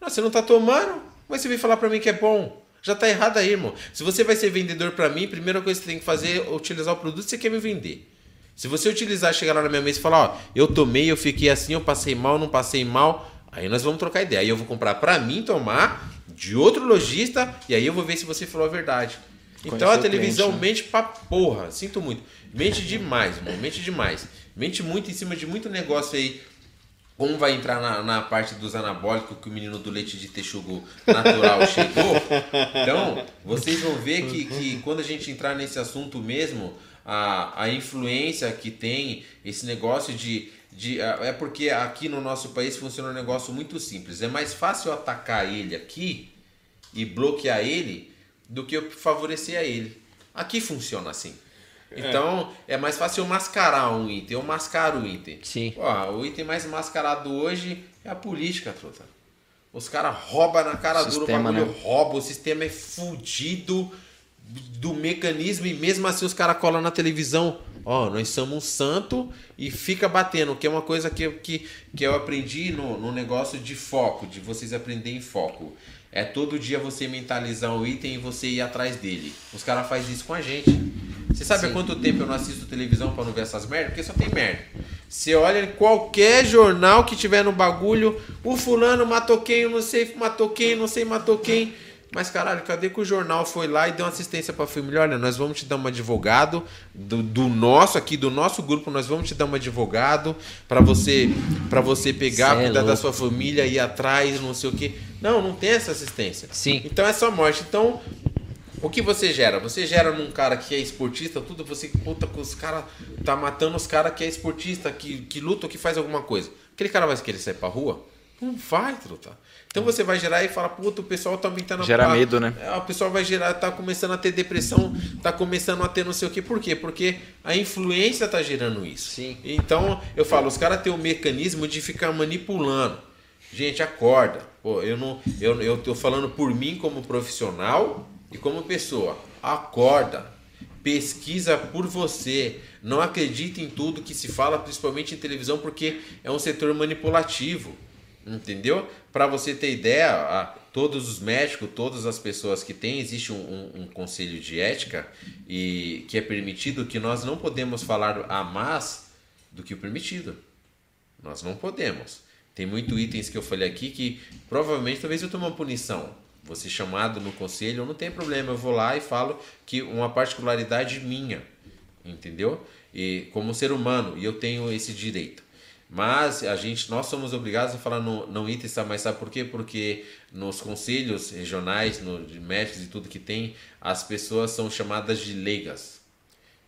Não, você não tá tomando? Mas você vem falar pra mim que é bom. Já tá errado aí, irmão. Se você vai ser vendedor pra mim, a primeira coisa que você tem que fazer é utilizar o produto que você quer me vender. Se você utilizar, chegar lá na minha mesa e falar, ó, eu tomei, eu fiquei assim, eu passei mal, não passei mal, aí nós vamos trocar ideia. Aí eu vou comprar pra mim tomar, de outro lojista, e aí eu vou ver se você falou a verdade. Então a televisão cliente, né? mente pra porra, sinto muito. Mente demais, irmão, mente demais. Mente muito em cima de muito negócio aí como vai entrar na, na parte dos anabólicos que o menino do leite de texugo natural <laughs> chegou. Então, vocês vão ver que, que quando a gente entrar nesse assunto mesmo, a, a influência que tem esse negócio de, de. É porque aqui no nosso país funciona um negócio muito simples. É mais fácil atacar ele aqui e bloquear ele do que eu favorecer a ele. Aqui funciona assim. Então, é mais fácil eu mascarar um item. Eu mascaro o item. Sim. Pô, o item mais mascarado hoje é a política, truta. Os caras roubam na cara dura, o Sistema, bagulho né? rouba, o sistema é fudido do mecanismo e mesmo assim os caras colam na televisão. Ó, nós somos um santo e fica batendo, que é uma coisa que, que, que eu aprendi no, no negócio de foco, de vocês aprenderem foco. É todo dia você mentalizar um item e você ir atrás dele. Os caras fazem isso com a gente. Você sabe há quanto tempo eu não assisto televisão pra não ver essas merdas? Porque só tem merda. Você olha em qualquer jornal que tiver no bagulho, o fulano matou quem, eu não sei, matou quem, não sei, matou quem. Mas caralho, cadê que o jornal foi lá e deu uma assistência pra família? Olha, nós vamos te dar um advogado do, do nosso aqui, do nosso grupo, nós vamos te dar um advogado pra você para você pegar, Cê é cuidar da louco. sua família, ir atrás, não sei o quê. Não, não tem essa assistência. Sim. Então é só morte. Então, o que você gera? Você gera num cara que é esportista, tudo, você, puta, que os caras tá matando os caras que é esportista, que, que luta que faz alguma coisa. Aquele cara vai querer sair pra rua? Não vai, truta. Então você vai gerar e fala, puta, o pessoal também tá na Gera ah, medo, né? é, o pessoal vai gerar, tá começando a ter depressão, tá começando a ter não sei o quê. Por quê? Porque a influência tá gerando isso. Sim. Então, eu falo, os caras têm o mecanismo de ficar manipulando. Gente, acorda. Pô, eu não. Eu, eu tô falando por mim como profissional e como pessoa. Acorda. Pesquisa por você. Não acredite em tudo que se fala, principalmente em televisão, porque é um setor manipulativo. Entendeu? Para você ter ideia, a- todos os médicos, todas as pessoas que têm, existe um, um- um conselho de ética e que é permitido que nós não podemos falar a mais do que o permitido. Nós não podemos. Tem muito itens que eu falei aqui que provavelmente talvez eu tome uma punição. Ser chamado no conselho, não tem problema, eu vou lá e falo que uma particularidade minha, entendeu? E como ser humano, e eu tenho esse direito. Mas a gente, nós somos obrigados a falar no, não tá? mas sabe por quê? Porque nos conselhos regionais, no, de médicos e tudo que tem, as pessoas são chamadas de leigas.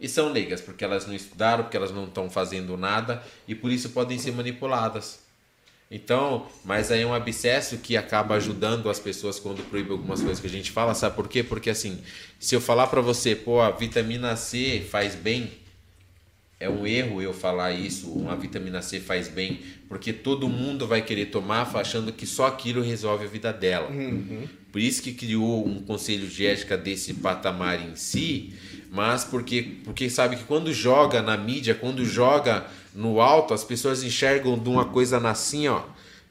E são leigas porque elas não estudaram, porque elas não estão fazendo nada e por isso podem ser manipuladas. Então, mas aí é um abscesso que acaba ajudando as pessoas quando proíbe algumas coisas que a gente fala, sabe por quê? Porque assim, se eu falar pra você, pô, a vitamina C faz bem, é um erro eu falar isso, uma vitamina C faz bem, porque todo mundo vai querer tomar achando que só aquilo resolve a vida dela. Por isso que criou um conselho de ética desse patamar em si, mas porque, porque sabe que quando joga na mídia, quando joga no alto, as pessoas enxergam de uma coisa assim, ó,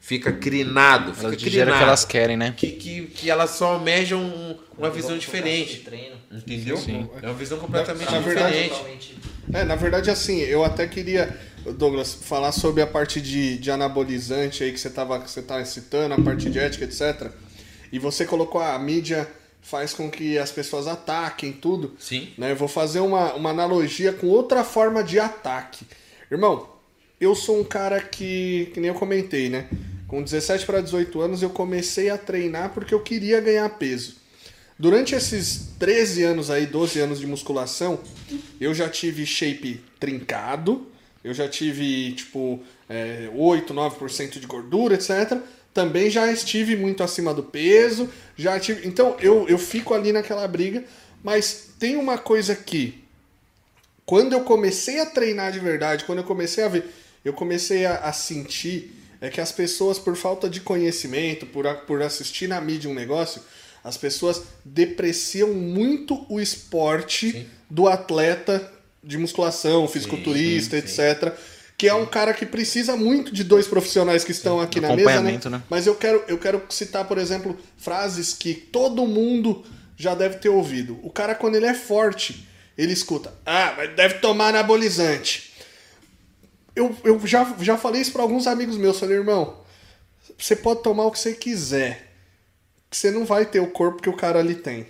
fica crinado, fica Elas crinado. que elas querem, né? Que, que, que elas só almejam um- uma visão diferente. Entendeu? Sim. É uma visão completamente Na verdade- diferente. É, na verdade, assim, eu até queria, Douglas, falar sobre a parte de, de anabolizante aí que você estava que você tava citando, a parte de ética, etc. E você colocou a mídia faz com que as pessoas ataquem tudo. Sim. Né? Eu vou fazer uma, uma analogia com outra forma de ataque. Irmão, eu sou um cara que, que nem eu comentei, né? Com 17 para 18 anos eu comecei a treinar porque eu queria ganhar peso. Durante esses 13 anos aí, 12 anos de musculação, eu já tive shape trincado, eu já tive, tipo, é, 8, 9% de gordura, etc. Também já estive muito acima do peso, já tive... Então, eu, eu fico ali naquela briga, mas tem uma coisa que, quando eu comecei a treinar de verdade, quando eu comecei a ver, eu comecei a, a sentir é que as pessoas, por falta de conhecimento, por, por assistir na mídia um negócio, as pessoas depreciam muito o esporte do atleta de musculação, fisiculturista, etc. Que é um cara que precisa muito de dois profissionais que estão aqui na mesa, né? Né? Mas eu quero, eu quero citar, por exemplo, frases que todo mundo já deve ter ouvido. O cara, quando ele é forte, ele escuta: Ah, mas deve tomar anabolizante. Eu, eu já, já falei isso para alguns amigos meus. Falei, irmão, você pode tomar o que você quiser. Que você não vai ter o corpo que o cara ali tem.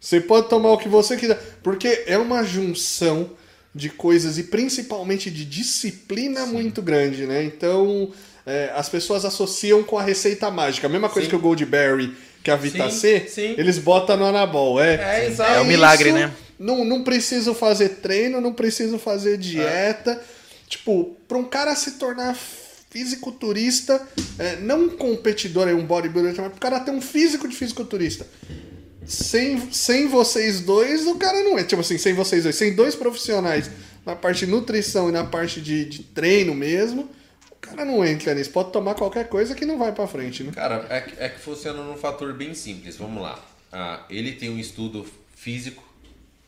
Você pode tomar o que você quiser. Porque é uma junção de coisas e principalmente de disciplina muito grande, né? Então, é, as pessoas associam com a receita mágica. A mesma coisa Sim. que o Goldberry, que a Vita Sim, C, sim. eles botam no anabol. É, É, exato. É o milagre, né? Não, não preciso fazer treino, não preciso fazer dieta. Tipo, para um cara se tornar fisiculturista, é, não um competidor, é um bodybuilder, mas pro cara ter um físico de fisiculturista. Sem, sem vocês dois, o cara não é. Tipo assim, sem vocês dois, sem dois profissionais na parte de nutrição e na parte de, de treino mesmo, o cara não entra nisso. Pode tomar qualquer coisa que não vai pra frente, né? Cara, é que, é que funciona num fator bem simples. Vamos lá. Ah, ele tem um estudo físico,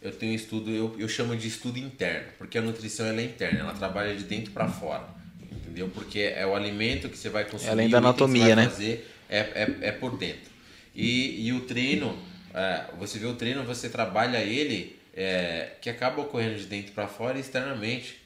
eu tenho estudo, eu, eu chamo de estudo interno, porque a nutrição ela é interna, ela trabalha de dentro para fora. Entendeu? Porque é o alimento que você vai consumir, Além da anatomia, vai né? fazer é, é, é por dentro. E, e o treino, é, você vê o treino, você trabalha ele é, que acaba ocorrendo de dentro para fora e externamente.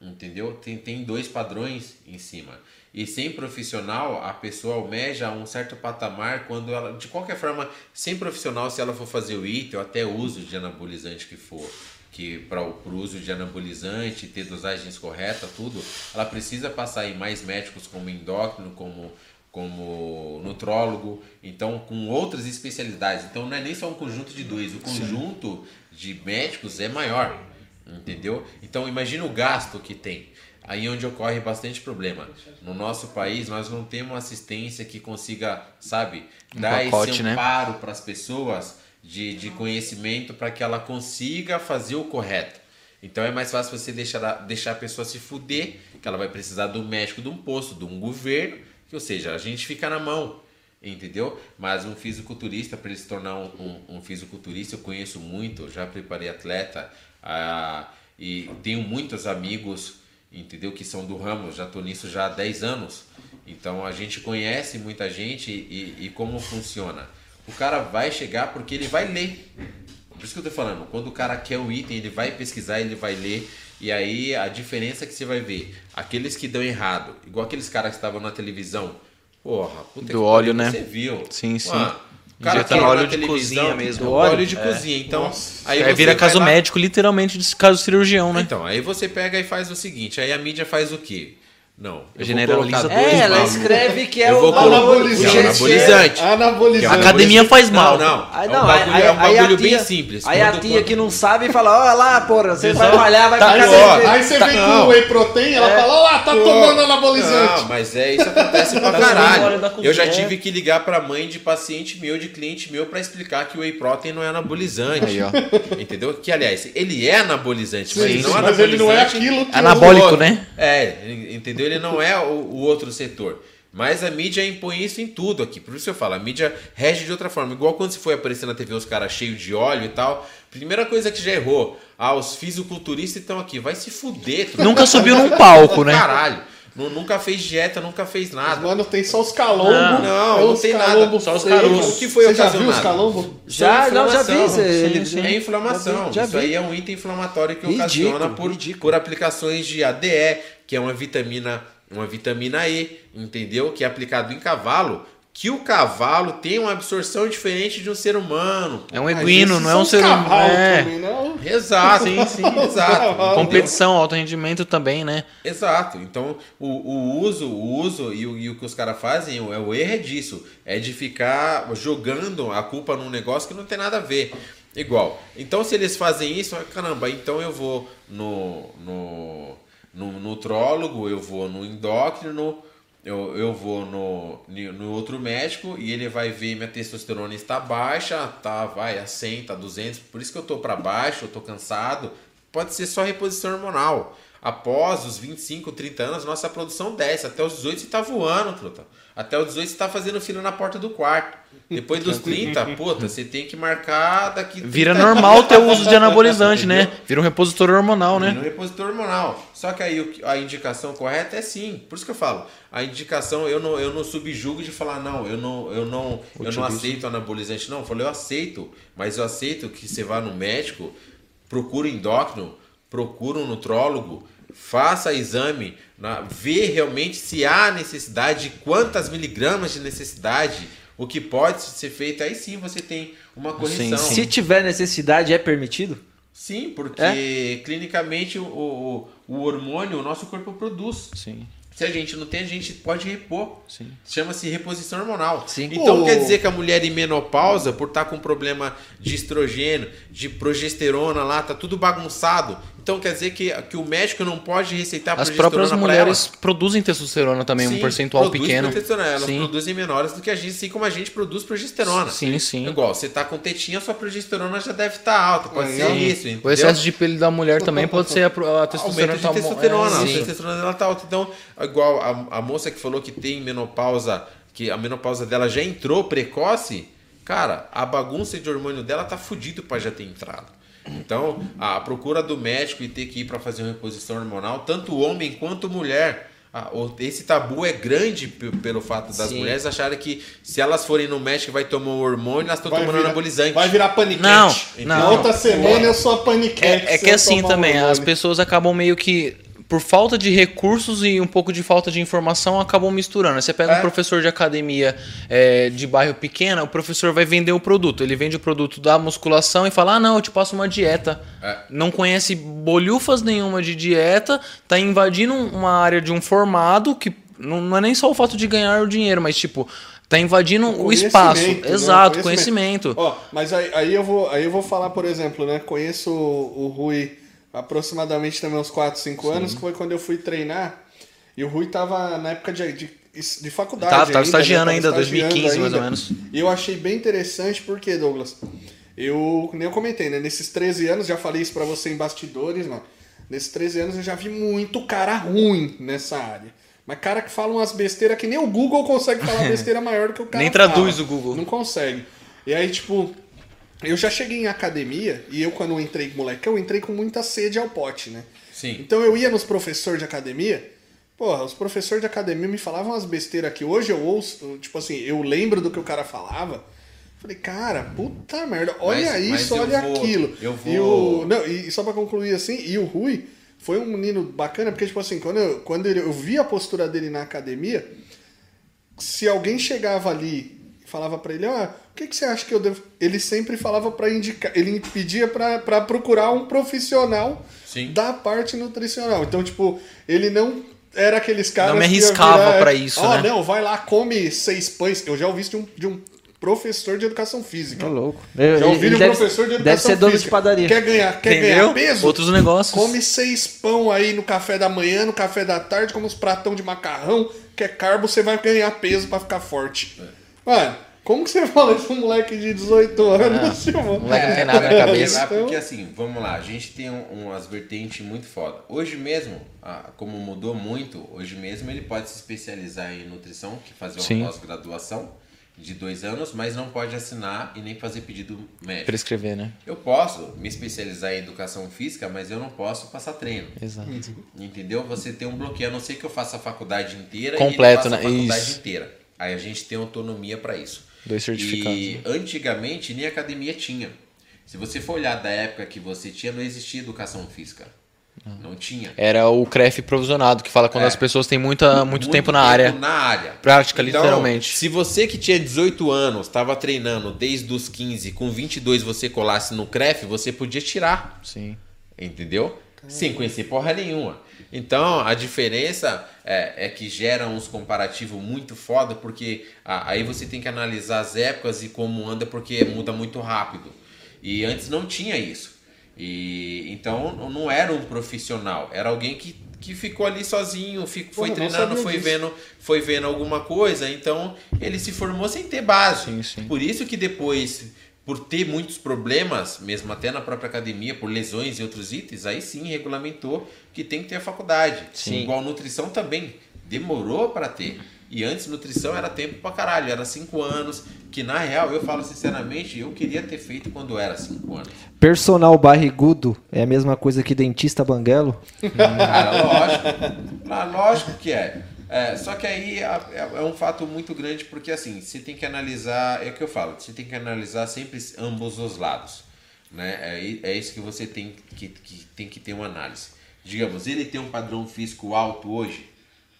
Entendeu? Tem, tem dois padrões em cima. E sem profissional, a pessoa almeja um certo patamar quando ela, de qualquer forma, sem profissional, se ela for fazer o IT ou até uso de anabolizante que for, que para o uso de anabolizante, ter dosagens corretas, tudo, ela precisa passar em mais médicos como endócrino, como como nutrólogo, então com outras especialidades. Então não é nem só um conjunto de dois, o conjunto Sim. de médicos é maior, entendeu? Então imagina o gasto que tem. Aí onde ocorre bastante problema. No nosso país nós não temos uma assistência que consiga, sabe, um dar pacote, esse né? amparo né? para as pessoas de, de conhecimento para que ela consiga fazer o correto. Então é mais fácil você deixar, deixar a pessoa se fuder, que ela vai precisar do médico de um posto, de um governo, que, ou seja, a gente fica na mão, entendeu? Mas um fisiculturista, para ele se tornar um, um, um, fisiculturista, eu conheço muito, já preparei atleta ah, e tenho muitos amigos, entendeu? Que são do ramo, já estou nisso já há 10 anos. Então a gente conhece muita gente e, e como funciona. O cara vai chegar porque ele vai ler. Por isso que eu estou falando, quando o cara quer o item, ele vai pesquisar, ele vai ler e aí a diferença é que você vai ver, aqueles que dão errado, igual aqueles caras que estavam na televisão, porra, puta do óleo, né? Você viu? Sim, sim. O cara tá óleo de cozinha mesmo. óleo, óleo de é. cozinha. Então, aí é, vira caso médico, literalmente, de caso cirurgião, né? Então, aí você pega e faz o seguinte, aí a mídia faz o quê? Não. Generaliza É, ela escreve que é o anabolizante. Anabolizante. anabolizante. A academia faz mal. Não, não. Aí, não, é um bagulho, aí, é um bagulho bem simples. Aí a tia que não sabe fala, olha lá, porra, você vai malhar, vai tá, pra Aí você vem com o whey protein, ela é. fala, olha lá, tá tomando anabolizante. Não, mas é, isso acontece pra caralho. Eu já tive que ligar pra mãe de paciente meu, de cliente meu, pra explicar que o whey protein não é anabolizante. Aí, ó. Entendeu? Que, aliás, ele é anabolizante, mas não Mas ele não é aquilo que Anabólico, né? É, entendeu? Ele não é o o outro setor. Mas a mídia impõe isso em tudo aqui. Por isso eu falo, a mídia rege de outra forma. Igual quando você foi aparecer na TV os caras cheios de óleo e tal. Primeira coisa que já errou. Ah, os fisiculturistas estão aqui. Vai se fuder. Nunca subiu num palco, né? Caralho. Nunca fez dieta, nunca fez nada. Mano, tem só os calombos. Não, não, não tem nada. Só os caroços. O que foi Você já viu os calombos? Já, não, já vi. Sim, É inflamação. Já vi, já Isso aí é um item inflamatório que ridículo, ocasiona por, por aplicações de ADE, que é uma vitamina uma vitamina E, entendeu? Que é aplicado em cavalo, que o cavalo tem uma absorção diferente de um ser humano. É um equino, não é um ser humano. É. não? Exato, sim, sim, <laughs> exato. Competição, alto rendimento também, né? Exato. Então, o, o uso, o uso e o, e o que os caras fazem, é o erro é disso. É de ficar jogando a culpa num negócio que não tem nada a ver. Igual. Então, se eles fazem isso, caramba, então eu vou no, no no nutrólogo, eu vou no endócrino, eu, eu vou no, no outro médico e ele vai ver minha testosterona está baixa, tá, vai a 100, tá 200, por isso que eu tô para baixo, eu tô cansado. Pode ser só reposição hormonal. Após os 25, 30 anos, nossa produção desce. Até os 18 você tá voando, truta. Até os 18 você tá fazendo fila na porta do quarto. Depois dos 30, <laughs> puta, você tem que marcar daqui. 30 Vira normal ter o uso de anabolizante, né? Vira um repositor hormonal, né? Vira um repositor hormonal. Só que aí a indicação correta é sim. Por isso que eu falo, a indicação eu não, eu não subjugo de falar não, eu não, eu não, eu não aceito anabolizante não. Eu falei eu aceito, mas eu aceito que você vá no médico, procura endócrino, procura um nutrólogo, faça exame, na, vê realmente se há necessidade, quantas miligramas de necessidade o que pode ser feito, aí sim você tem uma correção. Sim, sim. Se tiver necessidade, é permitido? Sim, porque é? clinicamente o, o, o hormônio o nosso corpo produz. Sim. Se a gente não tem, a gente pode repor. Sim. Chama-se reposição hormonal. Sim. Então quer dizer que a mulher em menopausa, por estar com problema de estrogênio, de progesterona lá, tá tudo bagunçado. Então quer dizer que, que o médico não pode receitar As próprias mulheres produzem testosterona também, sim, um percentual pequeno. Elas sim. produzem menores do que a gente, assim como a gente produz progesterona. Sim, sim. Igual, você tá com tetinha, sua progesterona já deve estar tá alta. Pode sim. ser isso. Entendeu? O excesso de pele da mulher também pode ser a, a testosterona. Aumento de tá testosterona. É, a testosterona dela tá alta. Então, igual a, a moça que falou que tem menopausa, que a menopausa dela já entrou precoce, cara, a bagunça de hormônio dela tá fudido para já ter entrado. Então, a procura do médico e ter que ir para fazer uma reposição hormonal, tanto homem quanto mulher. Esse tabu é grande pelo fato das Sim. mulheres acharem que se elas forem no médico vai tomar um hormônio, elas estão tomando virar, anabolizante. Vai virar paniquete. Não, não. Na outra semana é, eu sou a paniquete. É, é que assim também, as pessoas acabam meio que por falta de recursos e um pouco de falta de informação, acabam misturando. Você pega É. um professor de academia é, de bairro pequeno, o professor vai vender o produto. Ele vende o produto da musculação e fala: Ah, não, eu te passo uma dieta. É. Não conhece bolhufas nenhuma de dieta, tá invadindo uma área de um formado que não, não é nem só o fato de ganhar o dinheiro, mas tipo. Tá invadindo o espaço. Conhecimento, né? Exato, conhecimento. Ó, mas aí, aí eu vou, aí eu vou falar, por exemplo, né? Conheço o, o Rui aproximadamente também uns 4, 5 anos, que foi quando eu fui treinar. E o Rui tava na época de, de, de faculdade. Tava- tava ainda, estagiando ainda, estagiando 2015 mais ou menos. E eu achei bem interessante, porque, Douglas, eu, nem eu comentei, né? Nesses 13 anos, já falei isso pra você em bastidores, mano. Nesses 13 anos eu já vi muito cara ruim nessa área. Mas cara que fala umas besteiras que nem o Google consegue falar <laughs> besteira maior do que o cara Nem traduz fala. o Google. Não consegue. E aí, tipo, eu já cheguei em academia e eu, quando eu entrei moleque, eu entrei com muita sede ao pote, né? Sim. Então eu ia nos professores de academia, porra, os professores de academia me falavam umas besteiras que hoje eu ouço, tipo assim, eu lembro do que o cara falava. Falei, cara, puta merda, olha Mas- mas isso, eu olha vou- aquilo. eu E, vou- o, não, e só pra concluir assim, e o Rui foi um menino bacana, porque, tipo assim, quando eu, quando ele- eu vi a postura dele na academia, se alguém chegava ali e falava pra ele, ah, que, que você acha que eu devo. Ele sempre falava pra indicar, ele pedia pra, pra procurar um profissional Sim. da parte nutricional. Então, tipo, ele não era aqueles caras. Não me arriscava pra isso, Ó, né? não, vai lá, come seis pães. Eu já ouvi isso de um, de um professor de educação física. Tá louco. Já ouvi de um deve, professor de educação deve ser dono física. de padaria. Quer ganhar, quer Entendeu? ganhar peso? Outros negócios. Come seis pão aí no café da manhã, no café da tarde, come uns pratão de macarrão, que é carbo, você vai ganhar peso pra ficar forte. Mano, como que você fala isso um moleque de 18 anos, moleque não tem nada na cabeça. É, porque assim, vamos lá, a gente tem um- umas vertentes muito foda. Hoje mesmo, ah, como mudou muito, hoje mesmo ele pode se especializar em nutrição, que fazer uma pós-graduação de dois anos, mas não pode assinar e nem fazer pedido médico. Prescrever, né? Eu posso me especializar em educação física, mas eu não posso passar treino. Exato. Entendeu? Você tem um bloqueio, a não ser que eu faça a faculdade inteira Completo, e ele faça né? a faculdade Isso. inteira. Aí a gente tem autonomia para isso. Dois certificados, E né? antigamente nem academia tinha. Se você for olhar da época que você tinha, não existia educação física. Não tinha. Era o CREF provisionado, que fala quando É. as pessoas têm muita, muito, tempo na área. Na área. Prática, Então, literalmente. Se você que tinha 18 anos, estava treinando desde os 15, com 22 você colasse no CREF, você podia tirar. Sim. Entendeu? Sem conhecer porra nenhuma. Então, a diferença é, é que gera uns comparativos muito foda, porque ah, aí você tem que analisar as épocas e como anda, porque muda muito rápido. E antes não tinha isso. E então não era um profissional, era alguém que, que ficou ali sozinho, fi- foi Porra, treinando, foi disso. vendo, foi vendo alguma coisa, então ele se formou sem ter base. Sim, sim. Por isso que depois, por ter muitos problemas, mesmo até na própria academia, por lesões e outros itens, aí sim regulamentou que tem que ter a faculdade. Sim. Igual nutrição também. Demorou para ter. E antes nutrição era tempo pra caralho, era cinco anos, que na real, eu falo sinceramente, eu queria ter feito quando era cinco anos. Personal barrigudo é a mesma coisa que dentista banguelo? Cara, lógico. Ah, lógico que é. É, só que aí é, é- é um fato muito grande, porque assim, você tem que analisar, é o que eu falo, você tem que analisar sempre ambos os lados. Né? É, é isso que você tem que, que tem que ter uma análise. Digamos, ele tem um padrão físico alto hoje?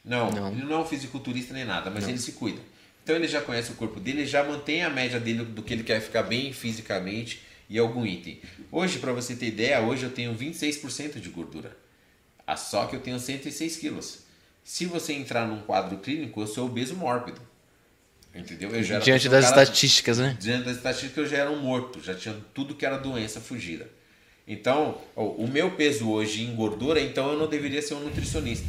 Não, Não. ele não é um fisiculturista nem nada, mas ele se cuida. Então ele já conhece o corpo dele, ele já mantém a média dele do que ele quer ficar bem fisicamente e algum item. Hoje, para você ter ideia, hoje eu tenho 26% de gordura. Ah, Só que eu tenho 106 quilos. Se você entrar num quadro clínico, eu sou obeso mórbido. Entendeu? Diante um das cara- estatísticas, né? Diante das estatísticas, eu já era um morto. Já tinha tudo que era doença fugida. Então, o meu peso hoje em gordura, então eu não deveria ser um nutricionista.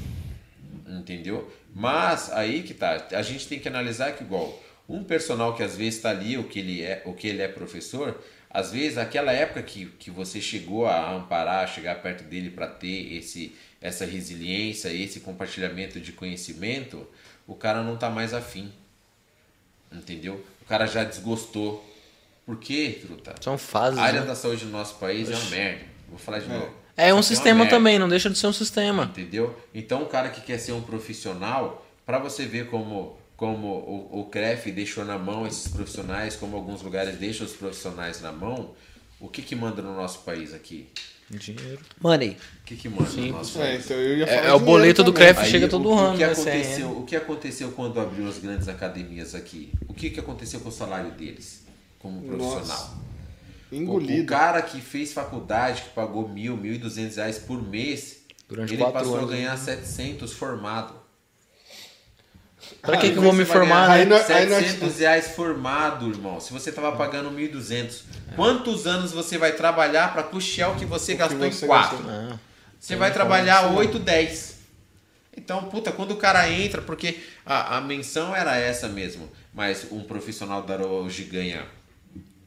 Entendeu? Mas aí que tá. A gente tem que analisar que igual um personal que às vezes está ali, o que ele é, o que ele é professor, às vezes aquela época que, que você chegou a amparar, chegar perto dele para ter esse essa resiliência, esse compartilhamento de conhecimento, o cara não tá mais afim. Entendeu? O cara já desgostou. Por quê, truta? São fases. A área né? da saúde do nosso país é uma merda. Vou falar de novo. É um aqui uma sistema merda. também, não deixa de ser um sistema. Entendeu? Então, o cara que quer ser um profissional, para você ver como, como o, o CREF deixou na mão esses profissionais, como alguns lugares deixam os profissionais na mão, O que que manda no nosso país aqui? Dinheiro. Money. O que que manda É, então eu ia É- falar é o dinheiro boleto do. CREF. chega todo o, ano, O que, né, aconteceu, CRN? o que aconteceu quando abriu as grandes academias aqui? O que, que aconteceu com o salário deles como profissional? Nossa. O, o Engolido. cara que fez faculdade, que pagou mil, mil e duzentos reais por mês, Durante ele quatro passou anos, a ganhar 700 formado. Pra que, que eu vou me formar, Aí né? aí não- 700 reais formado, irmão. Se você tava pagando 1.200, quantos anos você vai trabalhar para custear o que você que gastou você em quatro? gastou. Ah, Você vai trabalhar 8, 10. Então, puta, quando o cara entra, porque a, a menção era essa mesmo, mas um profissional da hoje ganha,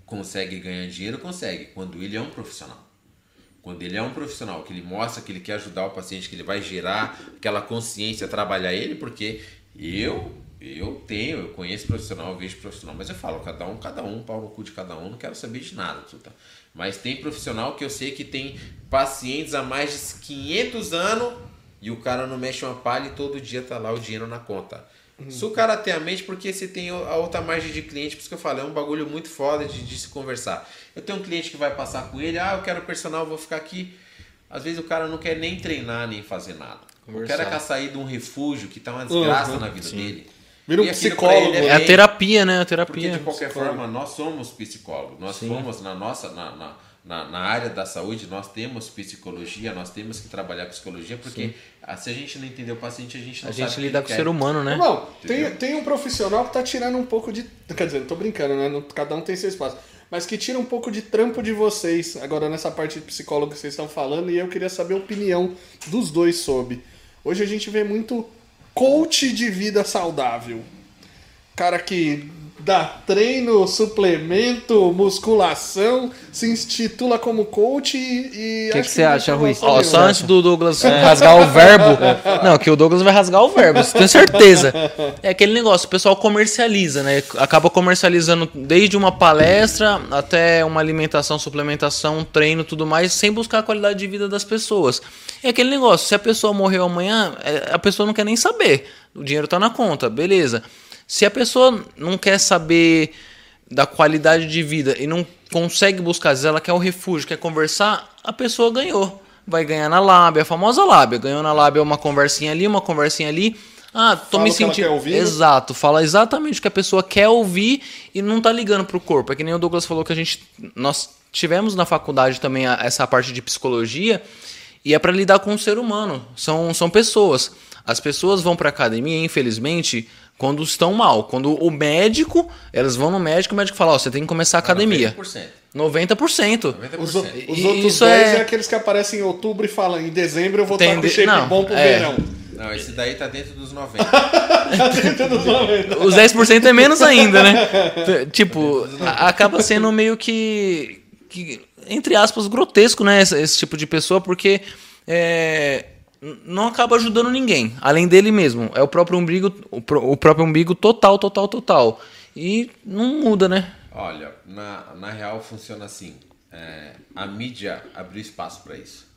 consegue ganhar dinheiro, consegue, quando ele é um profissional. Quando ele é um profissional, que ele mostra que ele quer ajudar o paciente, que ele vai gerar aquela consciência, trabalhar ele, porque eu, eu tenho, eu conheço profissional, eu vejo profissional, mas eu falo, cada um, cada um, pau no cu de cada um, não quero saber de nada, tuta. Mas tem profissional que eu sei que tem pacientes há mais de 500 anos e o cara não mexe uma palha e todo dia tá lá o dinheiro na conta. Se o cara tem a mente, porque você tem a outra margem de cliente, por isso que eu falo, é um bagulho muito foda de, de se conversar. Eu tenho um cliente que vai passar com ele, ah, eu quero personal, vou ficar aqui. Às vezes o cara não quer nem treinar, nem fazer nada. O Conversar. cara quer sair de um refúgio que tá uma desgraça Uhum, na vida dele. Vira um psicólogo, ele É a terapia, né? A Porque terapia. de qualquer psicólogo. forma, nós somos psicólogos. Nós fomos na nossa, na, na, na, na área da saúde, nós temos psicologia, nós temos que trabalhar com psicologia, porque se a gente não entender o paciente, a gente não A sabe gente o que lida ele com o ser humano, né? Irmão, tem, tem um profissional que tá tirando um pouco de. Quer dizer, não tô brincando, né? Não- Cada um tem seu espaço. Mas que tira um pouco de trampo de vocês, agora nessa parte de psicólogo que vocês estão falando, e eu queria saber a opinião dos dois sobre. Hoje a gente vê muito coach de vida saudável. Cara que dá treino, suplemento, musculação, se intitula como coach e. e Que que você acha, Rui? Ó, nenhuma. só antes do Douglas <laughs> rasgar o verbo. Não, que o Douglas vai rasgar o verbo, tenho certeza. É aquele negócio, o pessoal comercializa, né? Acaba comercializando desde uma palestra até uma alimentação, suplementação, um treino, tudo mais, sem buscar a qualidade de vida das pessoas. É aquele negócio, se a pessoa morreu amanhã, é, a pessoa não quer nem saber. O dinheiro tá na conta, beleza. Se a pessoa não quer saber da qualidade de vida e não consegue buscar, às vezes ela quer o refúgio, quer conversar, a pessoa ganhou. Vai ganhar na lábia, a famosa lábia. Ganhou na lábia uma conversinha ali, uma conversinha ali. Ah, tô Fala me sentindo. quer ouvir, né? Exato, fala exatamente o que a pessoa quer ouvir e não tá ligando pro corpo. É que nem o Douglas falou que a gente. Nós tivemos na faculdade também essa parte de psicologia e é para lidar com o ser humano. São, são pessoas. As pessoas vão pra academia, infelizmente, quando estão mal. Quando o médico, elas vão no médico, o médico fala: Ó, você tem que começar a academia. 90%. 90%. 90%. Os, os E outros isso 10 é... é- aqueles que aparecem em outubro e falam em dezembro eu vou estar com Entende- shape não, bom pro é. verão. Não, esse daí tá dentro dos 90. <laughs> Os 10% é menos ainda, né? <laughs> Tipo, a- acaba sendo meio que, que, entre aspas, grotesco, né? Esse, esse tipo de pessoa, porque é, não acaba ajudando ninguém, além dele mesmo. É o próprio umbigo, o, o próprio umbigo total, total, total. E não muda, né? Olha, na, na real funciona assim. É, a mídia abriu espaço para isso.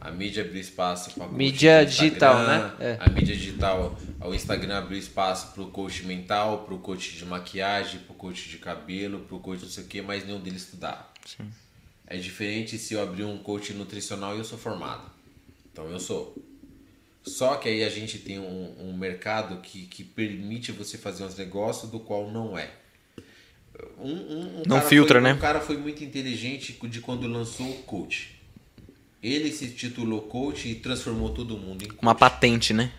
A mídia abriu espaço para Mídia digital, né? É. A mídia digital, o Instagram abriu espaço para o coach mental, para o coach de maquiagem, para o coach de cabelo, para o coach não sei o que, mas nenhum deles estudar. É diferente se eu abrir um coach nutricional e eu sou formado. Então eu sou. Só que aí a gente tem um, um mercado que, que permite você fazer uns negócios do qual não é. Um, um- um Não filtra, foi, né? Um cara foi muito inteligente de quando lançou o coach. Ele se titulou coach e transformou todo mundo em coach. Uma patente, né?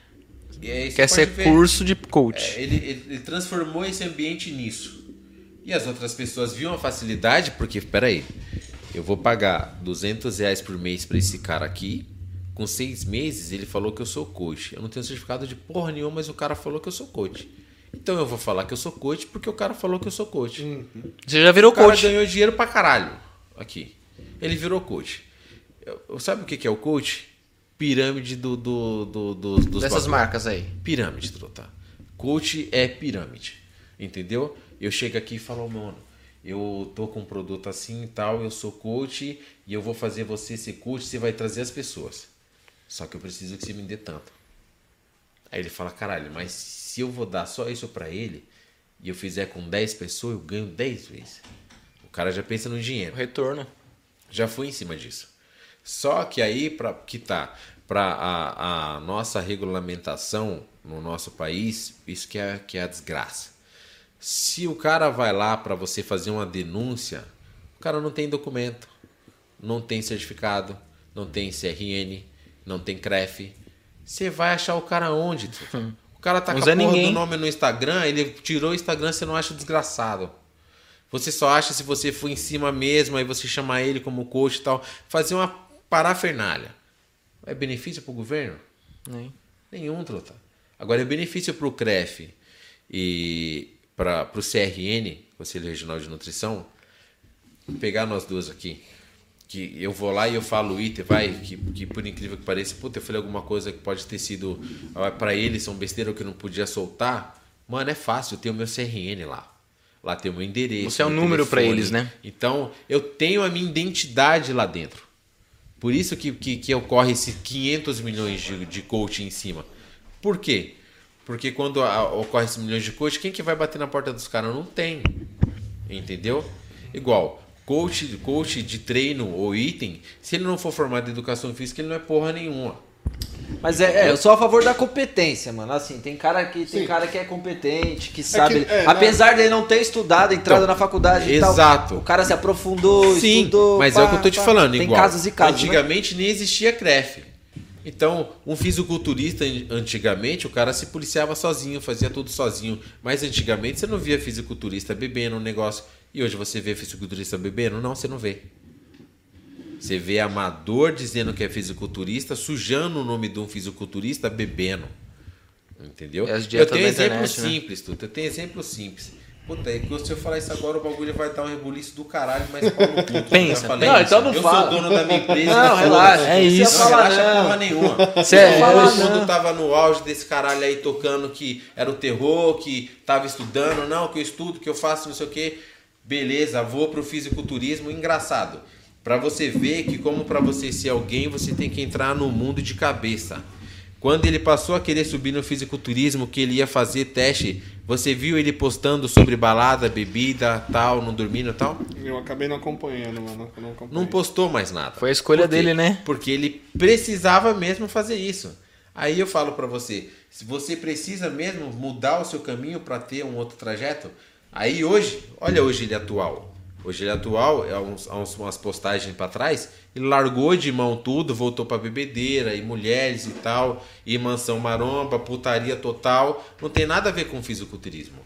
E aí Quer ser ver, curso de coach. é, ele, ele- ele transformou esse ambiente nisso. E as outras pessoas viam a facilidade, porque, peraí, eu vou pagar 200 reais por mês para esse cara aqui. Com seis meses, ele falou que eu sou coach. Eu não tenho certificado de porra nenhuma, mas o cara falou que eu sou coach. Então eu vou falar que eu sou coach porque o cara falou que eu sou coach. Você já virou O cara coach. ganhou dinheiro pra caralho aqui. Ele virou coach. Eu- Sabe o que que é o coach? Pirâmide do, do, do, do- dos Dessas bagulho. marcas aí. Pirâmide, tá? Coach é pirâmide. Entendeu? Eu chego aqui e falo, mano, eu tô com um produto assim e tal, eu sou coach e eu vou fazer você ser coach, você vai trazer as pessoas. Só que eu preciso que você me dê tanto. Aí ele fala, caralho, mas se eu vou dar só isso pra ele e eu fizer com 10 pessoas, eu ganho 10 vezes. O cara já pensa no dinheiro. retorno. Já fui em cima disso. Só que aí, para que tá, para a, a nossa regulamentação no nosso país, isso que é, que é a desgraça. Se o cara vai lá para você fazer uma denúncia, o cara não tem documento, não tem certificado, não tem CRN, não tem CREF. Você vai achar o cara onde? <laughs> O cara tá Não com a porra ninguém. do nome no Instagram, ele tirou o Instagram, você não acha desgraçado. Você só acha se você for em cima mesmo, aí você chamar ele como coach e tal. Fazer uma parafernália. É benefício pro governo? Nem. Nenhum, truta. Agora é benefício pro CREF e para pro CRN, Conselho Regional de Nutrição, pegar nós duas aqui. Que eu vou lá e eu falo o item, vai, que, que por incrível que pareça, puta, eu falei alguma coisa que pode ter sido para eles, são besteira que eu não podia soltar. Mano, é fácil, eu tenho meu CRN lá. Lá tem o meu endereço. Você é um número pra telefone. eles, né? Então, eu tenho a minha identidade lá dentro. Por isso que, que, que ocorre esses 500 milhões de, de coach em cima. Por quê? Porque quando a- ocorre esses milhões de coach, quem que vai bater na porta dos caras? Não tem. Entendeu? Igual, coach, coach de treino ou item, se ele não for formado em educação física, ele não é porra nenhuma. Mas é, é, eu sou a favor da competência, mano. Assim, tem cara que tem Sim. cara que é competente, que sabe. é, apesar dele não ter estudado, entrado Então, na faculdade e tal. exato. O cara se aprofundou, Sim, estudou. mas é o que eu tô te pá. falando. Tem igual, casos e casos. né? Antigamente nem existia CREF. Então, um fisiculturista, antigamente, o cara se policiava sozinho, fazia tudo sozinho. Mas antigamente você não via fisiculturista bebendo um negócio. E hoje você vê fisiculturista bebendo? Não, você não vê. Você vê amador dizendo que é fisiculturista, sujando o nome de um fisiculturista bebendo. Entendeu? É as eu tenho exemplo né? simples, Tuto. Eu tenho exemplo simples. Puta, é que se eu falar isso agora, o bagulho vai dar um rebuliço do caralho, mas pau no cu. Eu Pensa, falei pensa. Não, então não eu fala. sou dono da minha empresa. Não, relaxa, é isso. Não relaxa não. porra nenhuma. É- Todo mundo tava no auge desse caralho aí tocando que era o terror, que tava estudando, não, que eu estudo, que eu faço não sei o quê. Beleza, vou pro fisiculturismo. Engraçado. Pra você ver que como pra você ser alguém, você tem que entrar no mundo de cabeça. Quando ele passou a querer subir no fisiculturismo, que ele ia fazer teste, você viu ele postando sobre balada, bebida, tal, não dormindo, tal? Eu acabei não acompanhando, mano. Não, acompanhei. Não postou mais nada. Foi a escolha dele, né? Porque ele precisava mesmo fazer isso. Aí eu falo pra você, se você precisa mesmo mudar o seu caminho pra ter um outro trajeto, aí hoje, olha hoje ele atual. Hoje ele atual, há, uns, uns- umas postagens pra trás, ele largou de mão tudo, voltou pra bebedeira e mulheres e tal, e mansão maromba, putaria total, não tem nada a ver com fisiculturismo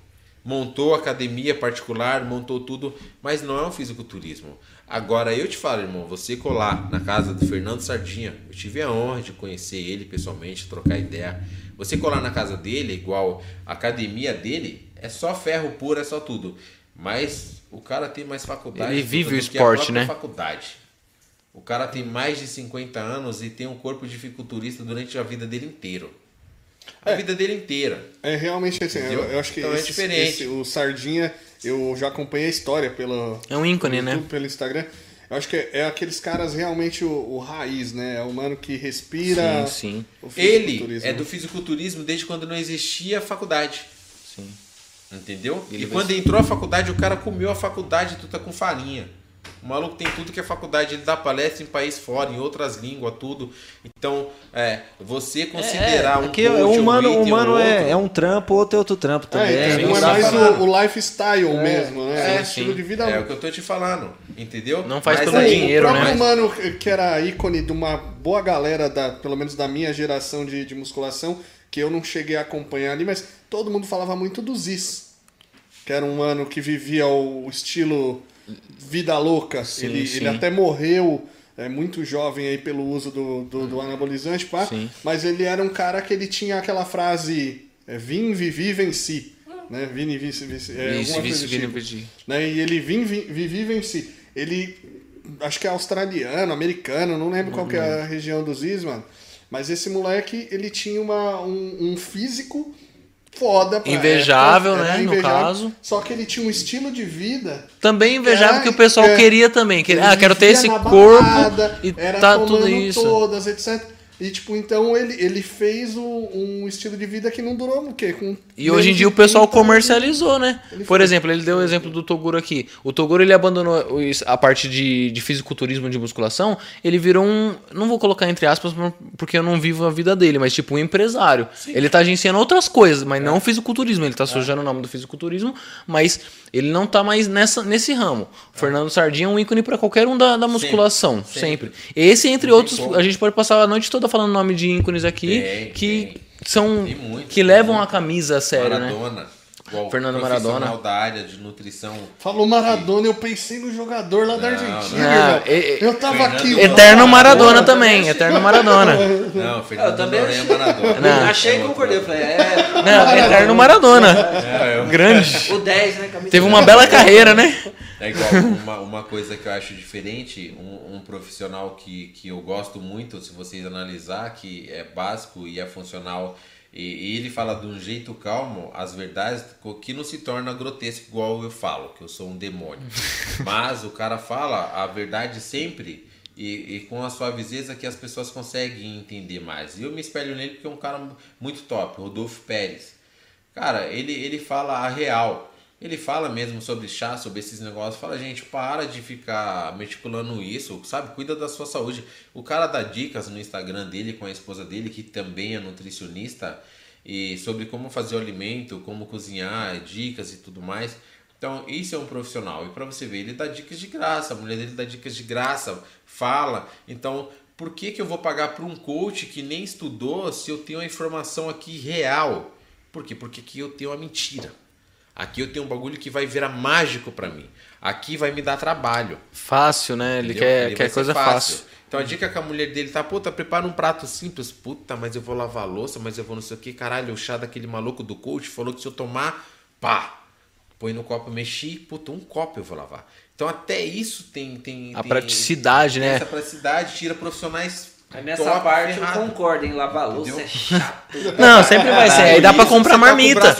montou academia particular, montou tudo, mas não é um fisiculturismo. Agora eu te falo, irmão, você colar na casa do Fernando Sardinha, eu tive a honra de conhecer ele pessoalmente, trocar ideia. Você colar na casa dele, igual a academia dele, é só ferro puro, é só tudo. Mas o cara tem mais faculdade Ele vive o esporte, né? faculdade. O cara tem mais de 50 anos e tem um corpo de fisiculturista durante a vida dele inteiro. A vida dele inteira. É realmente assim, eu, eu acho que Então é esse- diferente. esse- o Sardinha, eu já acompanhei a história pelo, É um ícone, pelo né? YouTube, pelo Instagram. Eu acho que é, é aqueles caras realmente o, o raiz, né? É o mano que respira. Sim, sim. o Ele é do fisiculturismo desde quando não existia faculdade. Sim. Entendeu? Ele e quando entrou a faculdade, o cara comeu a faculdade, tu tá com farinha. O maluco tem tudo que é faculdade, ele dá palestra em país fora, em outras línguas, tudo. Então, é, você considerar um Porque coach, o humano, um humano um é, outro, é um trampo, outro é outro trampo também. É, então, Não um é mais o, o lifestyle mesmo, né? É, o estilo sim. de vida É o que eu tô te falando, entendeu? Não faz Mas pelo aí- dinheiro, o próprio né? mano que era ícone de uma boa galera, da, pelo menos da minha geração de, de musculação, que eu não cheguei a acompanhar ali, mas todo mundo falava muito do Ziz. Que era um mano que vivia o estilo vida louca. Sim, ele, sim. ele até morreu é, muito jovem aí pelo uso do, do, do anabolizante, pá. Sim. mas ele era um cara que ele tinha aquela frase é, vim, vivi, venci. Né? Vini, vice, vice, é, vice, do vini, tipo vini. né? E ele vim, vi- vivi venci. Ele, acho que é australiano, americano, não lembro qual que é a região dos Is, mano. Mas esse moleque, ele tinha uma, um, um físico foda. pra Invejável, época, né, no caso. Só que ele tinha um estilo de vida... Também invejável É, que o pessoal é. queria também. Que, ah, quero ter esse na corpo balada, e era tá tudo isso. todas, etc. E, tipo, então ele, ele fez o- um estilo de vida que não durou o quê? Com E hoje em dia o pessoal 30 anos. comercializou, né? Ele Por exemplo, ele deu o exemplo do Toguro aqui. O Toguro ele abandonou a parte de, de fisiculturismo de musculação, ele virou um, não vou colocar entre aspas porque eu não vivo a vida dele, mas tipo um empresário. Ele tá agenciando outras coisas, mas não fisiculturismo, ele tá sujando o nome do fisiculturismo, mas ele não tá mais nessa, nesse ramo. O Fernando Sardinha é um ícone para qualquer um da, da musculação, sempre. Esse entre outros, a gente pode passar a noite toda falando nome de ícones aqui Tem, que tem. são que levam muito. a camisa a sério, né? Maradona. Igual Fernando profissional Maradona. da área de nutrição. Falou Maradona, eu pensei no jogador lá da Não, Argentina, não. É, é, eu tava Fernando aqui. Eterno Maradona também, Eterno Maradona. Não, Fernando Eu também achei. Maradona. Não. Achei e É outro. concordei. Eu falei, é. Não, Eterno Maradona. É, eu- Grande. O 10, né? camisa Teve uma 10. bela carreira, né? É igual uma, uma coisa que eu acho diferente, um, um profissional que, que eu gosto muito, se vocês analisar, que é básico e é funcional, e, e ele fala de um jeito calmo as verdades, que não se torna grotesco igual eu falo, que eu sou um demônio. <laughs> Mas o cara fala a verdade sempre e, e com a suavideza que as pessoas conseguem entender mais. E eu me espelho nele porque é um cara muito top, Rodolfo Pérez. Cara, ele, ele fala a real. Ele fala mesmo sobre chá, sobre esses negócios. Fala, gente, para de ficar meticulando isso, sabe? Cuida da sua saúde. O cara dá dicas no Instagram dele com a esposa dele, que também é nutricionista, e sobre como fazer o alimento, como cozinhar, dicas e tudo mais. Então, isso é um profissional. E para você ver, ele dá dicas de graça, a mulher dele dá dicas de graça, fala. Então, por que, que eu vou pagar para um coach que nem estudou se eu tenho a informação aqui real? Por quê? Porque aqui eu tenho a mentira. Aqui eu tenho um bagulho que vai virar mágico para mim. Aqui vai me dar trabalho. Fácil, né? Ele entendeu? quer, Ele quer coisa fácil. Então a dica que a mulher dele tá, puta, prepara um prato simples. Puta, mas eu vou lavar a louça, mas eu vou não sei o que. Caralho, o chá daquele maluco do coach falou que se eu tomar, pá, põe no copo, mexi, puta, um copo eu vou lavar. Então até isso tem... tem A tem- praticidade, tem né? Essa praticidade tira profissionais Aí nessa top, parte ferrado. eu concordo, hein? Lavar louça Entendeu? é chato. <laughs> Não, sempre vai ser. Aí dá pra comprar tá marmita.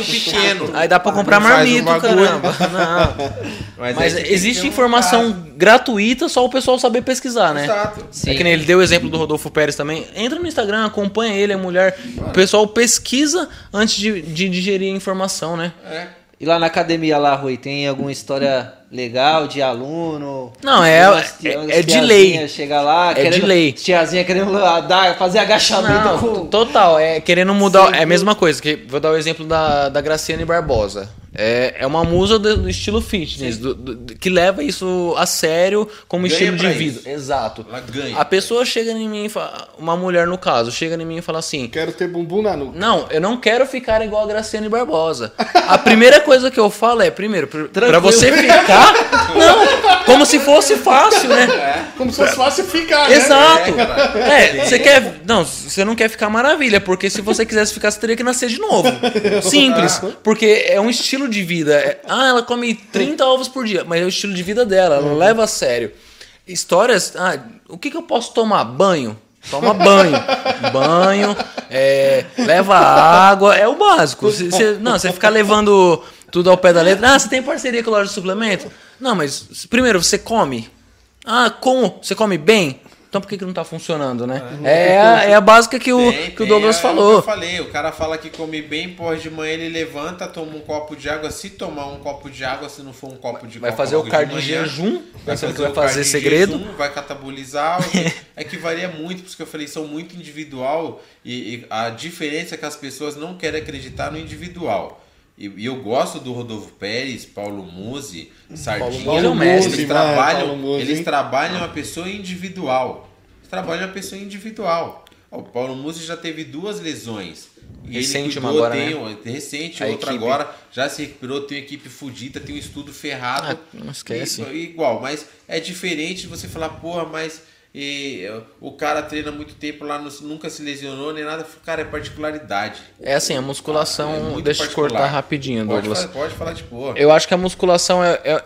Aí dá pra comprar um bagulho. caramba. <laughs> Não. Mas, Mas existe um informação caso. gratuita, só o pessoal saber pesquisar, né? Exato. É que nem ele deu o exemplo do Rodolfo Pérez também. Entra no Instagram, acompanha ele, é mulher. O pessoal pesquisa antes de, de digerir a informação, né? É. E lá na academia lá, Rui, tem alguma história legal de aluno? Não, é- Umas é- umas é de lei. Chega lá, É de lei. Tiazinha querendo dar, fazer agachamento Não, com... total, é querendo mudar. Sim, é a mesma coisa, que vou dar o exemplo da, da Graciane Barbosa. É, é uma musa do, do estilo fitness, do- do- que leva isso a sério como Ganha estilo de vida. isso. Exato. Ela ganha. A pessoa chega em mim e fala, uma mulher no caso, chega em mim e fala assim: Quero ter bumbum na nuca. Não, eu não quero ficar igual a Graciane Barbosa. A primeira coisa que eu falo é, primeiro, pra- pra você ficar. Não, como se fosse fácil, né? Como se fosse fácil ficar, né? Exato. É. É, você quer. Não, você não quer ficar maravilha, porque se você quisesse ficar, você teria que nascer de novo. <laughs> Simples. Porque é um estilo de vida. É- ah, ela come 30 ovos por dia, mas é o estilo de vida dela, ela leva a sério. Histórias. Ah, o que, que eu posso tomar? Banho. Toma banho. Banho, é, leva água, é o básico. Você- você- não, você ficar levando tudo ao pé da letra. Ah, você tem parceria com a loja de suplemento? Não, mas primeiro você come. Ah, como? Você come bem? Então por que, que não tá funcionando, né? É, a, é a básica que o, Tem, que o tem, Douglas é o que falou. eu falei, o cara fala que come bem, porra, de manhã ele levanta, toma um copo de água. Se tomar um copo de água, se não for um copo de Vai fazer o cardio manhã, jejum, pensando que vai fazer segredo. jejum, vai catabolizar. <laughs> é que varia muito, por isso que eu falei, são muito individual. E, e a diferença é que as pessoas não querem acreditar no individual. E, e eu gosto do Rodolfo Pérez, Paulo Musi, Sardinha. É um mestre. eles vai, trabalham, Paulo Musi, eles trabalham a pessoa individual. Eles trabalham a pessoa individual. O Paulo Musi já teve duas lesões. E Recente ele uma cuidou, agora, tem, né? recente, A outra equipe. agora, já se recuperou, tem uma equipe fudida, tem um estudo ferrado. Ah, não esquece. E- igual, mas é diferente de você falar, porra, mas e, o cara treina muito tempo lá, nunca se lesionou nem nada. Cara, é particularidade. É assim, a É musculação. muito deixa eu cortar rapidinho, Pode, Douglas. fa- pode falar de boa. Eu acho que a musculação é, é,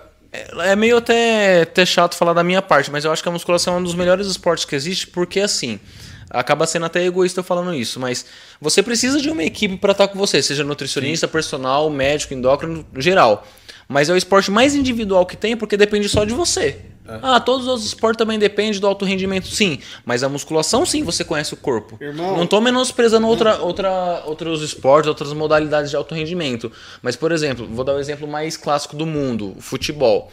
é meio até, até chato falar da minha parte, mas eu acho que a musculação é um dos melhores esportes que existe, porque assim. Acaba sendo até egoísta falando isso, mas você precisa de uma equipe para estar com você, seja nutricionista, personal, médico, endócrino, geral. Mas é o esporte mais individual que tem porque depende só de você. Ah, todos os outros esportes também dependem do alto rendimento, sim. Mas a musculação, sim, você conhece o corpo. Irmão. Não tô menosprezando outra, outra, outros esportes, outras modalidades de alto rendimento. Mas, por exemplo, vou dar o exemplo mais clássico do mundo, o futebol.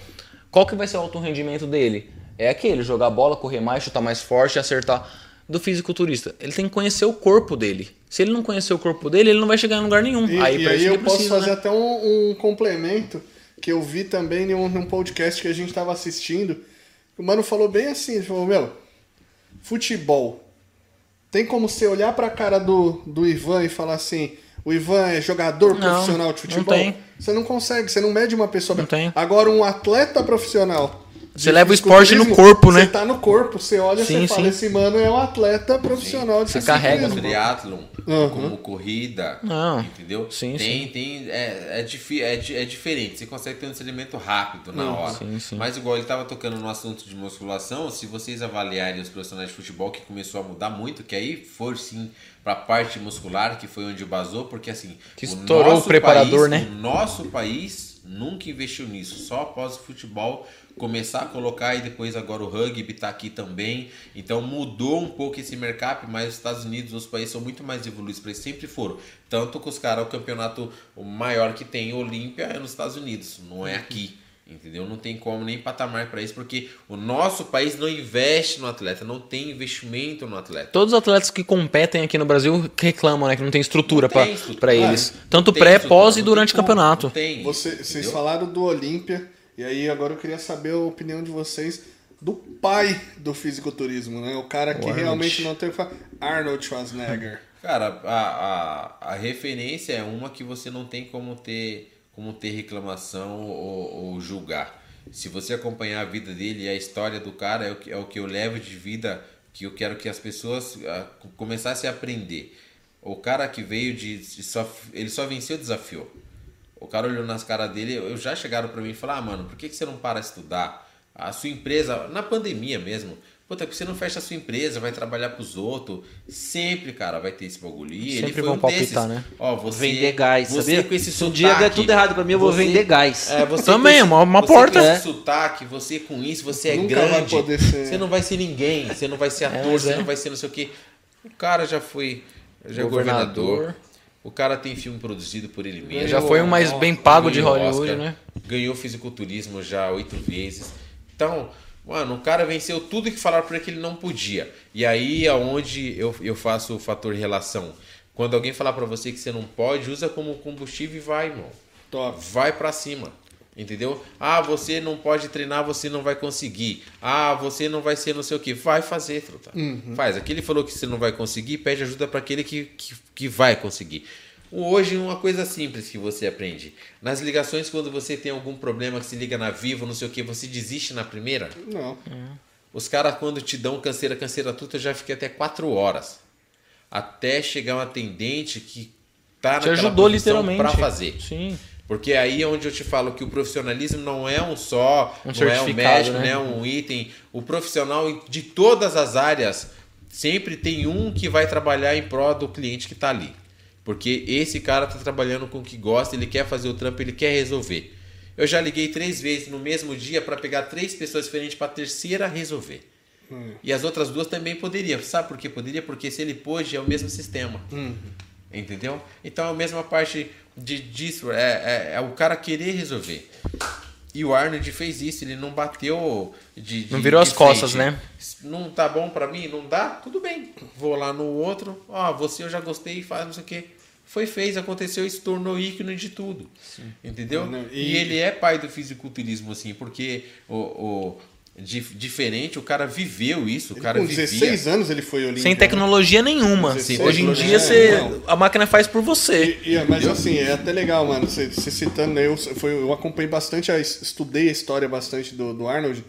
Qual que vai ser o alto rendimento dele? É aquele, jogar bola, correr mais, chutar mais forte, acertar. Do fisiculturista. Ele tem que conhecer o corpo dele. Se ele não conhecer o corpo dele, ele não vai chegar em lugar nenhum. E aí, e aí eu ele posso precisa, fazer né? até um, um complemento que eu vi também em um, num podcast que a gente estava assistindo. O mano falou bem assim, ele falou, meu, futebol. Tem como você olhar pra cara do, do Ivan e falar assim, o Ivan é jogador Não, profissional de não futebol? tem. Você não consegue, você não mede uma pessoa. Não tem. Agora, um atleta profissional. Você leva o esporte no corpo, né? Você tá no corpo, você olha e Sim, você fala, sim. esse mano é um atleta profissional de Você carrega, Como fisiculturismo. triatlon, Uhum. como corrida, Não. entendeu? Sim, tem, tem, é, é, difi- é, é diferente. Você consegue ter um discernimento rápido na hora. sim, sim. Mas igual ele estava tocando no assunto de musculação, se vocês avaliarem os profissionais de futebol, que começou a mudar muito, que aí for sim para a parte muscular, que foi onde basou, porque assim, Que estourou o preparador, país, né? O nosso país nunca investiu nisso, só após o futebol começar a colocar e depois agora o rugby tá aqui também. Então mudou um pouco esse mercado, mas os Estados Unidos, os países são muito mais evoluídos para isso, sempre foram. Tanto que os caras, o campeonato maior que tem, Olímpia, é nos Estados Unidos, não é aqui. Entendeu? Não tem como nem patamar para isso, porque o nosso país não investe no atleta, não tem investimento no atleta. Todos os atletas que competem aqui no Brasil reclamam, né? Que não tem estrutura pra eles. Tanto pré, pós e durante o campeonato. tem, Você- vocês falaram do Olímpia, e aí agora eu queria saber a opinião de vocês do pai do fisiculturismo, né? O cara que O realmente não tem o que falar. Arnold Schwarzenegger. Cara, a, a, a referência é uma que você não tem como ter, como ter reclamação ou, ou julgar. Se você acompanhar a vida dele e a história do cara, é o, que, é o que eu levo de vida, que eu quero que as pessoas ah, começassem a aprender. O cara que veio de. de só, ele só venceu o desafio. O cara olhou nas caras dele, eu já chegaram pra mim e falaram, ah, mano, por que, que você não para de estudar? A sua empresa, na pandemia mesmo, puta, que você não fecha a sua empresa, vai trabalhar pros outros? Sempre, cara, vai ter esse bagulho. E ele Sempre foi vão um palpitar, desses. né? Ó, você, Vender gás, você sabia? com esse Se um dia der tudo errado pra mim, eu vou você- vender gás. É, você Também, com esse- uma- uma você porta. Com É. esse sotaque, você com isso, você é Nunca vai grande. poder ser. Você não vai ser ninguém, você não vai ser ator, mas você é. não vai ser não sei o quê. O cara já foi, já é Governador. governador. O cara tem filme produzido por ele mesmo. Já foi o mais bem pago de Ganhou Hollywood, Oscar, né? Ganhou fisiculturismo já oito vezes. Então, mano, o cara venceu tudo que falaram pra ele que ele não podia. E aí é onde eu, eu faço o fator relação. Quando alguém falar pra você que você não pode, usa como combustível e vai, irmão. Top. Vai pra cima. Entendeu? Ah, você não pode treinar, você não vai conseguir. Ah, você não vai ser não sei o que. Vai fazer, truta. Faz. Aquele falou que você não vai conseguir, pede ajuda para aquele que, que, que vai conseguir. Hoje, uma coisa simples que você aprende. Nas ligações, quando você tem algum problema que se liga na Vivo, não sei o que, você desiste na primeira. Não. Os caras, quando te dão canseira, canseira tudo, eu já fiquei até quatro horas. Até chegar um atendente que tá Te ajudou literalmente. pra fazer. Sim. Porque aí é onde eu te falo que o profissionalismo não é um só, Um não é um médico, né? não é um item. O profissional de todas as áreas sempre tem um que vai trabalhar em prol do cliente que está ali. Porque esse cara está trabalhando com o que gosta, ele quer fazer o trampo, ele quer resolver. Eu já liguei três vezes no mesmo dia para pegar três pessoas diferentes para a terceira resolver. E as outras duas também poderiam. Sabe por que poderia? Porque se ele pôde, é o mesmo sistema. Entendeu? Então é a mesma parte de, disso. É, é, é o cara querer resolver. E o Arnold fez isso, ele não bateu de. de Não virou de as costas, frente. né? Não tá bom pra mim? Não dá? Tudo bem. Vou lá no outro. Ó, você eu já gostei, faz não sei o quê. Foi, fez, aconteceu e se tornou ícone de tudo. Entendeu? Não, e... e- ele é pai do fisiculturismo, assim, porque o, o diferente, o cara viveu isso, o cara Com vivia. 16 anos ele foi Olímpia. Sem né? tecnologia nenhuma. 16, Hoje em né? dia É, você, não. a máquina faz por você. E, e- mas assim, é até legal, mano. Você, você citando, eu, foi, eu acompanhei bastante, estudei a história bastante do, do Arnold.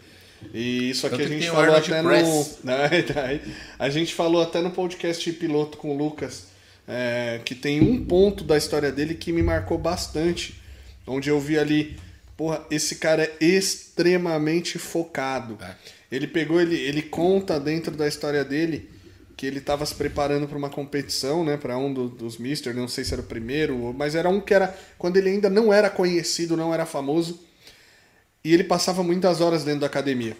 E isso aqui Tanto a que gente falou Arnold até Press. <laughs> no. A gente falou até no podcast piloto com o Lucas. é, que tem um ponto da história dele que me marcou bastante. Onde eu vi ali, porra, esse cara é extremamente focado. É. Ele pegou, ele, ele conta dentro da história dele que ele estava se preparando para uma competição, né, para um do- dos Mister, não sei se era o primeiro, mas era um que era quando ele ainda não era conhecido, não era famoso, e ele passava muitas horas dentro da academia.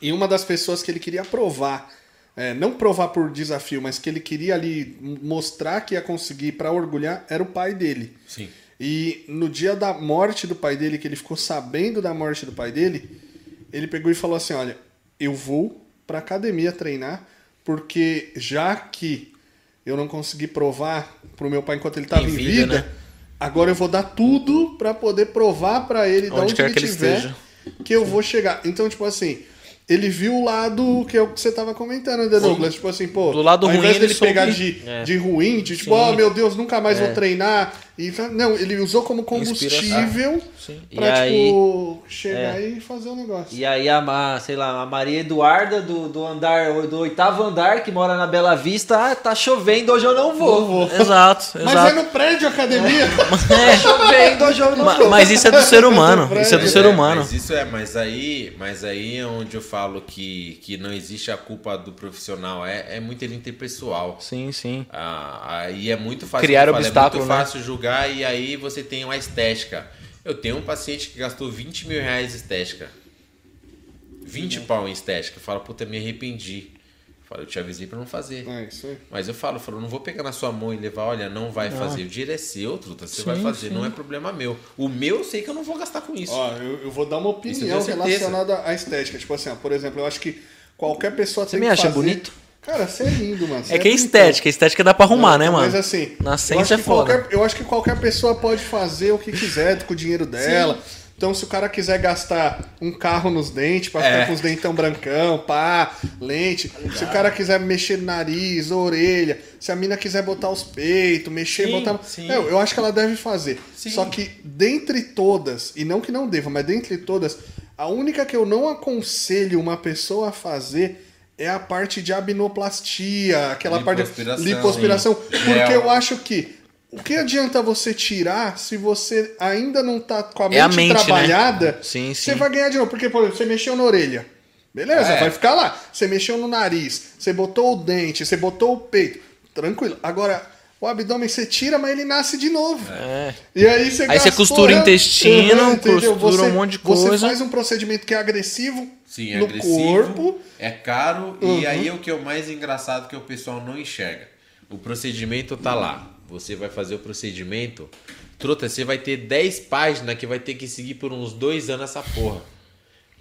E uma das pessoas que ele queria provar, é, não provar por desafio, mas que ele queria ali mostrar que ia conseguir para orgulhar, era o pai dele. Sim. E no dia da morte do pai dele, que ele ficou sabendo da morte do pai dele, ele pegou e falou assim: Olha, eu vou pra academia treinar, porque já que eu não consegui provar pro meu pai enquanto ele estava Em em vida, vida, né? agora eu vou dar tudo pra poder provar pra ele de Onde onde quer ele que ele estiver esteja. que eu vou chegar. Então, tipo assim, ele viu o lado que é o que você tava comentando, né, Douglas? Tipo assim, pô, Do lado ao ruim, invés ele dele pegar de, É. de ruim, de tipo, Sim. oh meu Deus, nunca mais É. vou treinar. E, não, ele usou como combustível Sim. pra, E tipo, chegar é. e fazer o negócio. E aí a, sei lá, a Maria Eduarda do, do andar do oitavo andar que mora na Bela Vista, ah, tá chovendo, hoje eu não vou. <laughs> Exato, Mas é exato. no prédio academia. <laughs> Tá chovendo, hoje eu não Ma- vou. Mas isso é do <laughs> ser humano. Isso é do Mas ser é, humano. Mas isso é, mas aí, mas aí é onde eu falo que, que não existe a culpa do profissional. É, é muito interpessoal. Sim, sim. Ah, aí é muito fácil. Criar obstáculo, É né? muito fácil julgar e aí você tem uma estética. Eu tenho um paciente que gastou 20 mil reais em estética. 20 pau em estética. Fala, puta, me arrependi. Fala, eu te avisei pra não fazer. É isso aí. Mas eu falo, eu falo, não vou pegar na sua mão e levar, olha, não vai fazer. O dinheiro é seu, truta, você Sim, vai fazer, sim. não é problema meu. O meu eu sei que eu não vou gastar com isso. Ó, eu, eu vou dar uma opinião relacionada à estética. Tipo assim, ó, por exemplo, eu acho que qualquer pessoa Você tem me que acha fazer... bonito? Cara, você é lindo, mano. É que é bonitão. estética. Estética dá pra arrumar, né, mano? Mas assim, Na eu acho, ciência é foda. qualquer, eu acho que qualquer pessoa pode fazer o que quiser com o dinheiro dela. Então, se o cara quiser gastar um carro nos dentes pra ficar É. com os dentão brancão, pá, lente. Se o cara quiser mexer no nariz, orelha. Se a mina quiser botar os peitos, mexer, Sim, botar. sim. Eu, eu acho que ela deve fazer. Sim. Só que dentre todas, e não que não deva, mas dentre todas, a única que eu não aconselho uma pessoa a fazer é a parte de abinoplastia, aquela parte de lipoaspiração. Sim. Porque É, eu acho que o que adianta você tirar se você ainda não tá com a mente, É a mente, né? trabalhada? Sim, Você sim. vai ganhar de novo. Porque, por exemplo, você mexeu na orelha. Beleza, É. vai ficar lá. Você mexeu no nariz, você botou o dente, você botou o peito. Tranquilo. Agora, o abdômen você tira, mas ele nasce de novo. É. E aí você Aí você gastou, costura o né? intestino, entendeu? costura um monte de Você coisa. faz um procedimento que é agressivo Sim, é no agressivo, corpo. é caro Uhum. e aí é o que é o mais engraçado que o pessoal não enxerga. O procedimento tá lá. Você vai fazer o procedimento. Truta, você vai ter 10 páginas que vai ter que seguir por uns dois anos essa porra.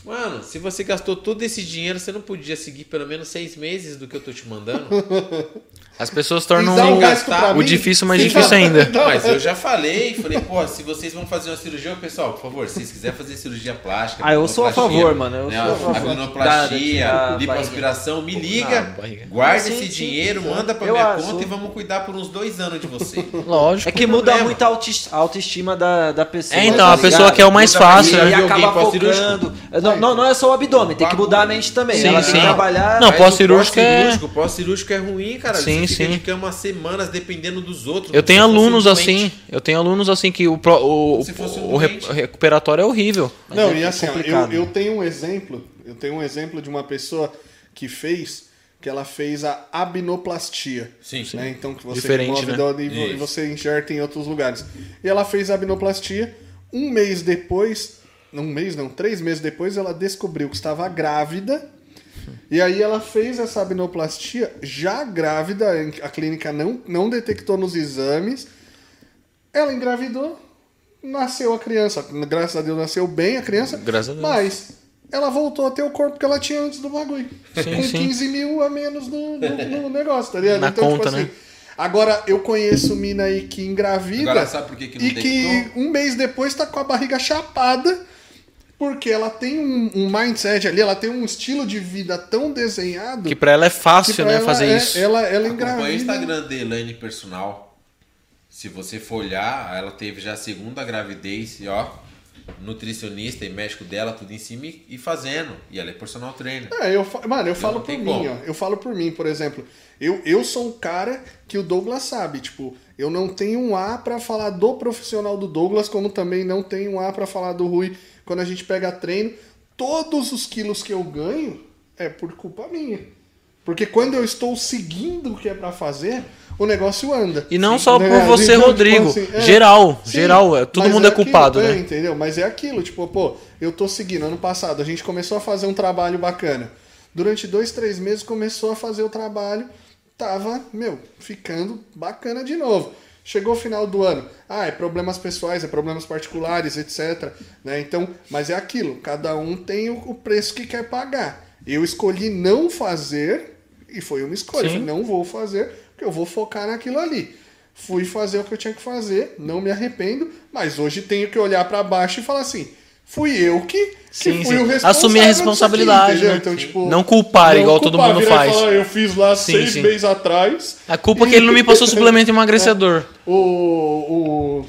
Mano, se você gastou todo esse dinheiro, você não podia seguir pelo menos seis meses do que eu tô te mandando? <laughs> As pessoas tornam E dá um o, o difícil mais difícil ainda. Mas eu já falei, falei, pô, se vocês vão fazer uma cirurgia, pessoal, por favor, se vocês quiserem fazer cirurgia plástica, Ah, eu sou a favor, mano, eu né, sou a favor. abdominoplastia, da- lipoaspiração, me liga, Não, guarda Sim, esse sim, dinheiro, sim. manda pra Eu minha acho. conta e vamos cuidar por uns dois anos de você. <laughs> Lógico. É que muda problema. muito a autoestima da, da pessoa. É, então, tá a pessoa quer o mais fácil, E né? viu alguém acaba focando. Não, não, não é só o abdômen, tem que mudar a mente também. Sim, Ela tem sim. que trabalhar. Não, pós-cirúrgico o é- pós-cirúrgico, é ruim, cara. Sim, sim. de cama semanas dependendo dos outros. Eu tenho fosse um alunos assim, eu tenho alunos assim que o, pro- o, um o re- recuperatório é horrível. Não, é e assim, ó, eu, complicado. eu tenho um exemplo, eu tenho um exemplo de uma pessoa que fez, que ela fez a abinoplastia. Sim, sim. Né? Então que você Diferente, remove né? e Isso. você enxerta em outros lugares. E ela fez a abinoplastia, um mês depois, um mês não, três meses depois, ela descobriu que estava grávida. E aí ela fez essa abinoplastia já grávida, a clínica não, não detectou nos exames. Ela engravidou, nasceu a criança. Graças a Deus nasceu bem a criança. Graças a Deus. Mas ela voltou a ter o corpo que ela tinha antes do bagulho. Sim, com sim. 15 mil a menos no, no- no <laughs> negócio, tá ligado? Na conta, né? Agora, eu conheço mina aí que engravida Agora, sabe por que que não e que detectou? um mês depois tá com a barriga chapada porque ela tem um, um mindset ali, ela tem um estilo de vida tão desenhado Que pra ela é fácil, né, fazer é- isso. Ela, ela Acompanha o engravida. Instagram da Elaine Personal. Se você for olhar, ela teve já a segunda gravidez e ó, nutricionista e médico dela, tudo em cima e fazendo. E ela é personal trainer. É, eu, mano, eu falo por mim, como. ó. Eu falo por mim, por exemplo. Eu, eu sou um cara que o Douglas sabe. Tipo, eu não tenho um A pra falar do profissional do Douglas, como também não tenho um A pra falar do Rui quando a gente pega treino. Todos os quilos que eu ganho é por culpa minha. Porque quando eu estou seguindo o que é pra fazer, o negócio anda. E não só Né? por você, Então, tipo Rodrigo. assim, é. geral, Sim, geral. é, Todo mundo é, aquilo, culpado, é, né? Entendeu? Mas é aquilo, tipo, pô, eu tô seguindo. Ano passado a gente começou a fazer um trabalho bacana. Durante dois, três meses começou a fazer o trabalho, tava, meu, ficando bacana de novo. Chegou o final do ano, ah, é problemas pessoais, é problemas particulares, etc. Né? Então, mas é aquilo, cada um tem o preço que quer pagar. Eu escolhi não fazer, e foi uma escolha. Sim. Não vou fazer, porque eu vou focar naquilo ali. Fui fazer o que eu tinha que fazer, não me arrependo, mas hoje tenho que olhar pra baixo e falar assim: fui eu que, que Sim, fui sim. o responsável. Assumir a responsabilidade, entendeu? né? Então, tipo, Não culpar, igual todo mundo e faz. falar, eu fiz lá Sim, seis sim. meses atrás. A culpa é que ele não me passou <laughs> suplemento emagrecedor. O. o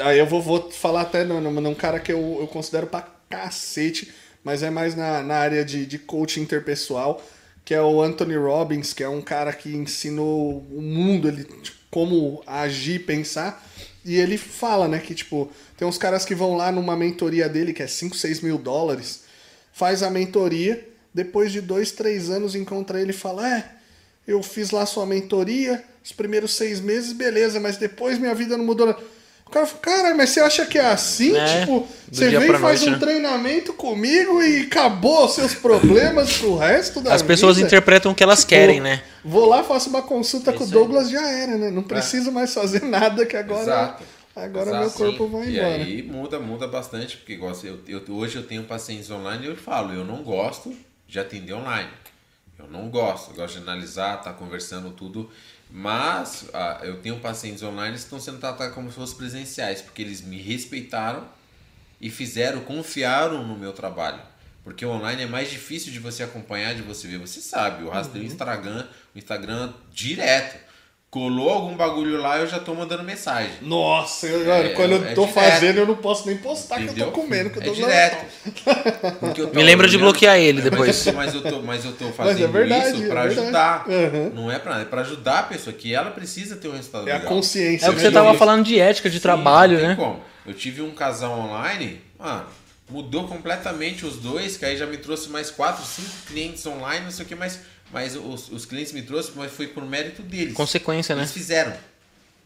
aí eu vou, vou falar até num, num num cara que eu, eu considero pra cacete, mas é mais na, na área de, de coaching interpessoal, que é o Anthony Robbins, que é um cara que ensinou o mundo ele, tipo, como agir e pensar. E ele fala, né, que tipo, tem uns caras que vão lá numa mentoria dele, que é 5, 6 mil dólares, faz a mentoria, depois de dois, três anos encontra ele e fala: É, eu fiz lá sua mentoria, os primeiros seis meses, beleza, mas depois minha vida não mudou. nada." O cara fala, cara, mas você acha que é assim? É, tipo, você vem e faz noite, um né? treinamento comigo e acabou os seus problemas pro resto da As pessoas vida? interpretam o que elas Tipo, querem, né? Vou lá, faço uma consulta com o Isso aí. Douglas, já era, né? Não preciso mais fazer nada que agora, Exato. agora Exato, meu corpo sim. vai E embora. aí muda, muda bastante, porque igual eu, eu- hoje eu tenho pacientes online e eu falo, eu não gosto de atender online. Eu não gosto, eu gosto de analisar, tá conversando tudo. Mas ah, eu tenho pacientes online que estão sendo tratados como se fossem presenciais, porque eles me respeitaram e fizeram, confiaram no meu trabalho. Porque o online é mais difícil de você acompanhar, de você ver. Você sabe, eu rastreio Uhum. o Instagram, o Instagram direto. Colou algum bagulho lá, eu já tô mandando mensagem. Nossa, eu- É, quando eu é tô direto. fazendo, eu não posso nem postar que eu Entendeu? tô comendo, que eu é tô direto. Porque eu tô Me lembra de bloquear ele É, mas depois. eu tô- Mas eu tô, mas eu tô fazendo verdade, isso é pra ajudar. Uhum. Não é pra nada, é pra ajudar a pessoa, que ela precisa ter um resultado É a legal. consciência. É o que né, você tava falando de ética, de Sim, trabalho, não tem né? como. Eu tive um casal online, mano, mudou completamente os dois, que aí já me trouxe mais quatro, cinco clientes online, não sei o que, mas, mas os, os clientes me trouxeram, mas foi por mérito deles. Consequência, né? Eles fizeram.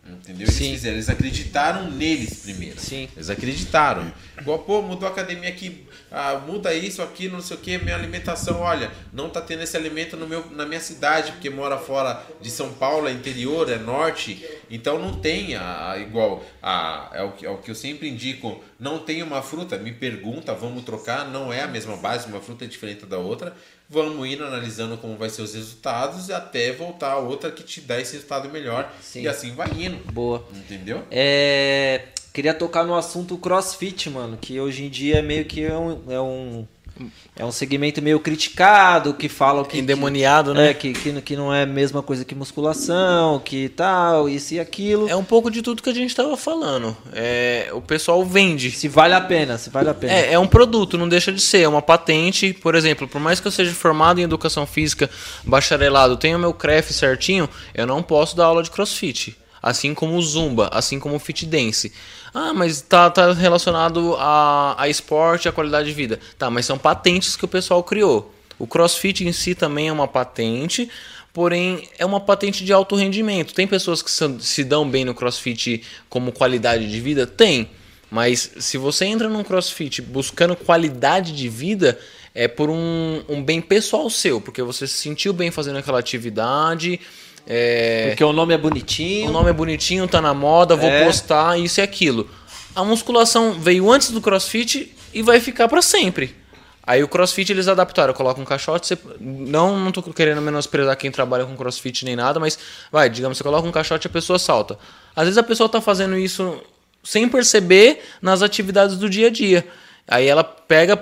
Entendeu? Eles Sim. fizeram, eles acreditaram neles primeiro. Sim. Eles acreditaram. Igual, pô, mudou a academia aqui, ah, muda isso, aquilo, não sei o que, minha alimentação, olha, não tá tendo esse alimento no meu, na minha cidade, porque mora fora de São Paulo, é interior, é norte, então não tem a, a- igual, a, é, o, que- é o que eu sempre indico, não tem uma fruta, me pergunta, vamos trocar, não é a mesma base, uma fruta é diferente da outra, vamos indo analisando como vai ser os resultados até voltar a outra que te dá esse resultado melhor, Sim. e assim vai indo, Boa. entendeu? É, queria tocar no assunto crossfit, mano, que hoje em dia é meio que um, é um, é um segmento meio criticado, que falam que... Endemoniado, que, né? É, que, que, que não é a mesma coisa que musculação, que tal, isso e aquilo. É um pouco de tudo que a gente tava falando. É, o pessoal vende. Se vale a pena, se vale a pena. É, é um produto, não deixa de ser. É uma patente. Por exemplo, por mais que eu seja formado em educação física, bacharelado, tenha o meu CREF certinho, eu não posso dar aula de crossfit. Assim como o Zumba, assim como o Fit Dance. Ah, mas tá, tá relacionado a, a esporte e a qualidade de vida. Tá, mas são patentes que o pessoal criou. O CrossFit em si também é uma patente, porém é uma patente de alto rendimento. Tem pessoas que se dão bem no CrossFit como qualidade de vida? Tem. Mas se você entra num crossfit buscando qualidade de vida, é por um, um bem pessoal seu, porque você se sentiu bem fazendo aquela atividade. É, Porque o nome é bonitinho. o nome é bonitinho, tá na moda, vou É. postar, isso e aquilo. A musculação veio antes do crossfit e vai ficar pra sempre. Aí o crossfit eles adaptaram, coloca um caixote, você, não, não tô querendo menosprezar quem trabalha com crossfit nem nada, mas vai, digamos, você coloca um caixote e a pessoa salta. Às vezes a pessoa tá fazendo isso sem perceber nas atividades do dia a dia. Aí ela pega,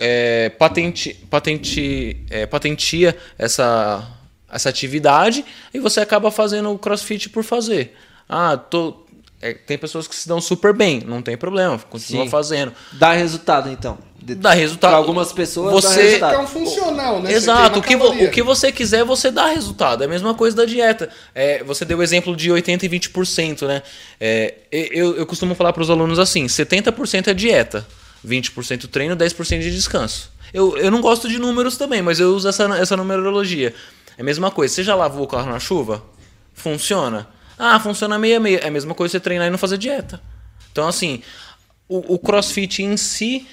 é, patente, patente, é, patentia essa, essa atividade e você acaba fazendo o crossfit por fazer. Ah, tô, é, tem pessoas que se dão super bem, não tem problema, continua Sim. fazendo. Dá resultado, então. De- Dá resultado. Pra algumas pessoas dá Você- resultado. É um funcional, né? Exato, o que, caloria. o que você quiser, você dá resultado. É a mesma coisa da dieta. É, você deu o exemplo de 80% e 20%, né? É, eu, eu costumo falar para os alunos assim: 70% é dieta, 20% treino, 10% de descanso. Eu, eu não gosto de números também, mas eu uso essa, essa numerologia. É a mesma coisa. Você já lavou o carro na chuva? Funciona? Ah, funciona meia meia. É a mesma coisa você treinar e não fazer dieta. Então, assim, o, o crossfit em si,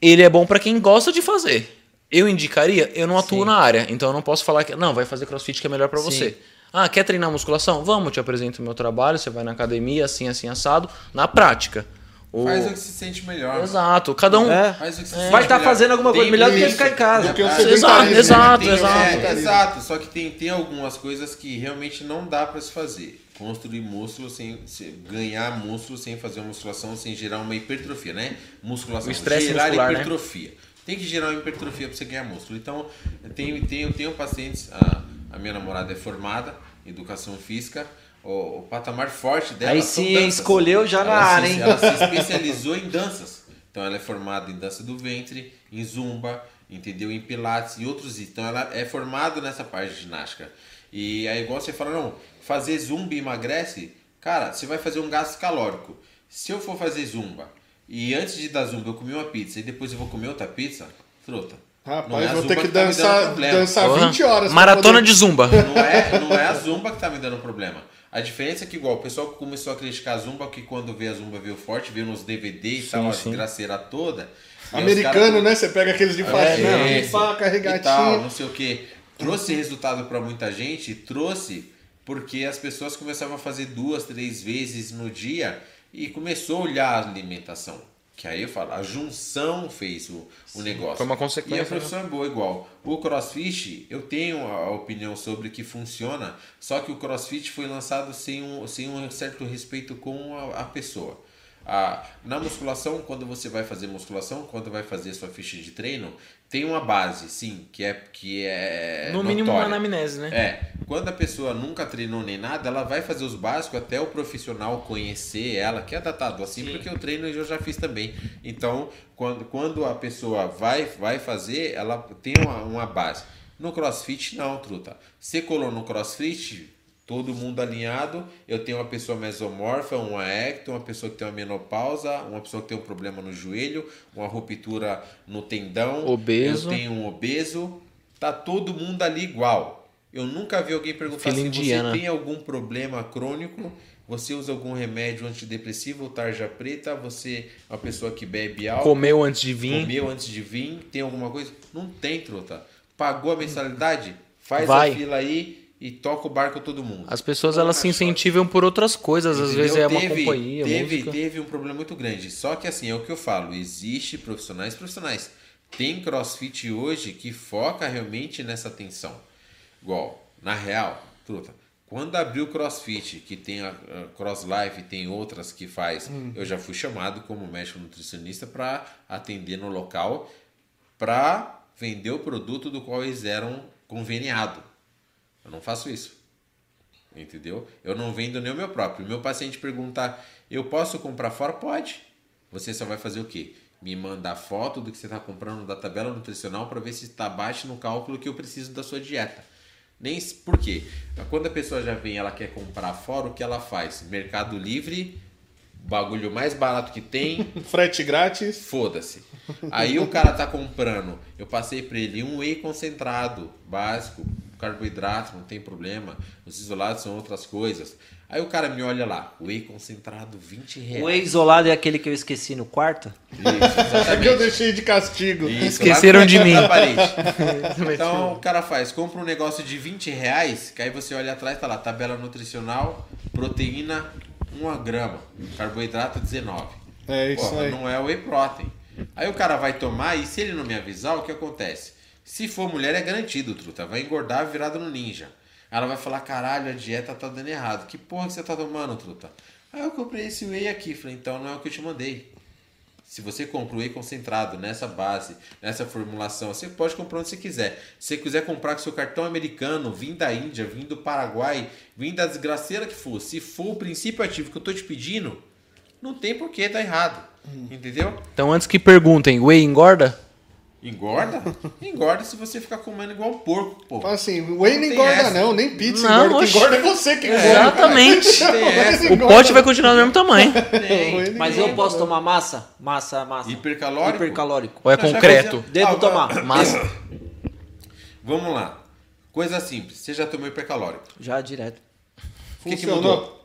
ele é bom para quem gosta de fazer. Eu indicaria, eu não atuo na área, então eu não posso falar que não, vai fazer crossfit que é melhor para você. Ah, quer treinar musculação? Vamos, te apresento o meu trabalho, você vai na academia, assim, assim, assado, na prática. O- Faz o que se sente melhor. Exato, cada um. É. Faz o que se Vai estar melhor. fazendo alguma coisa Tem- melhor do que ficar em casa. Do que o Ah, sedentarismo, exato, né? exato. É, exato, só que tem, tem algumas coisas que realmente não dá pra se fazer. Construir músculo sem, se- ganhar músculo sem fazer uma musculação, sem gerar uma hipertrofia, né? Musculação, O estresse gerar muscular, né? hipertrofia. Tem que gerar uma hipertrofia pra você ganhar músculo. Então, eu tenho, tenho, tenho pacientes, a, a minha namorada é formada em educação física, o, o patamar forte dela Aí sim, danças. escolheu já na Ela se- área, hein? Ela se <laughs> especializou em danças. Então ela é formada em dança do ventre, em zumba, entendeu? Em pilates e outros. Então ela é formada nessa parte de ginástica. E aí igual você fala, não, fazer zumba emagrece, cara, você vai fazer um gasto calórico. Se eu for fazer zumba e antes de dar zumba eu comer uma pizza e depois eu vou comer outra pizza, fruta. Rapaz, a vou ter que tá me dando dançar, dançar Porra. 20 horas. Maratona poder- de zumba. Não é, não é a Zumba que tá me dando problema. A diferença é que, igual, o pessoal começou a criticar a Zumba, que quando vê a Zumba veio forte, veio nos DVD e tal, a desgraceira toda. Americano, caras- né? Você pega aqueles de faixinha, É, faca, e tal, regatinha. não sei o que. Trouxe resultado pra muita gente, trouxe porque as pessoas começavam a fazer duas, três vezes no dia e começou a olhar a alimentação. Que aí eu falo, a junção fez o, o negócio. foi uma consequência, E a profissão é boa igual. O CrossFit, eu tenho a a opinião sobre que funciona, só que o CrossFit foi lançado sem um, sem um certo respeito com a, a pessoa. Ah, na musculação, quando você vai fazer musculação, quando vai fazer sua ficha de treino, tem uma base, sim, que é que é No mínimo uma anamnese, né? É, quando a pessoa nunca treinou nem nada, ela vai fazer os básicos até o profissional conhecer ela, que é datado assim, porque eu treino eu já fiz também. Então, quando, quando a pessoa vai, vai fazer, ela tem uma, uma base. No crossfit, não, truta. Você colou no crossfit, todo mundo alinhado. Eu tenho uma pessoa mesomorfa, uma ecto, uma pessoa que tem uma menopausa, uma pessoa que tem um problema no joelho, uma ruptura no tendão. Obeso. Eu tenho um obeso. Tá todo mundo ali igual. Eu nunca vi alguém perguntar Fila se indiana. você tem algum problema crônico, você usa algum remédio antidepressivo ou tarja preta, você é uma pessoa que bebe álcool, Comeu antes de vir. comeu antes de vir, tem alguma coisa? Não tem, truta. Pagou a mensalidade? Faz Vai. a fila aí e toca o barco todo mundo. As pessoas elas se incentivam por outras coisas, às vezes é uma Entendeu? companhia, teve, música. teve um problema muito grande. Só que assim, é o que eu falo, existe profissionais profissionais. Tem crossfit hoje que foca realmente nessa atenção. Igual, na real, truta, quando abriu o crossfit, que tem a, a Cross Life, tem outras que faz, eu já fui chamado como médico nutricionista para atender no local para vender o produto do qual eles eram conveniado. Eu não faço isso. Entendeu? Eu não vendo nem o meu próprio. Meu paciente perguntar, eu posso comprar fora? Pode. Você só vai fazer o quê? Me mandar foto do que você está comprando da tabela nutricional para ver se está baixo no cálculo que eu preciso da sua dieta. Nem por quê? Quando a pessoa já vem, ela quer comprar fora, o que ela faz? Mercado Livre, bagulho mais barato que tem, <laughs> Frete grátis. Foda-se. Aí o cara tá comprando, eu passei pra ele um whey concentrado, básico, carboidrato, não tem problema. Os isolados são outras coisas. Aí o cara me olha lá, whey concentrado, 20 reais. O ex-isolado é aquele que eu esqueci no quarto? Isso, É que eu deixei de castigo. Isso, Esqueceram de canto mim. <laughs> Então o cara faz, compra um negócio de 20 reais, que aí você olha atrás, tá lá, tabela nutricional, proteína 1 grama, carboidrato 19. É isso Porra, aí. não é whey protein. Aí o cara vai tomar e se ele não me avisar, o que acontece? Se for mulher, é garantido, truta. Vai engordar virado no ninja. Ela vai falar, caralho, a dieta tá dando errado. Que porra que você tá tomando, truta? Aí eu comprei esse whey aqui. Falei, então não é o que eu te mandei. Se você compra o whey concentrado nessa base, nessa formulação, você pode comprar onde você quiser. Se você quiser comprar com seu cartão americano, vim da Índia, vim do Paraguai, vim da desgraceira que for, se for o princípio ativo que eu tô te pedindo, não tem por que tá errado. Entendeu? Então antes que perguntem, whey engorda? Engorda? <laughs> Engorda se você ficar comendo igual um porco, pô. Fala assim, whey não engorda essa. não, nem pizza Não, engorda. O que oxe. engorda é você que engorda. Exatamente. <laughs> O pote vai continuar do mesmo tamanho. <laughs> Tem. Mas eu posso tomar massa? Massa, massa. Hipercalórico? Hipercalórico. Ou é concreto? Devo Ah, tomar. <coughs> Massa. Vamos lá. Coisa simples, você já tomou hipercalórico. Já direto. O que, que mudou?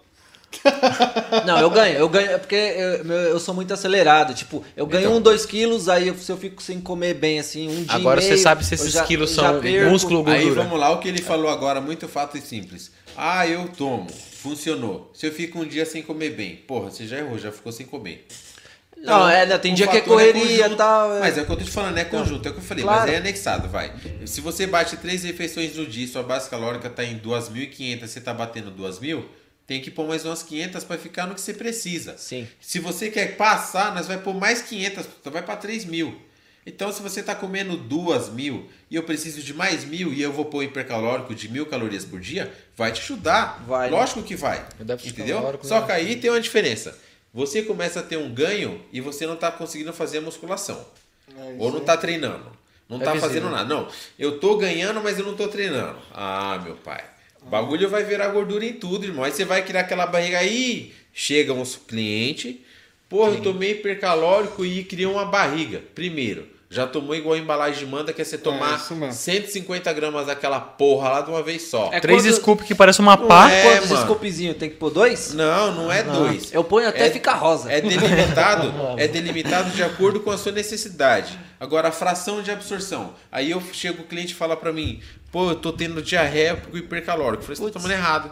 <laughs> Não, eu ganho, eu ganho, é porque eu, eu sou muito acelerado. Tipo, eu ganho Então. um, dois quilos, aí eu- se eu fico sem comer bem, assim, um dia. Agora e você meio, sabe se esses já- quilos são músculo ou Aí gordura. vamos lá, o que ele falou agora, muito fato e simples. Ah, eu tomo, funcionou. Se eu fico um dia sem comer bem, porra, você já errou, já ficou sem comer. Não, é, né, tem o dia que é fator correria e conjunto. tal. é. Mas é o que eu tô te falando, é conjunto, é o que eu falei, Claro. mas é anexado, vai. Se você bate três refeições no dia, sua base calórica tá em 2.500, você tá batendo 2.000, tem que pôr mais umas 500 para ficar no que você precisa. Sim. Se você quer passar, nós vai pôr mais 500, então vai para 3 mil. Então, se você tá comendo 2 mil e eu preciso de mais mil e eu vou pôr hipercalórico de mil calorias por dia, vai te ajudar. Vai. Lógico que vai. Entendeu? Só né? que aí tem uma diferença. Você começa a ter um ganho e você não tá conseguindo fazer a musculação. É, Ou não tá treinando. Não É tá fazendo nada. Não, eu tô ganhando, mas eu não tô treinando. Ah, meu pai. O bagulho vai virar gordura em tudo, irmão. Aí você vai criar aquela barriga aí. Chega um cliente. Porra, eu tomei hipercalórico e cria uma barriga. Primeiro, já tomou igual a embalagem manda, que é você tomar isso mesmo. 150 gramas daquela porra lá de uma vez só. É Três quando- scoop que parece uma pá. é, Quantos mano. scoopzinhos? Tem que pôr dois? Não, não é dois. Eu ponho até É- ficar rosa. É delimitado, <laughs> é delimitado de acordo com a sua necessidade. Agora, a fração de absorção. Aí eu chego o cliente e fala pra mim, pô, eu tô tendo diarreia com hipercalórico. Eu falei, você tá tomando errado.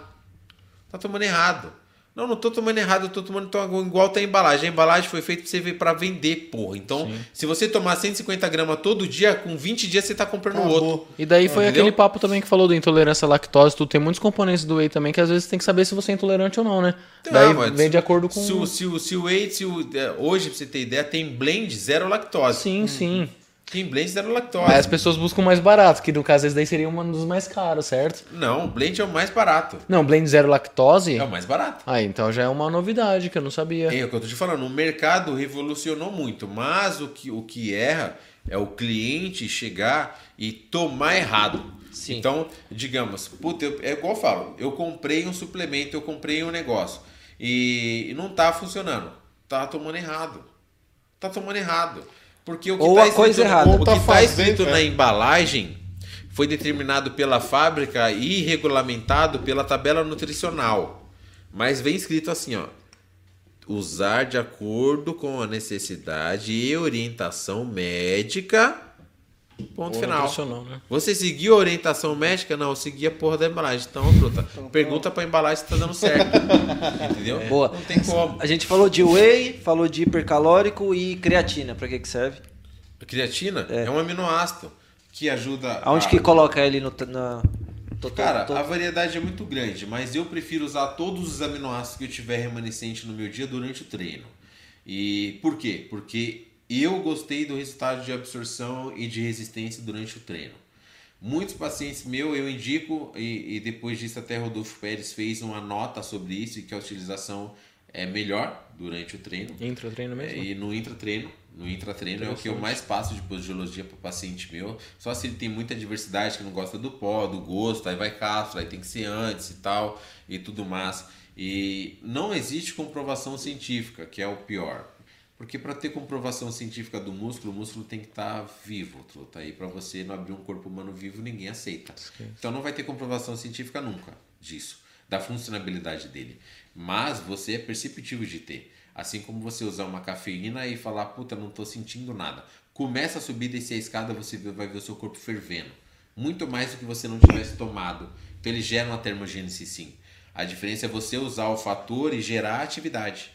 Tá tomando errado. Não, não tô tomando errado, eu tô tomando igual tá a embalagem. A embalagem foi feita pra você ver pra vender, porra. Então, se você tomar 150 gramas todo dia, com 20 dias você tá comprando Acabou. outro. E daí foi Entendeu? aquele papo também que falou da intolerância à lactose. Tu tem muitos componentes do whey também que às vezes tem que saber se você é intolerante ou não, né? daí Não, mas vem de acordo com. Se, o- se, o- se o whey, se o- é, hoje, pra você ter ideia, tem blend zero lactose. Sim, sim. Tem blend zero lactose. Aí as pessoas buscam o mais barato, que no caso esse daí seria um dos mais caros, certo? Não, o blend é o mais barato. Não, blend zero lactose. É o mais barato. Ah, então já é uma novidade que eu não sabia. É o que eu tô te falando, o mercado revolucionou muito, mas o que, o que erra é o cliente chegar e tomar errado. Sim. Então, digamos, puta, eu- é igual eu falo, eu comprei um suplemento, eu comprei um negócio e, e não tá funcionando. Tá tomando errado. Tá tomando errado. Porque o que Ou tá a coisa escrito, errada. o que tá tá fazendo, escrito é. na embalagem foi determinado pela fábrica e regulamentado pela tabela nutricional. Mas vem escrito assim, ó. Usar de acordo com a necessidade e orientação médica. Ponto Ou final. né? Você seguiu a orientação médica? Não, eu segui a porra da embalagem. Então, truta, pergunta pra embalagem se tá dando certo. <laughs> Entendeu? Boa. Não tem como. A gente falou de whey, falou de hipercalórico e creatina. Pra que que serve? A creatina é. um aminoácido que ajuda. Aonde a- que coloca ele no... Na... Tô- tô- Cara, tô- a variedade é muito grande, mas eu prefiro usar todos os aminoácidos que eu tiver remanescente no meu dia durante o treino. E por quê? Porque eu gostei do resultado de absorção e de resistência durante o treino. Muitos pacientes meus eu indico, e, e depois disso até Rodolfo Pérez fez uma nota sobre isso, e que a utilização é melhor durante o treino. Intra-treino É, mesmo? e no intratreino, no intratreino é o que eu mais passo de posologia para paciente meu. Só se ele tem muita diversidade, que não gosta do pó, do gosto, aí vai cápsula, aí tem que ser antes e tal, e tudo mais. E não existe comprovação científica, que é o pior. Porque para ter comprovação científica do músculo, o músculo tem que estar vivo, truta. Aí para você não abrir um corpo humano vivo, ninguém aceita. Então não vai ter comprovação científica nunca disso, da funcionalidade dele. Mas você é perceptível de ter. Assim como você usar uma cafeína e falar, puta, não tô sentindo nada. Começa a subir, descer a escada, você vai ver o seu corpo fervendo. Muito mais do que você não tivesse tomado. Então ele gera uma termogênese sim. A diferença é você usar o fator e gerar atividade.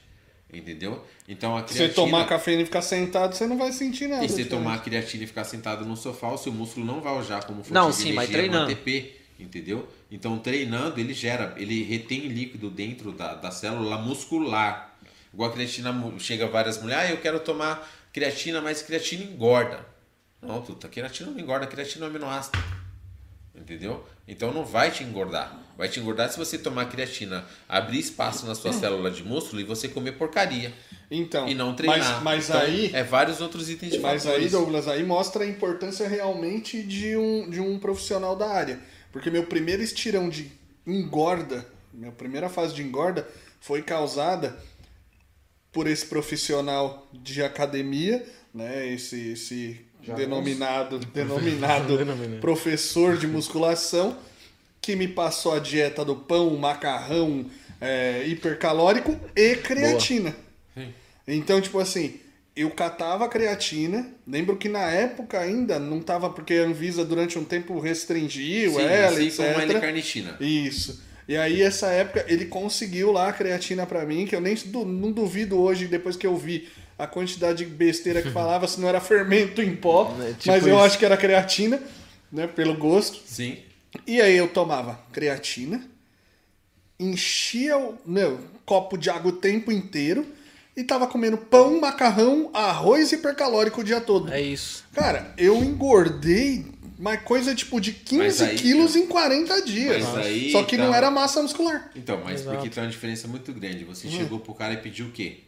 Entendeu? Então a Se creatina... você tomar cafeína e ficar sentado, você não vai sentir nada. E se tomar creatina e ficar sentado no sofá, o seu músculo não vai usar como fonte Não, de sim, mas energia no treinando. ATP, entendeu? Então, treinando, ele gera, ele retém líquido dentro da, da célula muscular. Igual a creatina, chega várias mulheres, ah, eu quero tomar creatina, mas creatina engorda. Não, puta, creatina não engorda, creatina é um aminoácido. Entendeu? Então não vai te engordar. Vai te engordar se você tomar creatina, abrir espaço na sua célula de músculo e você comer porcaria. Então, E não treinar. Mas, mas Então, aí, É vários outros itens de mas aí. Douglas, aí mostra a importância realmente de um, de um profissional da área. Porque meu primeiro estirão de engorda, minha primeira fase de engorda, foi causada por esse profissional de academia, né? Esse, esse denominado, <laughs> denominado professor de musculação, que me passou a dieta do pão, macarrão é, hipercalórico e creatina. Então, tipo assim, eu catava a creatina. Lembro que na época ainda não tava, porque a Anvisa durante um tempo restringiu Sim, ela, assim etc. como a L-carnitina. Isso. E aí, essa época, ele conseguiu lá a creatina pra mim, que eu nem du- não duvido hoje, depois que eu vi a quantidade de besteira que falava, se não era fermento em pó, <laughs> É, tipo mas eu isso. acho que era creatina, né, pelo gosto. Sim. E aí eu tomava creatina, enchia o meu copo de água o tempo inteiro e tava comendo pão, macarrão, arroz hipercalórico o dia todo. É isso. Cara, eu engordei uma coisa tipo de 15 Mas aí- quilos em 40 dias. Mas aí Só que tá- não era massa muscular. Então, mas Exato. porque tem uma diferença muito grande. Você Hum. chegou pro cara e pediu o quê?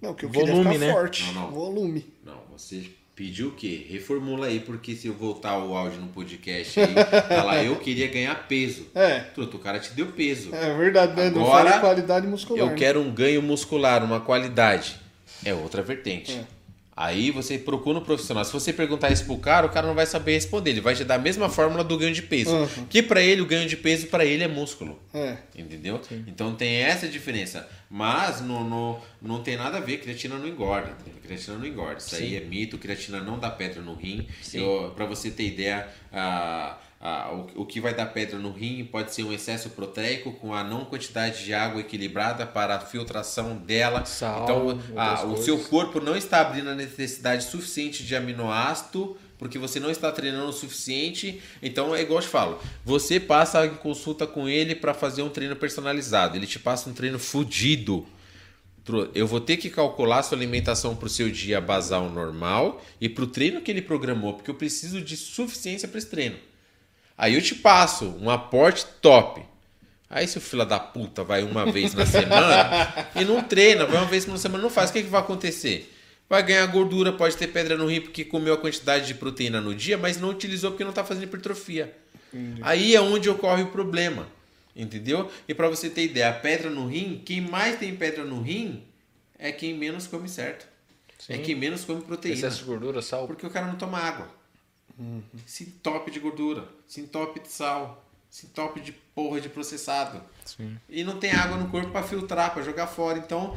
Não, que eu Volume, queria ficar né? forte. Não, não. Volume. Não, você pediu o quê? Reformula aí, porque se eu voltar o áudio no podcast aí, <laughs> tá lá, eu queria ganhar peso. É. Truto, o cara te deu peso. É verdade, né? Não Agora, fala qualidade muscular. Eu né? quero um ganho muscular, uma qualidade. É outra vertente. É. Aí você procura um profissional. Se você perguntar isso pro cara, o cara não vai saber responder. Ele vai te dar a mesma fórmula do ganho de peso. Uhum. Que pra ele, o ganho de peso pra ele é músculo. É. Entendeu? Então tem essa diferença. Mas no, no, não tem nada a ver, creatina não engorda. Creatina não engorda. Isso aí é mito, creatina não dá pedra no rim. Pra você ter ideia, a, a, o, o que vai dar pedra no rim pode ser um excesso proteico com a não quantidade de água equilibrada para a filtração dela. Sal, então o seu corpo não está abrindo a necessidade suficiente de aminoácido porque você não está treinando o suficiente. Então é igual eu te falo, você passa em consulta com ele para fazer um treino personalizado. Ele te passa um treino fudido. Eu vou ter que calcular sua alimentação para o seu dia basal normal e para o treino que ele programou, porque eu preciso de suficiência para esse treino. Aí eu te passo um aporte top. Aí se o fila da puta vai uma vez na semana <laughs> e não treina, vai uma vez na semana não faz, o que, que vai acontecer? Vai ganhar gordura, pode ter pedra no rim porque comeu a quantidade de proteína no dia, mas não utilizou porque não está fazendo hipertrofia. Aí é onde ocorre o problema. Entendeu? E para você ter ideia, a pedra no rim, quem mais tem pedra no rim é quem menos come certo. É quem menos come proteína. Excesso de gordura, sal. Porque o cara não toma água. Se entope de gordura, se entope de sal, se entope de porra de processado. E não tem água no corpo para filtrar, para jogar fora. Então,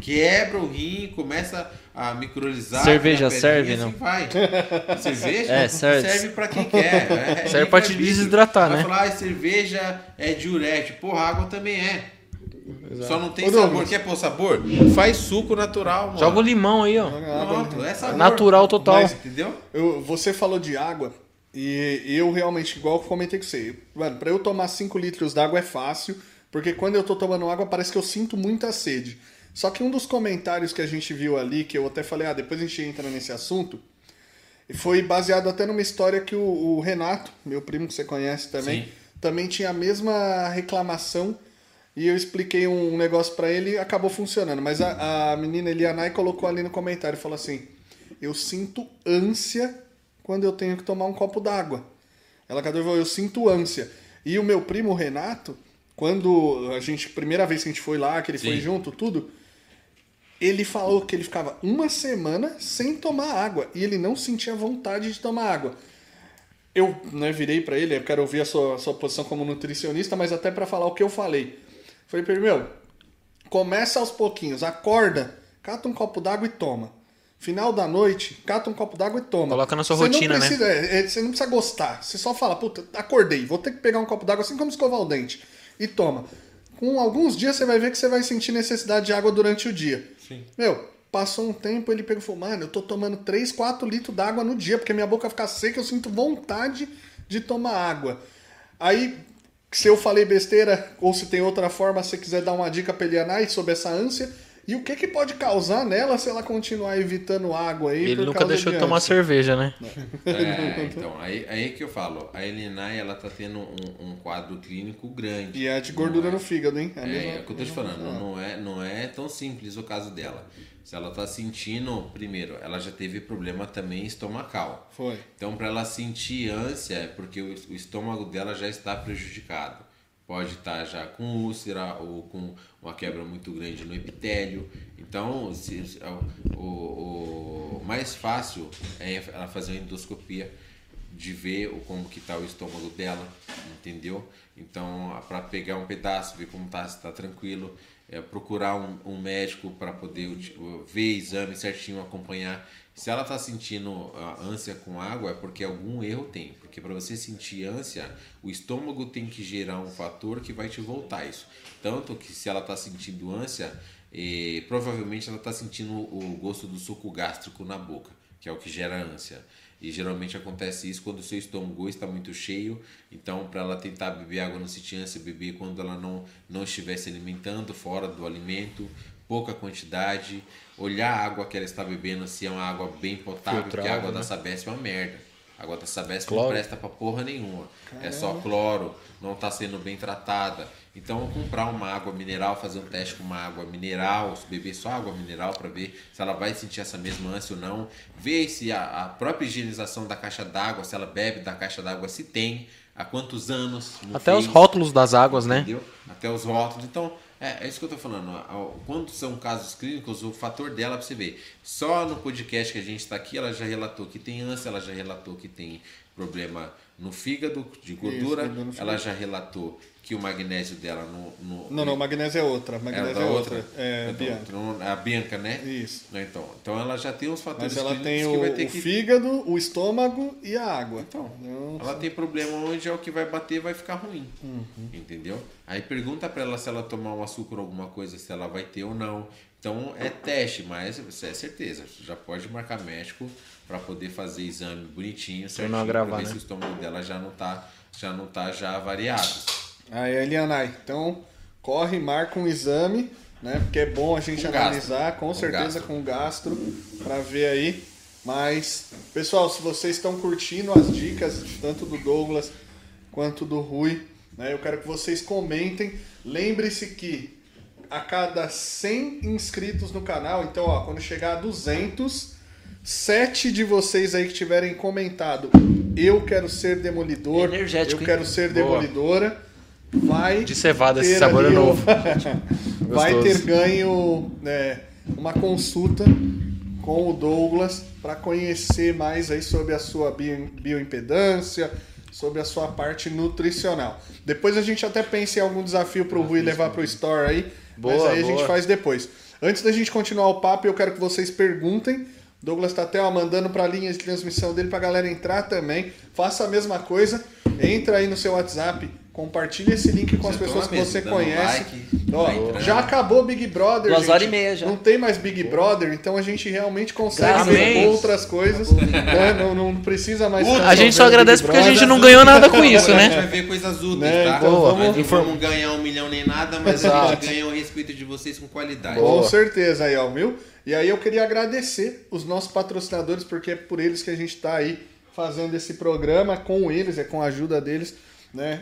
quebra o rim, começa a microlizar. Cerveja serve, pedrinha, não? assim vai. Cerveja <laughs> É, serve. serve para quem quer. <laughs> É, Serve pra te desidratar, Vai né? falar, ah, cerveja é diurético. Porra, água também é. Só não tem Ô, sabor. Douglas. Quer pôr sabor? Faz suco natural, mano. Joga o limão aí, ó. Pronto, é sabor. Natural total. Mas- Entendeu? Eu, você falou de água e eu realmente, igual eu comentei com você, mano, pra eu tomar 5 litros d'água é fácil, porque quando eu tô tomando água parece que eu sinto muita sede. Só que um dos comentários que a gente viu ali, que eu até falei, ah, depois a gente entra nesse assunto, foi baseado até numa história que o, o Renato, meu primo que você conhece também, Sim. também tinha a mesma reclamação e eu expliquei um negócio pra ele e acabou funcionando. Mas a, a menina Elianai colocou ali no comentário, falou assim, eu sinto ânsia quando eu tenho que tomar um copo d'água. Ela falou, eu sinto ânsia. E o meu primo Renato, quando a gente, primeira vez que a gente foi lá, que ele foi Sim. junto, tudo, ele falou que ele ficava uma semana sem tomar água e ele não sentia vontade de tomar água. Eu né, virei pra ele, eu quero ouvir a sua, a sua posição como nutricionista, mas até pra falar o que eu falei. Falei pra ele, meu, começa aos pouquinhos, acorda, cata um copo d'água e toma. Final da noite, cata um copo d'água e toma. Coloca na sua Você não rotina, né? precisa- é, é, você não precisa gostar. Você só fala, puta, acordei, vou ter que pegar um copo d'água assim como escovar o dente. E toma. Com alguns dias você vai ver que você vai sentir necessidade de água durante o dia. Sim. Meu, passou um tempo, ele pegou e falou, mano, eu tô tomando 3, 4 litros d'água no dia, porque minha boca fica seca, eu sinto vontade de tomar água. Aí, se eu falei besteira, ou se tem outra forma, se quiser dar uma dica pra Elianai sobre essa ânsia, e o que que pode causar nela se ela continuar evitando água aí Ele por nunca causa deixou de tomar cerveja, né? <laughs> É, então, aí, aí que eu falo, a Elinai, ela tá tendo um, um quadro clínico grande. E é de gordura Não é- no fígado, hein? É, mesma- é o que eu tô te falando, não é, não é tão simples o caso dela. Se ela tá sentindo, primeiro, ela já teve problema também estomacal. Foi. Então, para ela sentir ânsia, é porque o, o estômago dela já está prejudicado. Pode estar já com úlcera ou com uma quebra muito grande no epitélio. Então, se, se- o, o- mais fácil é ela fazer uma endoscopia de ver como que tá o estômago dela, entendeu? Então, para pegar um pedaço, ver como tá, se tá tranquilo, é, procurar um, um médico para poder ver exame certinho, acompanhar. Se ela está sentindo ânsia com água, é porque algum erro tem. Porque para você sentir ânsia, o estômago tem que gerar um fator que vai te voltar isso. Tanto que se ela está sentindo ânsia, eh, provavelmente ela está sentindo o gosto do suco gástrico na boca, que é o que gera ânsia. E geralmente acontece isso quando o seu estômago está muito cheio. Então, para ela tentar beber água, não sentir ânsia, beber quando ela não, não estiver se alimentando fora do alimento, pouca quantidade. Olhar a água que ela está bebendo, se é uma água bem potável, Filtrado, porque a água né? da Sabesp é uma merda. A água da Sabesp cloro. não presta pra porra nenhuma. Caramba. É só cloro, não está sendo bem tratada. Então, comprar uma água mineral, fazer um teste com uma água mineral, beber só água mineral para ver se ela vai sentir essa mesma ânsia ou não. Ver se a, a própria higienização da caixa d'água, se ela bebe da caixa d'água, se tem, há quantos anos. Até fez, os rótulos das águas, né? entendeu? né? Até os rótulos. Então, é, é isso que eu tô falando. Quando são casos clínicos, o fator dela para você ver. Só no podcast que a gente está aqui, ela já relatou que tem ânsia, ela já relatou que tem problema no fígado de gordura, isso, ela já relatou que o magnésio dela no. no não, não, o magnésio é outra. Magnésio é, é outra. outra. É, então, Bianca. Então, a Bianca, né? Isso. Então, então ela já tem os fatores Mas ela tem o, o que... fígado, o estômago e a água. Então, ela tem problema onde é o que vai bater vai ficar ruim. Uhum. Entendeu? Aí pergunta para ela se ela tomar um açúcar ou alguma coisa, se ela vai ter ou não. Então é teste, mas é certeza. Já pode marcar médico para poder fazer exame bonitinho, certinho, pra ver né? se o estômago dela já não tá, já não tá já variado. Aí, Elianai, então corre, marca um exame, né? Porque é bom a gente com analisar, gastro. com, com certeza gastro. com gastro, para ver aí. Mas, pessoal, se vocês estão curtindo as dicas, tanto do Douglas quanto do Rui, né? Eu quero que vocês comentem. Lembre-se que a cada 100 inscritos no canal, então, ó, quando chegar a 200, sete de vocês aí que tiverem comentado, eu quero ser demolidor, eu quero ser Boa. Vai de cevada esse sabor é novo. <laughs> vai ter ganho né, uma consulta com o Douglas para conhecer mais aí sobre a sua bio, bioimpedância, sobre a sua parte nutricional. Depois a gente até pensa em algum desafio para o Rui levar para o store aí, boa, mas aí boa. a gente faz depois. Antes da gente continuar o papo, eu quero que vocês perguntem. Douglas está até ó, mandando para a linha de transmissão dele para a galera entrar também. Faça a mesma coisa. Entra aí no seu WhatsApp, Compartilhe esse link com as pessoas que você conhece. Like, Ó, já acabou Big Brother. Duas gente. horas e meia já. Não tem mais Big Brother, então a gente realmente consegue ver outras coisas. Né? Não, não, precisa mais. a gente só agradece porque a gente não ganhou nada com <laughs> isso, né? A gente vai ver coisas úteis, né? tá? Então, vamos... Não vamos ganhar um milhão nem nada, mas Exato. a gente ganha o respeito de vocês com qualidade. Com certeza aí, ó, viu? E aí eu queria agradecer os nossos patrocinadores, porque é por eles que a gente está aí fazendo esse programa, com eles, é com a ajuda deles, né?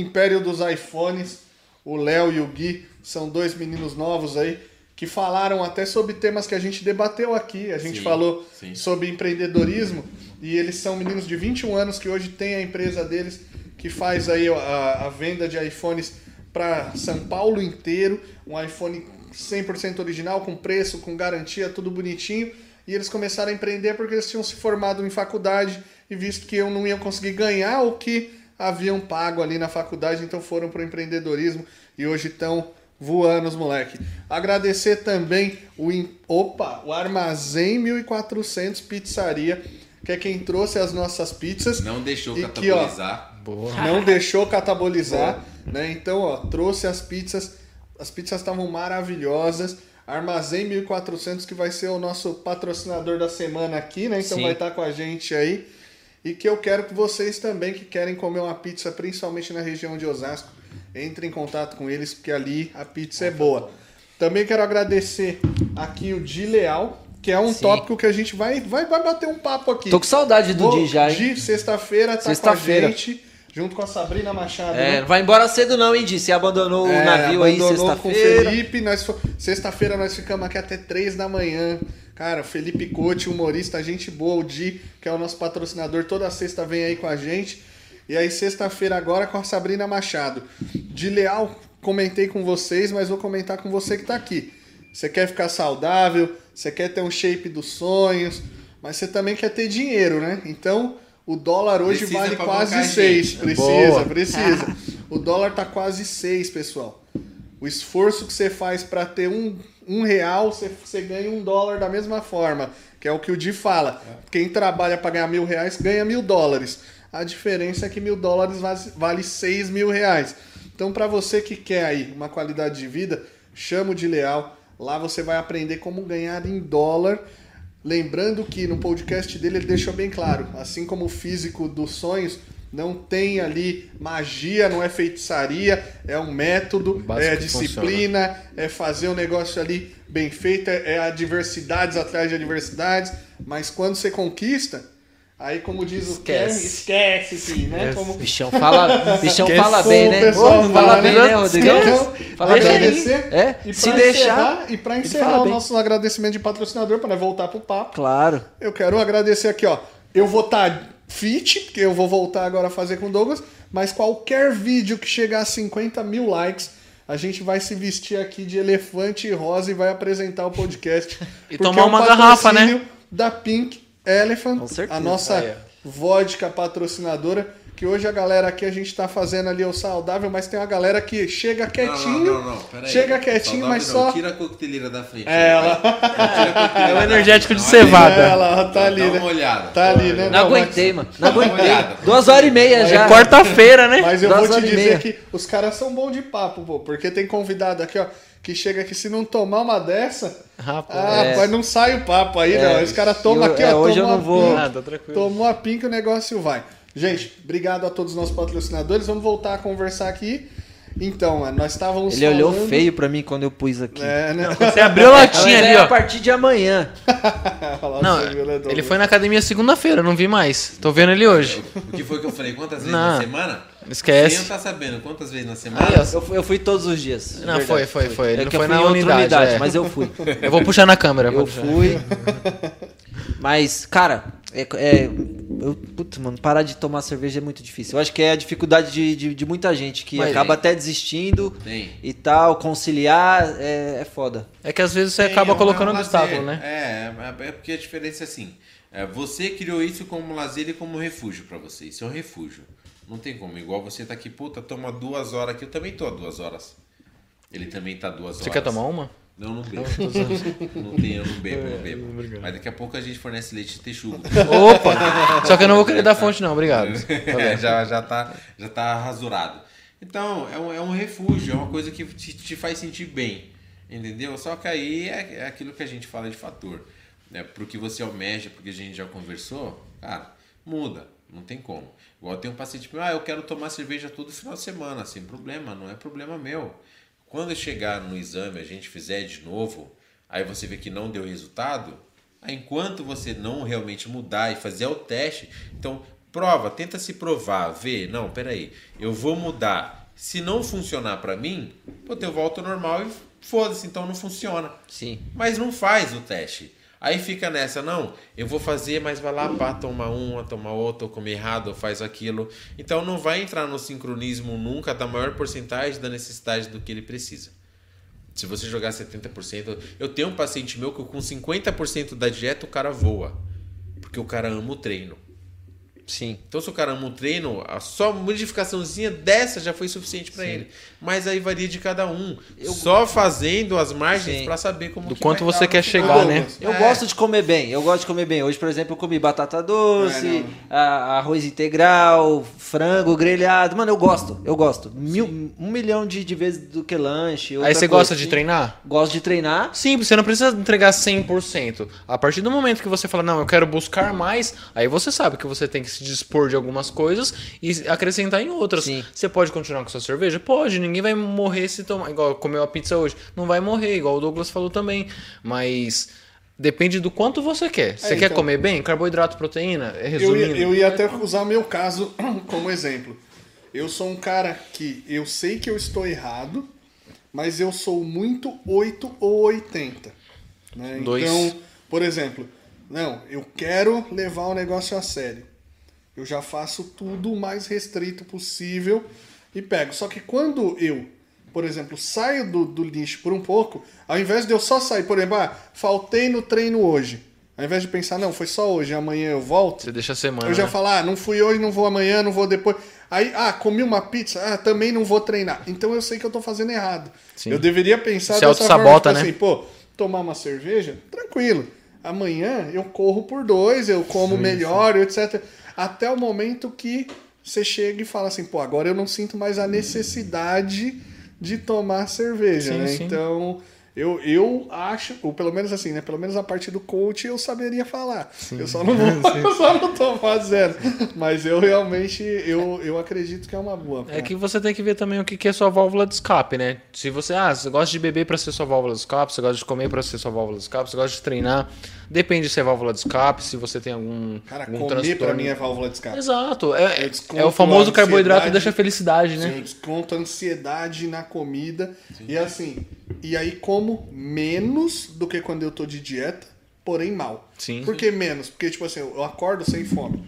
Império dos iPhones, o Léo e o Gui são dois meninos novos aí que falaram até sobre temas que a gente debateu aqui. A gente sim, falou sim. sobre empreendedorismo e eles são meninos de 21 anos que hoje tem a empresa deles que faz aí a, a venda de iPhones para São Paulo inteiro, um iPhone 100% original, com preço, com garantia, tudo bonitinho. E eles começaram a empreender porque eles tinham se formado em faculdade e visto que eu não ia conseguir ganhar o que haviam pago ali na faculdade, então foram para o empreendedorismo e hoje estão voando os moleque. Agradecer também o opa, o Armazém 1400 Pizzaria, que é quem trouxe as nossas pizzas. Não deixou catabolizar. Que, ó, <laughs> não deixou catabolizar, né? Então, ó, trouxe as pizzas. As pizzas estavam maravilhosas. Armazém 1400 que vai ser o nosso patrocinador da semana aqui, né? Então Sim. vai estar com a gente aí e que eu quero que vocês também que querem comer uma pizza, principalmente na região de Osasco, entrem em contato com eles, porque ali a pizza é boa. Também quero agradecer aqui o Di Leal, que é um Sim. tópico que a gente vai, vai, vai bater um papo aqui. Tô com saudade do Di já, hein? Di, sexta-feira, tá sexta com a gente junto com a Sabrina Machado. É, não vai embora cedo não, hein, Di? Você abandonou é, o navio aí sexta-feira. com o Felipe, nós sexta-feira nós ficamos aqui até três da manhã. Cara, Felipe Cote, humorista, gente boa, o Di, que é o nosso patrocinador, toda sexta vem aí com a gente. E aí, sexta-feira agora com a Sabrina Machado. De Leal, comentei com vocês, mas vou comentar com você que tá aqui. Você quer ficar saudável, você quer ter um shape dos sonhos, mas você também quer ter dinheiro, né? Então, o dólar hoje Precisa vale quase bancar a 6. gente. Precisa, Boa. precisa. <laughs> O dólar tá quase 6, pessoal. O esforço que você faz para ter um, um real, você, você ganha um dólar da mesma forma. Que é o que o Di fala. Quem trabalha para ganhar mil reais ganha mil dólares. A diferença é que mil dólares vale, seis mil reais. Então, para você que quer aí uma qualidade de vida, chama o de Leal. Lá você vai aprender como ganhar em dólar. Lembrando que no podcast dele ele deixou bem claro, assim como o físico dos sonhos, não tem ali magia, não é feitiçaria, é um método, Básico é disciplina, é fazer o negócio ali bem feito, é, é adversidades atrás de adversidades, mas quando você conquista, aí como diz o Esquece. Ken, esquece, sim, né? Como, Bichão fala, <laughs> bichão fala bem, né? pessoal Ô, fala, bem, né? né, Rodrigão? Então, Fala bem. agradecer. É, E se deixar. encerrar, e para encerrar o bem. nosso agradecimento de patrocinador, para voltar pro papo, Claro. eu quero agradecer aqui, ó. Eu vou estar fit, porque eu vou voltar agora a fazer com o Douglas, mas qualquer vídeo que chegar a 50 mil likes, a gente vai se vestir aqui de elefante rosa e vai apresentar o podcast. <laughs> E Porque tomar é um uma garrafa, né? Da Pink Elephant, a nossa Aí, vodka patrocinadora. Que hoje a galera aqui, a gente tá fazendo ali o saudável, mas tem uma galera que chega quietinho. Não, não, não, aí. Chega quietinho, Saudável mas não, só. Tira a coqueteleira da frente. É, ela- Tira a coqueteleira É o energético de Não, cevada. É, ela tá ali, Dá né? uma olhada. Tá ali, né? Não, Não, mas- aguentei, mano. Não aguentei. Duas horas e meia já. É quarta-feira, né? Mas eu Duas vou te dizer que os caras são bons de papo, pô, porque tem convidado aqui, ó, que chega aqui, se não tomar uma dessa, Rapaz. ah, É. não sai o papo aí, É, não. Os caras tomam eu- aqui, é, ó, hoje eu não vou- pinca, Ah, tá tranquilo. Tomou a pinca, o negócio vai. Gente, obrigado a todos os nossos patrocinadores. Vamos voltar a conversar aqui. Então, mano, nós estávamos Ele olhou falando- feio pra mim quando eu pus aqui. É, né? <laughs> Você abriu a Mas latinha é ali, a ó. partir de amanhã. <laughs> Não, Ledon. ele foi na academia segunda-feira, não vi mais. Tô vendo ele hoje. O que foi que eu falei? Quantas vezes Não. na semana? Esquece. Quem não tá sabendo quantas vezes na semana? Aí, ó, eu, fui, eu fui todos os dias. Não, verdade, foi, foi, foi. Ele É não que eu foi fui na unidade, unidade, é. mas eu fui. Eu vou puxar na câmera. Eu fui. <laughs> Mas, cara, é, é- eu, putz, mano, parar de tomar cerveja é muito difícil. Eu acho que é a dificuldade de, de, de muita gente que Mas- acaba até desistindo Tem. e tal, conciliar é, é foda. É que às vezes você acaba é colocando é um obstáculo, né? É, é, é porque a diferença é assim. é, você criou isso como lazer e como refúgio pra você. Isso é um refúgio. Não tem como. Igual você tá aqui, puta, toma duas horas aqui. Eu também tô há duas horas. Ele também tá duas Você horas. quer tomar uma? Não, não bebo. não tem, eu não bebo, não bebo. Mas daqui a pouco a gente fornece leite de texugo. Opa! Só que eu não vou querer dar fonte, não, obrigado. <laughs> É, já, já, tá, já tá rasurado. Então, é um, é um refúgio, é uma coisa que te, te faz sentir bem. Entendeu? Só que aí é, é aquilo que a gente fala de fator. Né? Pro que você almeja, porque a gente já conversou, cara, muda. Não tem como. Igual tem um paciente meu, ah, eu quero tomar cerveja todo final de semana, sem problema, não é problema meu. Quando chegar no exame, a gente fizer de novo, aí você vê que não deu resultado, aí enquanto você não realmente mudar e fazer o teste, então prova, tenta se provar, vê, não, peraí, eu vou mudar. Se não funcionar pra mim, pô, eu volto ao normal e foda-se, então não funciona. Sim. Mas não faz o teste. Aí fica nessa, não, eu vou fazer, mas vai lá, pá, toma uma, toma outra, ou come errado, ou faz aquilo. Então não vai entrar no sincronismo nunca da maior porcentagem da necessidade do que ele precisa. Se você jogar 70%, eu tenho um paciente meu que com 50% da dieta o cara voa. Porque o cara ama o treino. Sim. Então, se o cara ama um treino, a só modificaçãozinha dessa já foi suficiente pra ele. Mas aí varia de cada um. Só fazendo as margens Sim. pra saber como Do que quanto vai você quer chegar, né? Eu É. gosto de comer bem, eu gosto de comer bem. Hoje, por exemplo, eu comi batata doce, É, não. a- arroz integral, frango grelhado. Mano, eu gosto, eu gosto. Mil- um milhão de, de vezes do que lanche. Aí você gosta de treinar? Gosto de treinar. Simples, você não precisa entregar 100%. A partir do momento que você fala, não, eu quero buscar mais, aí você sabe que você tem que se dispor de algumas coisas e acrescentar em outras. Sim. Você pode continuar com sua cerveja? Pode, ninguém vai morrer se tomar. Igual comeu a pizza hoje. Não vai morrer, igual o Douglas falou também. Mas depende do quanto você quer. Você É, quer então- comer bem? Carboidrato, proteína? É Eu resumindo. ia, eu ia até usar o meu caso <clears throat> como exemplo. Eu sou um cara que eu sei que eu estou errado, mas eu sou muito 8 ou 80. Né? Dois. Então, por exemplo, não, eu quero levar o negócio a sério. Eu já faço tudo o mais restrito possível e pego. Só que quando eu, por exemplo, saio do, do lixo por um pouco, ao invés de eu só sair, por exemplo, ah, faltei no treino hoje. Ao invés de pensar, não, foi só hoje, amanhã eu volto. Você deixa a semana. Eu já né? falo, ah, não fui hoje, não vou amanhã, não vou depois. Aí, ah, comi uma pizza, ah, também não vou treinar. Então eu sei que eu tô fazendo errado. Sim. Eu deveria pensar Se dessa forma, tipo né? assim, pô, tomar uma cerveja, tranquilo. Amanhã eu corro por dois, eu como melhor, etc. Até o momento que você chega e fala assim, pô, agora eu não sinto mais a necessidade de tomar cerveja, Sim, né? sim. Então, eu, eu acho, ou pelo menos assim, né? Pelo menos a parte do coach eu saberia falar. Eu só não vou, <laughs> <laughs> eu só não tô fazendo. Mas eu realmente, eu, eu acredito que é uma boa. É que você tem que ver também o que é sua válvula de escape, né? Se você, ah, você gosta de beber para ser sua válvula de escape, você gosta de comer para ser sua válvula de escape, você gosta de treinar, depende se é válvula de escape, se você tem algum, Cara, algum comer pra transtorno. mim é válvula de escape. Exato, é, é o famoso carboidrato deixa felicidade, Sim, né? eu desconto a ansiedade na comida. E assim, e aí como menos do que quando eu tô de dieta, porém mal. Sim. Por que menos? Porque, tipo assim, eu acordo sem fome.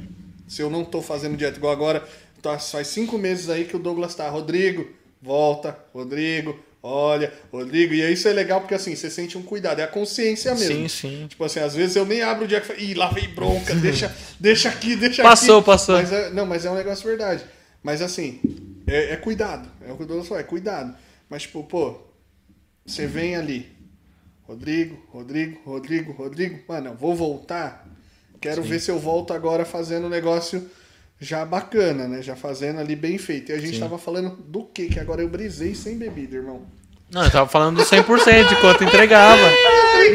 Se eu não tô fazendo dieta, igual agora, tá, faz cinco meses aí que o Douglas tá. Rodrigo, volta, Rodrigo, olha, Rodrigo. E isso é legal porque assim, você sente um cuidado, é a consciência mesmo. Sim, sim. Tipo assim, às vezes eu nem abro o dia que falo, ih, lá vem bronca, <laughs> deixa, deixa aqui, deixa Passou, aqui. passou. Mas é- não, mas é um negócio verdade. Mas assim, é, é cuidado. É o que o Douglas falou, é cuidado. Mas tipo, pô, você vem ali, Rodrigo, Rodrigo, Rodrigo, Rodrigo. Mano, eu vou voltar. Quero ver se eu volto agora fazendo um negócio já bacana, né? Já fazendo ali bem feito. E a gente tava falando do quê? Que agora eu brisei sem bebida, irmão. Não, eu tava falando do 100% de quanto entregava.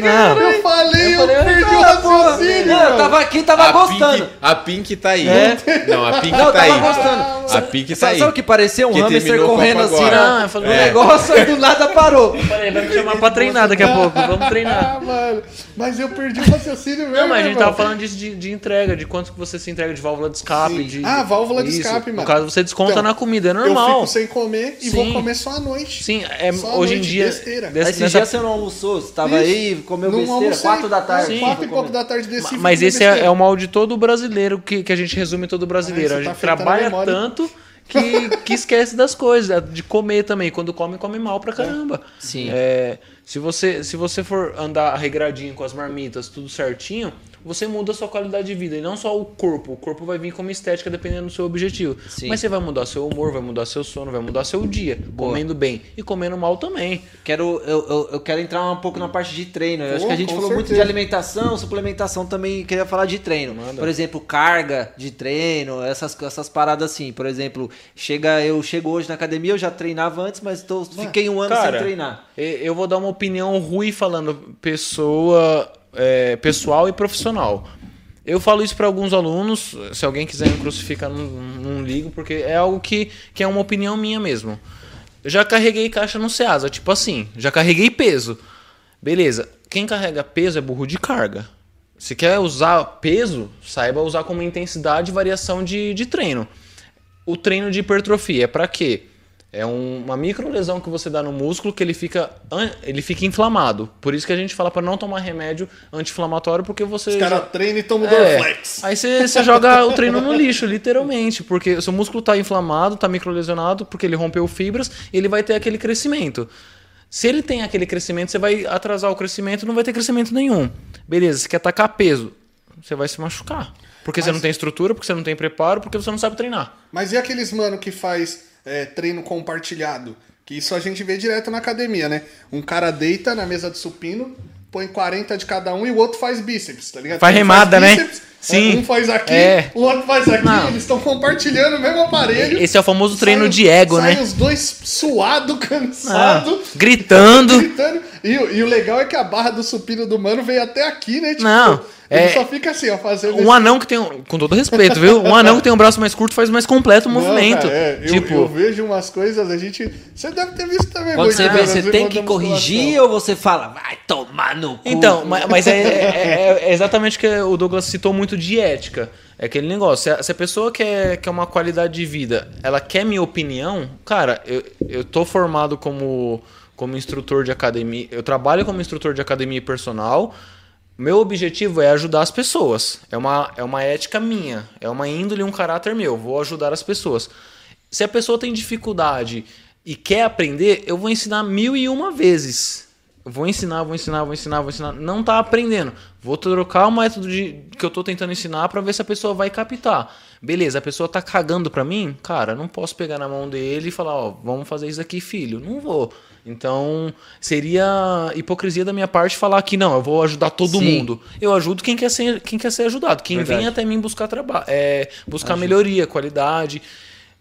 Não. Eu falei, eu, falei, perdi o raciocínio, não, eu tava aqui, tava a gostando. Pink, a Pink tá aí. É? Não, a Pink Não, tá tava aí. gostando. A Pink tá Sabe, aí. sabe o que parecia? Um Que hamster correndo assim agora. na- Não, eu no falei, É. negócio e do nada parou. Falei, vai me chamar pra treinar daqui a pouco. Vamos treinar. Ah, mano. Mas eu perdi o raciocínio mesmo. Não, mas a gente tava falando disso de, de entrega, de quanto que você se entrega de válvula de escape. De, Ah, válvula de Isso. escape, mano. No caso, você desconta Então, na comida, é Eu normal. fico sem comer e vou Sim. comer só à noite. Sim, é, Só hoje em dia. besteira. dessa- Esses nessa- dias você não almoçou, você tava Isso. aí, comeu Não besteira, almocei. 4 da tarde. É, Sim. Quatro e pouco da tarde desci. Mas esse é, é o mal de todo brasileiro que, que a gente resume todo brasileiro. Ah, a gente tá a trabalha tanto que, <laughs> que esquece das coisas, de comer também. Quando come, come mal pra caramba. Sim. É, se, você, se você for andar regradinho com as marmitas, tudo certinho, você muda a sua qualidade de vida. E não só o corpo. O corpo vai vir como estética dependendo do seu objetivo. Sim. Mas você vai mudar seu humor, vai mudar seu sono, vai mudar seu dia. Comendo bem e comendo mal também. Quero, eu, eu, eu quero entrar um pouco na parte de treino. Eu acho Pô, que a gente falou muito de certeza. alimentação, suplementação também queria falar de treino. Por exemplo, carga de treino, essas, essas paradas assim. Por exemplo, chega, eu chego hoje na academia, eu já treinava antes, mas tô, fiquei um ano Cara, sem treinar. Eu vou dar uma opinião ruim falando pessoa, é, pessoal e profissional. Eu falo isso para alguns alunos, se alguém quiser me crucificar, não, não ligo, porque é algo que, que é uma opinião minha mesmo. Eu já carreguei caixa no Ceasa, tipo assim, já carreguei peso. Beleza, quem carrega peso é burro de carga. Se quer usar peso, saiba usar como intensidade e variação de, de treino. O treino de hipertrofia é para quê? É um- uma micro lesão que você dá no músculo que ele fica, ele fica inflamado. Por isso que a gente fala para não tomar remédio anti-inflamatório, porque você. Os caras treinam e tomam É. Dorflex. Aí você, você <laughs> joga o treino no lixo, literalmente, porque o seu músculo tá inflamado, tá microlesionado, porque ele rompeu fibras e ele vai ter aquele crescimento. Se ele tem aquele crescimento, você vai atrasar o crescimento, não vai ter crescimento nenhum. Beleza, você quer atacar peso, você vai se machucar. Porque você não tem estrutura, porque você não tem preparo, porque você não sabe treinar. Mas e aqueles mano que faz é, treino compartilhado? Que isso a gente vê direto na academia, né? Um cara deita na mesa de supino, põe 40 de cada um e o outro faz bíceps, tá ligado? Faz Um remada, né? bíceps, Sim. Um faz aqui, É. o outro faz aqui, Não. eles estão compartilhando o mesmo aparelho. Esse é o famoso treino Sai- de ego, sai né? os dois suado, Ah, cansado. gritando. <laughs> gritando. E, o- e o legal é que a barra do supino do mano veio até aqui, né? Tipo, Não, ele é- só fica assim, ó, fazendo Um anão que tem um, com todo respeito, viu? Um anão que tem um braço mais curto faz mais completo o Não, movimento. cara, é, eu, tipo, eu vejo umas coisas, a gente. Você deve ter visto também. Quando você vê, né, você tem que corrigir ou você fala, vai tomar no cu. Então, ma- mas é, é- é exatamente o que o Douglas citou muito de ética. É aquele negócio. Se a, se a pessoa quer, quer uma qualidade de vida, ela quer minha opinião, cara, eu, eu tô formado como, como instrutor de academia. Eu trabalho como instrutor de academia personal. Meu objetivo é ajudar as pessoas. É uma, é uma ética minha. É uma índole, um caráter meu. Vou ajudar as pessoas. Se a pessoa tem dificuldade e quer aprender, eu vou ensinar mil e uma vezes. vou ensinar, vou ensinar, vou ensinar, vou ensinar. Não tá aprendendo. Vou trocar o método de, que eu tô tentando ensinar para ver se a pessoa vai captar. Beleza, a pessoa tá cagando pra mim? Cara, não posso pegar na mão dele e falar, ó, vamos fazer isso aqui, filho. Não vou. Então, seria hipocrisia da minha parte falar que não, eu vou ajudar todo Sim. mundo. Eu ajudo quem quer ser, quem quer ser ajudado. Quem Verdade. vem até mim buscar trabalho, é, buscar melhoria, qualidade.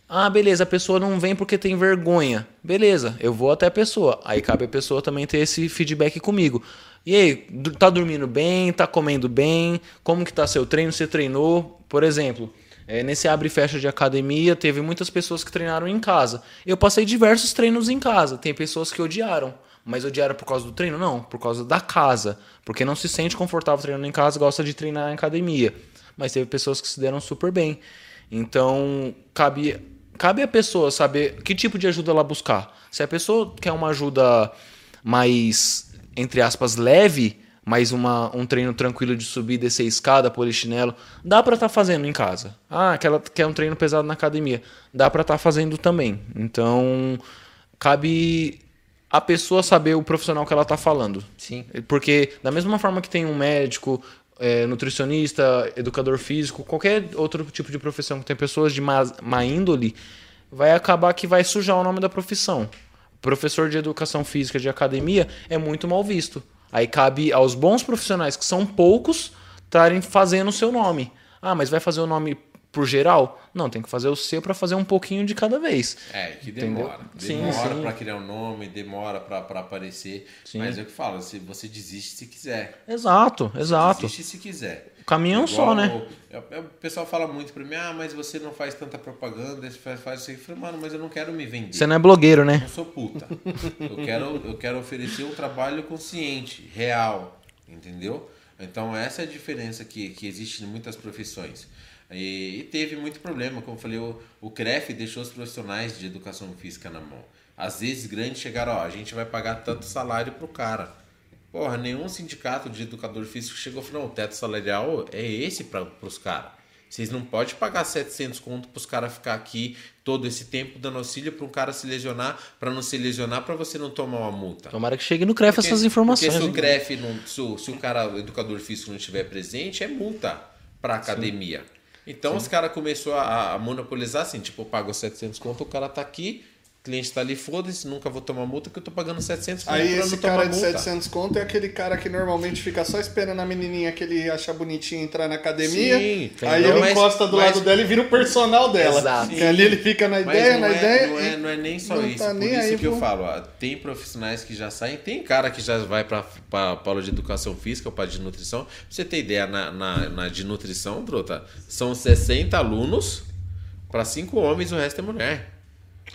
Ah, beleza, a pessoa não vem porque tem vergonha. Beleza, eu vou até a pessoa. Aí cabe a pessoa também ter esse feedback comigo. E aí, tá dormindo bem? Tá comendo bem? Como que tá seu treino? Você treinou? Por exemplo, é, nesse abre e fecha de academia, teve muitas pessoas que treinaram em casa. Eu passei diversos treinos em casa. Tem pessoas que odiaram. Mas odiaram por causa do treino? Não, por causa da casa. Porque não se sente confortável treinando em casa, gosta de treinar em academia. Mas teve pessoas que se deram super bem. Então, cabe, cabe a pessoa saber que tipo de ajuda ela buscar. Se a pessoa quer uma ajuda mais, entre aspas, leve, mais uma, um treino tranquilo de subir, descer escada, polichinelo, dá pra estar fazendo em casa. Ah, aquela quer um treino pesado na academia, dá pra estar fazendo também. Então, cabe a pessoa saber o profissional que ela tá falando. Sim. Porque da mesma forma que tem um médico, é, nutricionista, educador físico, qualquer outro tipo de profissão que tem pessoas de má, má índole, vai acabar que vai sujar o nome da profissão. Professor de educação física de academia é muito mal visto. Aí cabe aos bons profissionais, que são poucos, estarem fazendo o seu nome. Ah, mas vai fazer o nome por geral? Não, tem que fazer o seu para fazer um pouquinho de cada vez. É, que Entendeu? demora. Sim, Demora pra criar um nome, demora pra aparecer. Sim. Mas é o que falo, se você desiste se quiser. Exato, exato. Desiste se quiser. O caminho é um só, né? o- é- é- O pessoal fala muito pra mim, ah, mas você não faz tanta propaganda, você faz, faz isso aí. Eu falei, mano, mas eu não quero me vender. Você não é blogueiro, Eu né? não sou puta. Eu quero, eu quero oferecer um trabalho consciente, real, entendeu? Então essa é a diferença que, que existe em muitas profissões. E, e teve muito problema, como eu falei, o, o CREF deixou os profissionais de educação física na mão. Às vezes grandes chegaram, ó, a gente vai pagar tanto salário pro cara. Porra, nenhum sindicato de educador físico chegou e falou, não, o teto salarial é esse para os caras. Vocês não podem pagar 700 conto para os caras ficar aqui todo esse tempo dando auxílio para um cara se lesionar, para não se lesionar, para você não tomar uma multa. Tomara que chegue no CREF Porque- essas informações. Porque se o? CREF, não, se, o, se o cara, o educador físico não estiver presente, é multa para academia. Então os caras começaram a, a monopolizar assim, tipo, eu pago 700 conto, o cara tá aqui, o cliente tá ali, foda-se, nunca vou tomar multa, que eu tô pagando 700 conto Aí esse não cara de multa. 700 conto é aquele cara que normalmente fica só esperando a menininha que ele acha bonitinha entrar na academia. Sim, aí entendeu? ele Mas- encosta do mas- lado dela e vira o personal dela. Exato. Que ali ele fica na Mas ideia, não na é, ideia. Não é, e não é nem só não isso. tá Por isso que eu falo, ó, tem profissionais que já saem, tem cara que já vai para aula de educação física ou para de nutrição. Pra você ter ideia, na, na, na de nutrição, Bruta, são 60 alunos para 5 homens, o resto é mulher.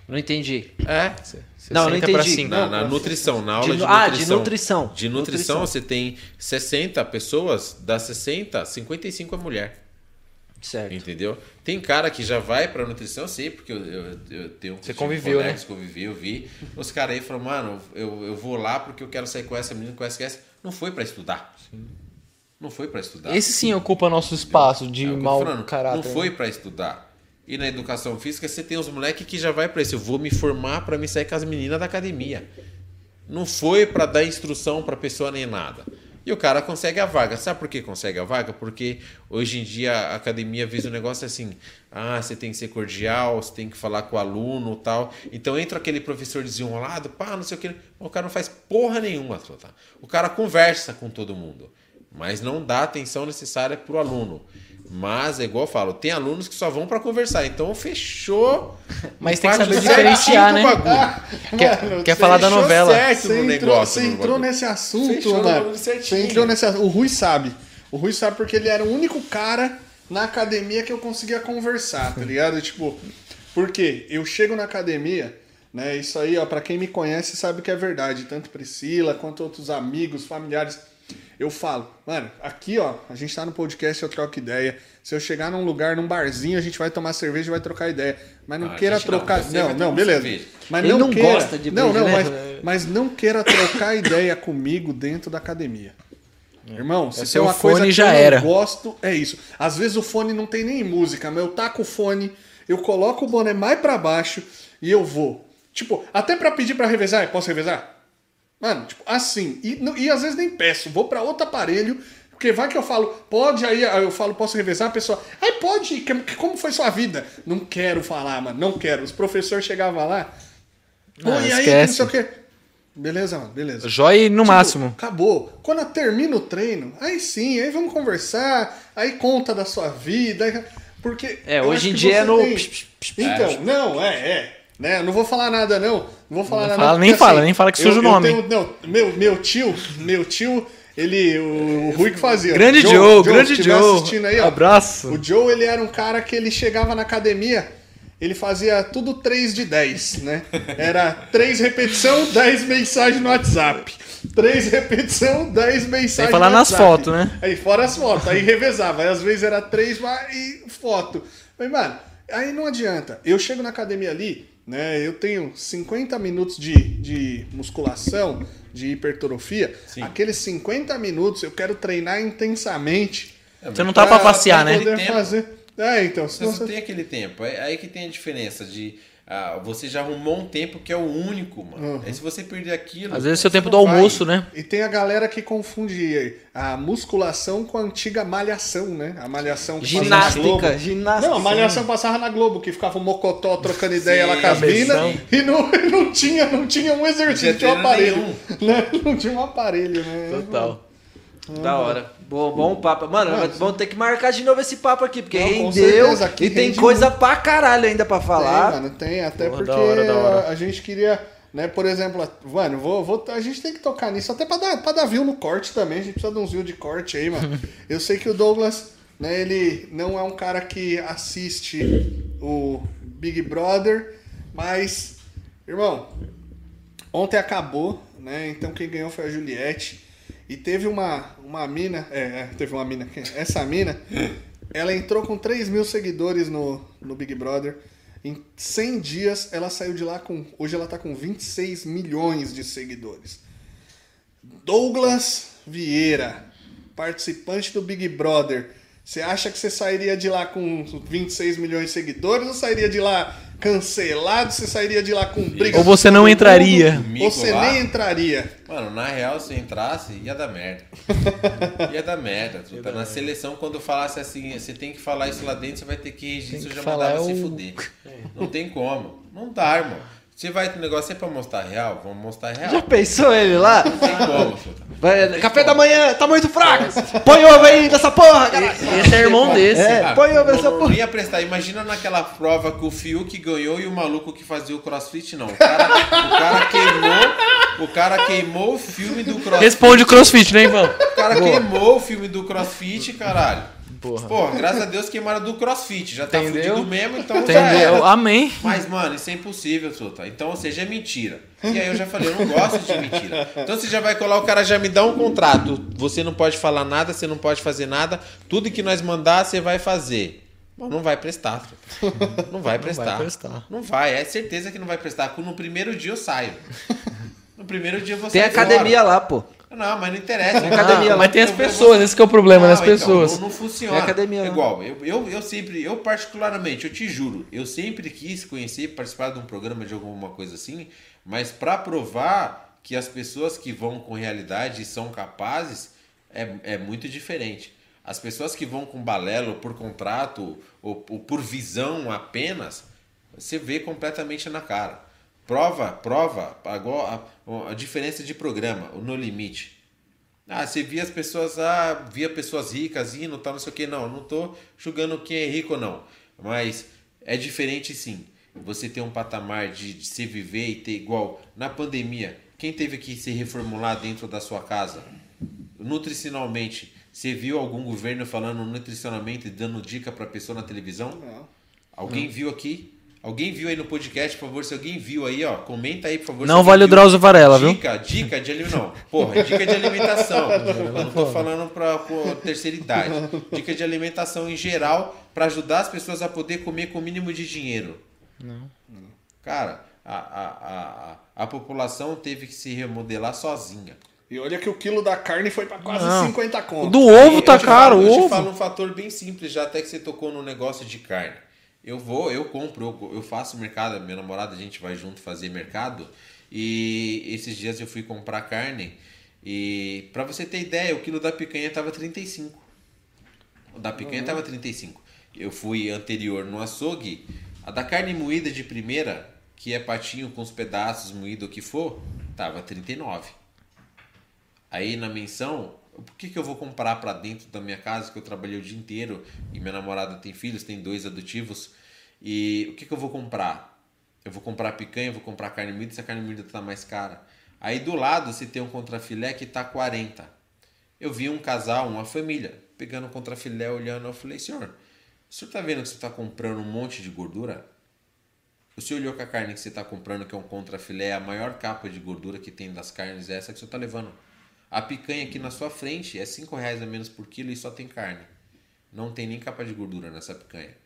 Não entendi. É. Não, não 60 pra entendi. cinco. Na, na nutrição, na aula De de, nu- ah, nutrição. de nutrição. De nutrição, Nutrição. você tem 60 pessoas, das 60, 55 é mulher. Certo. Entendeu? Tem cara que já vai pra nutrição, eu sei, porque eu, eu, eu tenho Você tive conviveu, colegas que convivi, eu vi. Os caras aí falaram, mano, eu, eu vou lá porque eu quero sair com essa menina, com essa, com essa. Não foi pra estudar. Não foi pra estudar. Esse sim ocupa nosso espaço de É mau falando, caráter. Não foi pra estudar. E na educação física você tem os moleques que já vai pra isso. Eu vou me formar pra me sair com as meninas da academia. Não foi pra dar instrução pra pessoa nem nada. E o cara consegue a vaga. Sabe por que consegue a vaga? Porque hoje em dia a academia visa um negócio assim: ah, você tem que ser cordial, você tem que falar com o aluno tal. Então entra aquele professor desenrolado, pá, não sei o que. O cara não faz porra nenhuma? O cara conversa com todo mundo, mas não dá a atenção necessária pro aluno. Mas é igual eu falo, tem alunos que só vão pra conversar. Então fechou. <laughs> Mas tem que saber diferenciar, né? o bagulho. <laughs> Quer, Mano, quer falar da novela? certo. Você no entrou, negócio, você no entrou nesse assunto, Fechou no mano. Você entrou nesse assunto. O Rui sabe. O Rui sabe porque ele era o único cara na academia que eu conseguia conversar, tá ligado? Tipo, porque eu chego na academia, né? Isso aí, ó, pra quem me conhece sabe que é verdade. Tanto Priscila quanto outros amigos, familiares. Eu falo, mano, aqui ó, a gente tá no podcast, eu troco ideia. Se eu chegar num lugar, num barzinho, a gente vai tomar cerveja e vai trocar ideia. Mas não Ah, queira não, trocar. Não, não, tomar beleza. cerveja. Mas Ele não, não queira, gosta de Não, não, né? mas, mas não queira trocar ideia comigo dentro da academia. Irmão, se É tem seu uma coisa fone que já eu não era. gosto, é isso. Às vezes o fone não tem nem música, mas eu taco o fone, eu coloco o boné mais pra baixo e eu vou. Tipo, até pra pedir pra revezar, posso revezar? Mano, tipo, assim. E, e às vezes nem peço, vou pra outro aparelho. Porque vai que eu falo, pode aí, aí eu falo, posso revezar, a pessoa, ai pode, como foi sua vida? Não quero falar, mano, não quero. Os professores chegavam lá, pô, Ah, e aí, que não esquece. sei o quê. Beleza, mano, beleza. Joia no Tipo, máximo. Acabou. Quando eu termino o treino, aí sim, aí vamos conversar, aí conta da sua vida. aí- Porque. É, hoje em dia é no tem- psh, psh, psh, Então, não, é, é. Né? Não vou falar nada, não. Não vou falar Não nada. fala, não, nem porque, fala, nem fala que suja o nome. tenho- não, meu, meu tio, meu tio, ele. O, o Rui que fazia. Grande Joe, Joe, grande Joe. aí, ó. Abraço. O Joe, ele era um cara que ele chegava na academia, ele fazia tudo 3 de 10, né? Era 3 repetição, 10 mensagens no WhatsApp. 3 repetição, 10 mensagens falar no nas WhatsApp. fotos, né? Aí fora as fotos, aí revezava. Aí às vezes era 3 e foto. Mas, mano, aí não adianta. Eu chego na academia ali, né? Eu tenho 50 minutos de, de musculação, de hipertrofia. Aqueles 50 minutos eu quero treinar intensamente. Você não tá pra passear, pra né? fazer. É, então. Você não você- tem aquele tempo. É aí que tem a diferença de. Ah, você já arrumou um tempo que é o único, mano. Aí se você perder aquilo. Às vezes seu você tempo do vai. almoço, né? E tem a galera que confunde a musculação com a antiga malhação, né? A malhação que passava na Ginástica, Globo. ginástica. Não, a malhação passava na Globo, que ficava o mocotó trocando ideia Sim, lá com as minas e não, <laughs> não, tinha, não tinha um exercício, Não tinha tinha um aparelho. Né? Não tinha um aparelho, né? Total. Da hora. Bom, bom papo. Mano, Mano, vamos ter que marcar de novo esse papo aqui, porque Não, rendeu certeza, aqui e tem rende coisa pra caralho ainda pra falar. Tem, mano, tem. Até Porra, porque da hora, da hora. A, a gente queria, né, por exemplo, mano, vou, vou, a gente tem que tocar nisso até pra dar, pra dar view no corte também. A gente precisa de uns view de corte aí, mano. <laughs> Eu sei que o Douglas, né, ele não é um cara que assiste o Big Brother, mas, irmão, ontem acabou, né? Então quem ganhou foi a Juliette. E teve uma, uma mina, é, é, teve uma mina, <laughs> essa mina, ela entrou com 3 mil seguidores no, no Big Brother. Em 100 dias ela saiu de lá com. Hoje ela tá com 26 milhões de seguidores. Douglas Vieira, participante do Big Brother. Você acha que você sairia de lá com 26 milhões de seguidores ou sairia de lá cancelado? Você sairia de lá com briga Ou você não entraria? Ou você lá? nem entraria? Mano, na real, se eu entrasse, ia dar merda. <laughs> ia dar merda. truta. Na seleção, quando eu falasse assim, você tem que falar isso lá dentro, você vai ter que registrar, eu já mandava se o- fuder. <laughs> Não tem como. Não dá, irmão. Você vai pro negócio é pra mostrar real? Vamos mostrar real. Já pensou ele lá? Não tem como. Vai, café da manhã, tá muito fraco. Põe ovo aí nessa porra, cara. Esse é irmão desse. É, Ah, põe ovo nessa porra. ia prestar. Imagina naquela prova que o Fiuk ganhou e o maluco que fazia o crossfit, não. O cara, o cara queimou. O cara queimou o filme do crossfit. Responde o crossfit, né, Ivan? O cara queimou o filme do crossfit, caralho. Porra. Porra, graças a Deus queimaram do crossfit. Já tá Entendeu? fudido mesmo, então já era. Entendeu? Amém. Mas, mano, isso é impossível, Suta. Então, ou seja, é mentira. E aí eu já falei, eu não gosto de mentira. Então você já vai colar, o cara já me dá um contrato. Você não pode falar nada, você não pode fazer nada. Tudo que nós mandar, você vai fazer. Mas não vai prestar. Não vai prestar. prestar. Não vai, é certeza que não vai prestar. No primeiro dia eu saio. No primeiro dia você Tem academia lá, pô. Não, mas não interessa. Academia Ah, mas tem as pessoas, esse que é o problema, das então, pessoas. não, não funciona. Academia É lá. igual, eu, eu, eu sempre, eu particularmente, eu te juro, eu sempre quis conhecer, participar de um programa de alguma coisa assim, mas para provar que as pessoas que vão com realidade são capazes, é, é muito diferente. As pessoas que vão com balelo por contrato ou, ou por visão apenas, você vê completamente na cara. Prova, prova, agora a, a diferença de programa, o No Limite. Ah, você via as pessoas, ah, via pessoas ricas indo, tal, não sei o que. Não, não tô julgando quem é rico ou não. Mas é diferente sim. Você ter um patamar de, de se viver e ter igual. Na pandemia, quem teve que se reformular dentro da sua casa? Nutricionalmente, você viu algum governo falando nutricionalmente, dando dica pra pessoa na televisão? Não. Alguém viu aqui? Alguém viu aí no podcast, por favor? Se alguém viu aí, ó, comenta aí, por favor. Não vale o viu. Drauzio Varela, viu? Dica, dica de alimentação. Não, porra, dica de alimentação. <laughs> Eu não tô falando pra, pra terceira idade. Dica de alimentação em geral para ajudar as pessoas a poder comer com o mínimo de dinheiro. Não. Cara, a, a, a, a, população teve que se remodelar sozinha. E olha que o quilo da carne foi pra quase Não. 50 O conto. do ovo tá caro, falo- o Eu te ovo. falo um fator bem simples, já até que você tocou no negócio de carne. Eu vou, eu compro, eu, faço mercado, minha namorada, a gente vai junto fazer mercado. E esses dias eu fui comprar carne e pra você ter ideia, o quilo da picanha tava 35. O da picanha tava 35. Eu fui anterior no açougue, a da carne moída de primeira, que é patinho com os pedaços moído o que for, tava 39. Aí na menção, por que, que eu vou comprar pra dentro da minha casa que eu trabalhei o dia inteiro e minha namorada tem filhos, tem dois adotivos e o que, que eu vou comprar? Eu vou comprar picanha, vou comprar carne moída, se a carne moída tá mais cara. Aí do lado você tem um contrafilé que tá 40. Eu vi um casal, uma família, pegando o contrafilé, olhando, eu falei, senhor, o senhor tá vendo que você tá comprando um monte de gordura? O senhor olhou que a carne que você está comprando, que é um contrafilé, a maior capa de gordura que tem das carnes é essa que o senhor está levando. A picanha aqui na sua frente é 5 reais a menos por quilo e só tem carne. Não tem nem capa de gordura nessa picanha.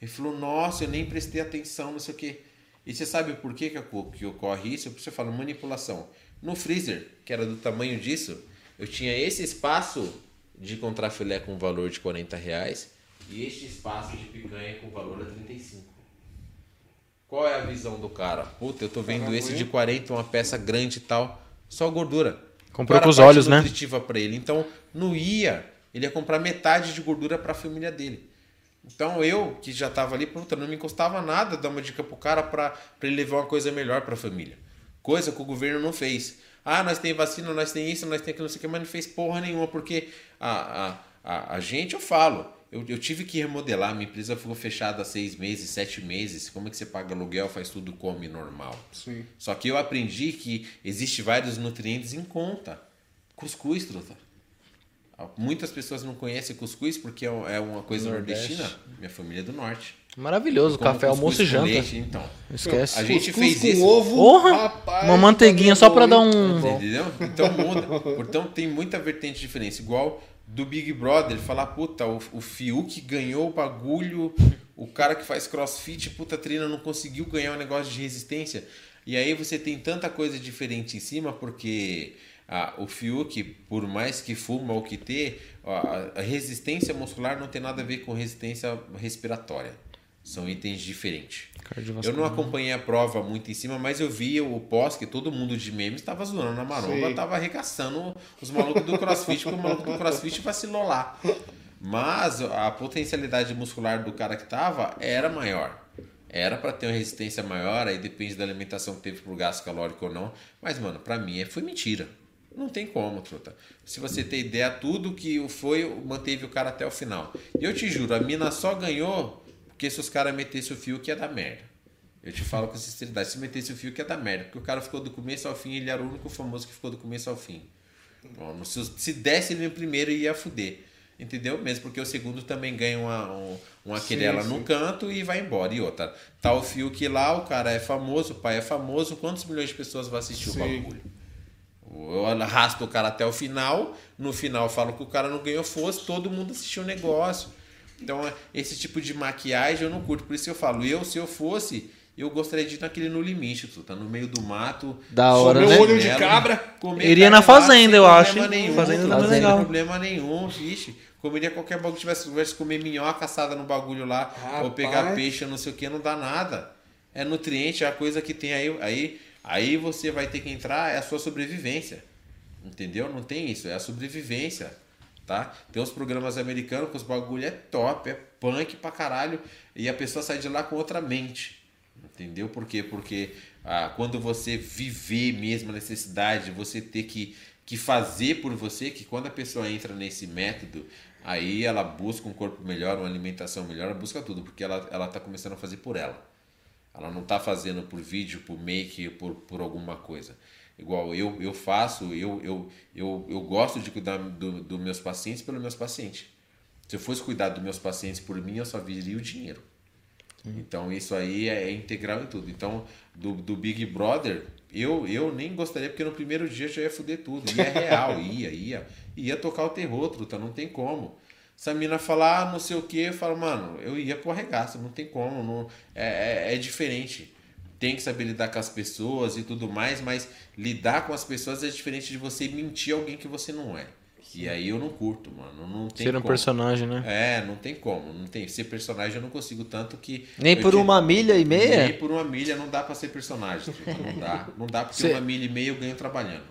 Ele falou, nossa, eu nem prestei atenção, não sei o quê. E você sabe por que, que, oco- que ocorre isso? Você fala manipulação. No freezer, que era do tamanho disso, eu tinha esse espaço de contrafilé com valor de 40 reais e este espaço de picanha com valor a 35. Qual é a visão do cara? Puta, eu tô vendo esse de 40, uma peça grande e tal, só gordura. Comprou com os olhos, né? para ele. Então, não ia, ele ia comprar metade de gordura para a família dele. Então, eu, que já tava ali, puta, não me encostava nada dar uma dica pro cara para ele levar uma coisa melhor para a família. Coisa que o governo não fez. Ah, nós tem vacina, nós tem isso, nós tem aquilo, não sei o que, mas não fez porra nenhuma, porque a, a, a, a gente, eu falo, eu, eu tive que remodelar, minha empresa ficou fechada há seis meses, sete meses. Como é que você paga aluguel, faz tudo come normal? Sim. Só que eu aprendi que existe vários nutrientes em conta. Cuscuz, truta. Muitas pessoas não conhecem cuscuz porque é é uma coisa Nordeste. nordestina. Minha família é do norte. Maravilhoso, café, almoço e janta. leite, então. Esquece. A gente Cuscuz fez com isso. ovo, Porra! rapaz, Uma manteiguinha só pra dar um- Entendeu? Então muda. Então tem muita vertente de diferença. Igual do Big Brother, falar, puta, o, o Fiuk ganhou o bagulho, o cara que faz crossfit, puta, treina, não conseguiu ganhar um negócio de resistência. E aí você tem tanta coisa diferente em cima, porque ah, o Fiuk, por mais que fuma ou que ter, a resistência muscular não tem nada a ver com resistência respiratória. São itens diferentes. Eu não acompanhei a prova muito em cima, mas eu vi o pós que todo mundo de memes estava zoando na maromba, Sim. tava arregaçando os malucos do crossfit, porque o maluco do crossfit vacilou lá. Mas a potencialidade muscular do cara que tava era maior. Era para ter uma resistência maior, aí depende da alimentação que teve pro gasto calórico ou não. Mas, mano, pra mim é- foi mentira. Não tem como, truta. Se você ter ideia, tudo que foi, manteve o cara até o final. E eu te juro, a mina só ganhou porque se os caras metessem o fio que ia dar merda. Eu te falo com sinceridade, se metesse o fio que ia dar merda. Porque o cara ficou do começo ao fim, ele era o único famoso que ficou do começo ao fim. Bom, se, se desse ele no primeiro, ia fuder. Entendeu? Mesmo porque o segundo também ganha uma, um, uma querela no canto e vai embora. E outra, tá o fio que lá, o cara é famoso, o pai é famoso, quantos milhões de pessoas vão assistir Sim. o bagulho? Eu arrasto o cara até o final, no final eu falo que o cara não ganhou força, todo mundo assistiu o negócio. Então, é- esse tipo de maquiagem eu não curto. Por isso que eu falo, eu, se eu fosse, eu gostaria de ir naquele no limite, tu tá no meio do mato. Da hora, né? olho de cabra. comer Iria na fazenda, eu acho? Nenhum, Fazenda não é tem legal. problema nenhum, vixe. Comeria qualquer bagulho que tivesse, tivesse comer minhoca assada no bagulho lá, ou pegar Rapaz. peixe, não sei o que, não dá nada. É nutriente, é a coisa que tem aí, aí. Aí você vai ter que entrar, é a sua sobrevivência. Entendeu? Não tem isso, é a sobrevivência. Tá? Tem uns programas americanos que os bagulho é top, é punk pra caralho, e a pessoa sai de lá com outra mente. Entendeu? Por quê? Porque ah, quando você viver mesmo a necessidade, de você ter que, que fazer por você, que quando a pessoa entra nesse método, aí ela busca um corpo melhor, uma alimentação melhor, ela busca tudo, porque ela, ela tá começando a fazer por ela. Ela não tá fazendo por vídeo, por make, por, por alguma coisa. Igual eu, eu faço, eu, eu, eu, eu gosto de cuidar dos do meus pacientes pelos meus pacientes. Se eu fosse cuidar dos meus pacientes por mim, eu só viria o dinheiro. Então isso aí é integral em tudo. Então, do, do Big Brother, eu, eu nem gostaria, porque no primeiro dia já ia fuder tudo. E é real, <laughs> ia, ia. Ia tocar o terror, truta, não tem como. Se a mina falar ah, não sei o que, eu falo, mano, eu ia pro arregaço, não tem como. Não, é, é, é diferente. Tem que saber lidar com as pessoas e tudo mais, mas lidar com as pessoas é diferente de você mentir alguém que você não é. E aí eu não curto, mano. Não tem Ser um como. personagem, né? É, não tem como. Não tem. Ser personagem eu não consigo tanto que. Nem por tinha- uma milha e meia? Nem por uma milha não dá pra ser personagem. truta, Não dá. <laughs> Não dá porque Cê- uma milha e meia eu ganho trabalhando.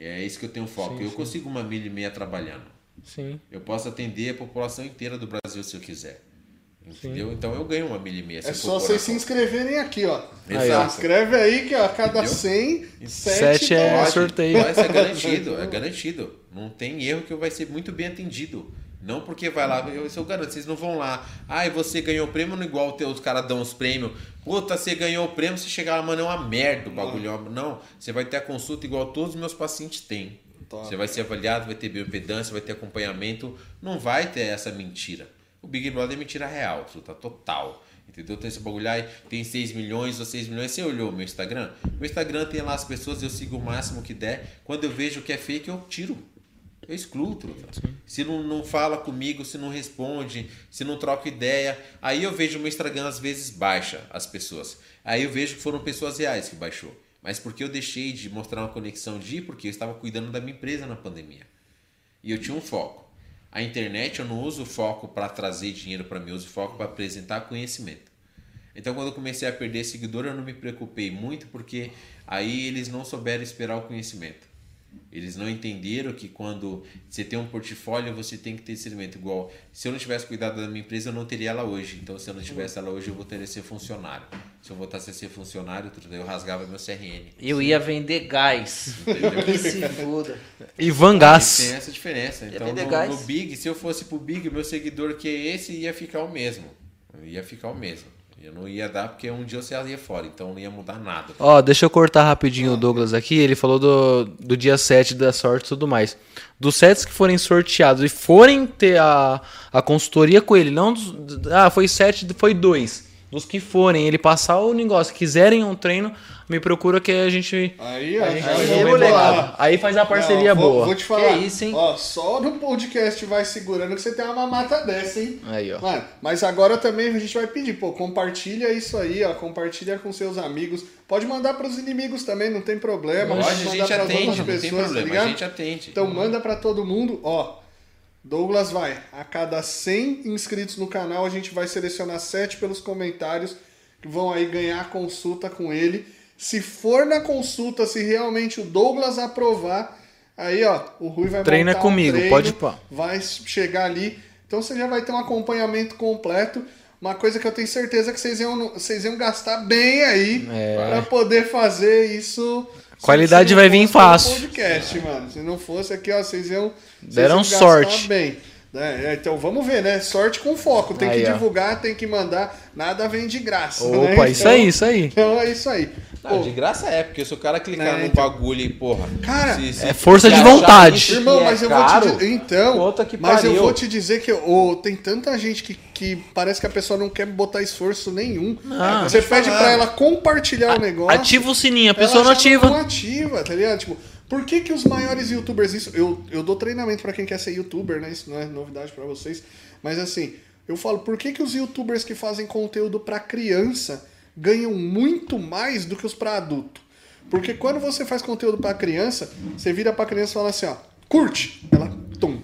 É isso que eu tenho foco. eu consigo uma milha e meia trabalhando. Sim. Eu posso atender a população inteira do Brasil se eu quiser. Entendeu? Então eu ganho uma e se É só vocês se inscreverem aqui, ó. Exato. Se inscreve aí que ó, a cada Entendeu? 100, Sete 7 é sorteio. Mas é garantido, é garantido. Não tem erro que vai ser muito bem atendido. Não porque vai lá, eu, isso eu garanto, vocês não vão lá. Ai, você ganhou o prêmio, não igual o teu- os caras dão os prêmios. Puta, você ganhou o prêmio, você chegar lá, mano, é uma merda o bagulho. é uma- Não, você vai ter a consulta igual todos os meus pacientes têm. Top. Você vai ser avaliado, vai ter bioimpedância, vai ter acompanhamento. Não vai ter essa mentira. O Big Brother é mentira real, tá total. Entendeu? Tem esse bagulho aí, tem 6 milhões ou 6 milhões. Você olhou o meu Instagram? Meu Instagram tem lá as pessoas, eu sigo o máximo que der. Quando eu vejo que é fake, eu tiro. Eu excluo, truta. Se não, não fala comigo, se não responde, se não troca ideia. Aí eu vejo o meu Instagram às vezes baixa as pessoas. Aí eu vejo que foram pessoas reais que baixou. Mas porque eu deixei de mostrar uma conexão de porque eu estava cuidando da minha empresa na pandemia. E eu tinha um foco. A internet eu não uso foco para trazer dinheiro para mim, eu uso foco para apresentar conhecimento. Então quando eu comecei a perder seguidor, eu não me preocupei muito porque aí eles não souberam esperar o conhecimento. Eles não entenderam que quando você tem um portfólio, você tem que ter esse elemento. Igual, se eu não tivesse cuidado da minha empresa, eu não teria ela hoje. Então, se eu não tivesse ela hoje, eu voltaria a ser funcionário. Se eu voltasse a ser funcionário, eu rasgava meu CRN. Eu ia vender gás. que se foda. Ivan Tem Gás. essa diferença. Então, no, gás. no Big, se eu fosse pro Big, meu seguidor que é esse ia ficar o mesmo. Ia ficar o mesmo. Eu não ia dar porque um dia eu saía fora, então não ia mudar nada. Ó, deixa eu cortar rapidinho o Douglas aqui. Ele falou do, do dia 7 da sorte e tudo mais. Dos sets que forem sorteados e forem ter a, a consultoria com ele, não dos, ah, foi sete, foi dois. Dos que forem, ele passar o negócio, quiserem um treino, me procura que a gente. Aí, ó, a gente moleque. lá. Aí faz a parceria Não, vou, boa. Vou te falar. Que isso, hein? Ó, só no podcast vai segurando que você tem uma mamata dessa, hein? Aí, ó. Mano, mas agora também a gente vai pedir, pô, compartilha isso aí, ó. Compartilha com seus amigos. Pode mandar pros inimigos também, não tem problema. Pode, a gente atende, outras não tem pessoas, tá problema, a ligado? gente atende. Então manda pra todo mundo, ó. Douglas vai, a cada 100 inscritos no canal, a gente vai selecionar 7 pelos comentários que vão aí ganhar consulta com ele. Se for na consulta, se realmente o Douglas aprovar, aí ó, o Rui vai Treina montar um comigo, treino, pode pá. vai chegar ali. Então você já vai ter um acompanhamento completo. Uma coisa que eu tenho certeza que vocês iam, vocês iam gastar bem aí É. pra poder fazer isso. Qualidade vai vir fácil. podcast, mano. Se não fosse aqui, ó, vocês iam. vocês Deram iam gastar sorte. Bem. É, é, então vamos ver, né? Sorte com foco. Tem Aí, que ó. divulgar, tem que mandar. Nada vem de graça. Opa, né? isso Então- aí, isso aí. Então é isso aí. Não, de graça é, porque se o cara clicar Né, num então. bagulho e, porra. Cara, é força de se vontade. isso Irmão, é mas eu vou caro, te dizer. Então, mas eu vou te dizer que ô, tem tanta gente que, que parece que a pessoa não quer botar esforço nenhum. Não. Você Tô te pede falando. pra ela compartilhar o negócio. Ativa o sininho, a pessoa não ativa. Não ativa, tá ligado? Tipo, por que, que os maiores youtubers. Isso, eu, eu dou treinamento pra quem quer ser youtuber, né? Isso não é novidade pra vocês. Mas assim, eu falo, por que, que os youtubers que fazem conteúdo pra criança ganham muito mais do que os pra adulto? Porque quando você faz conteúdo pra criança, você vira pra criança e fala assim, ó, curte, ela tum.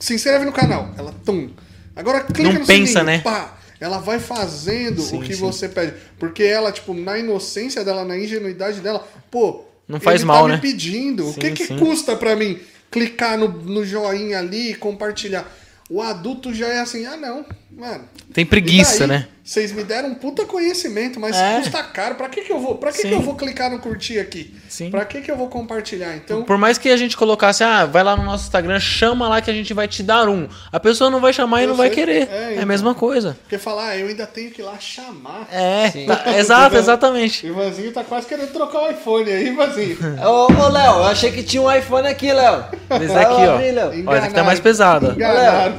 Se inscreve no canal, ela tum. Agora clica Não no pensa, sininho, né? pá. Ela vai fazendo Sim, o que sim. você pede. Porque ela, tipo, na inocência dela, na ingenuidade dela, pô, Não faz ele mal, tá né? me pedindo. o Sim, que, que sim. custa pra mim clicar no, no joinha ali e compartilhar? O adulto já é assim, ah não, mano. Tem preguiça, né? Vocês me deram um puta conhecimento, mas É. custa caro. Pra que que eu vou? Pra que, Sim. que eu vou clicar no curtir aqui? Sim. Pra que que eu vou compartilhar? Então, Por mais que a gente colocasse, ah, vai lá no nosso Instagram, chama lá que a gente vai te dar um. A pessoa não vai chamar e Eu não vai sei. querer. É, É, então. a mesma coisa. porque falar, ah, eu ainda tenho que ir lá chamar. É, tá- exato, exatamente. Ivanzinho tá quase querendo trocar o iPhone aí, Ivanzinho. <laughs> Ô, ô Léo, eu achei que tinha um iPhone aqui, Léo. Esse Vai aqui, ó. abrir, Léo. Ó, esse aqui tá mais pesado. Enganaram.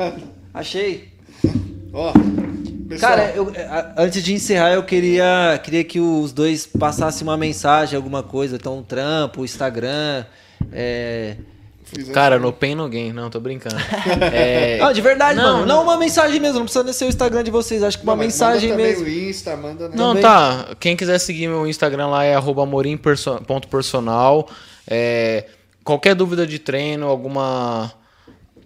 <laughs> Achei. Ó, pessoal, Cara, eu- a- antes de encerrar, eu queria, queria que os dois passassem uma mensagem, alguma coisa. Então, um trampo, Instagram. É... Cara, no Pain no Game, não, tô brincando. <laughs> É, Não, de verdade, Não, mano. Não uma mensagem mesmo, não precisa nem ser o Instagram de vocês. Acho que uma Não, mensagem manda mesmo. o Insta, manda né? Não, Também. tá. Quem quiser seguir meu Instagram lá é arroba amorim.personal. É, qualquer dúvida de treino, alguma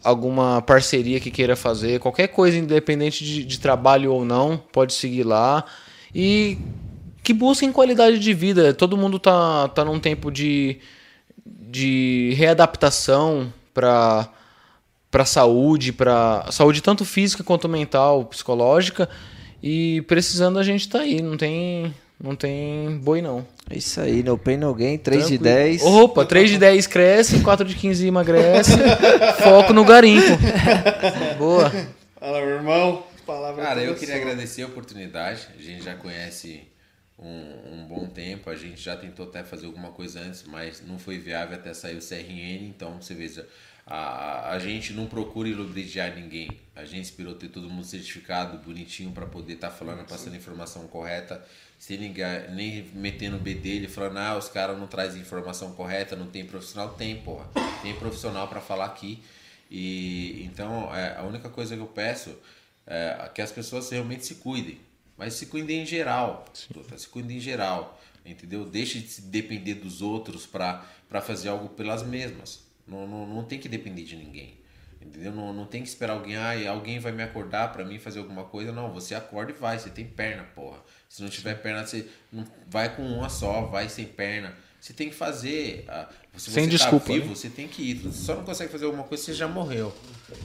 alguma parceria que queira fazer, qualquer coisa independente de, de trabalho ou não, pode seguir lá. E que busquem qualidade de vida. Todo mundo tá, tá num tempo de, de readaptação para para saúde, para saúde tanto física quanto mental, psicológica, e precisando a gente tá aí, não tem não tem boi não. É isso aí, no pain no gain, 3 de Tranquilo. 10. Opa, 3 de 10 cresce, 4 de 15 emagrece. <laughs> foco no garimpo. <laughs> Boa. Fala, meu irmão. Palavra Cara, eu queria agradecer a oportunidade. A gente já conhece um, um bom tempo. A gente já tentou até fazer alguma coisa antes, mas não foi viável até sair o CRN. Então, você veja, a, a gente não procura iludiar ninguém. A gente esperou ter todo mundo certificado, bonitinho, para poder estar falando, passando a informação correta, sem ninguém, nem metendo o B dele, falando, ah, os caras não trazem informação correta, não tem profissional. Tem, porra. Tem profissional para falar aqui. E então, é, a única coisa que eu peço é que as pessoas realmente se cuidem. Mas se cuidem em geral. Se cuidem em geral. Entendeu? Deixe de se depender dos outros para fazer algo pelas mesmas. Não, não, não tem que depender de ninguém. Entendeu? Não, não tem que esperar alguém, ah, alguém vai me acordar para mim fazer alguma coisa. Não, você acorda e vai, você tem perna, porra. Se não tiver perna, você não vai com uma só, vai sem perna. Você tem que fazer. ah, Se Sem você desculpa, tá vivo, né? você tem que ir. Você só não consegue fazer alguma coisa, você já morreu.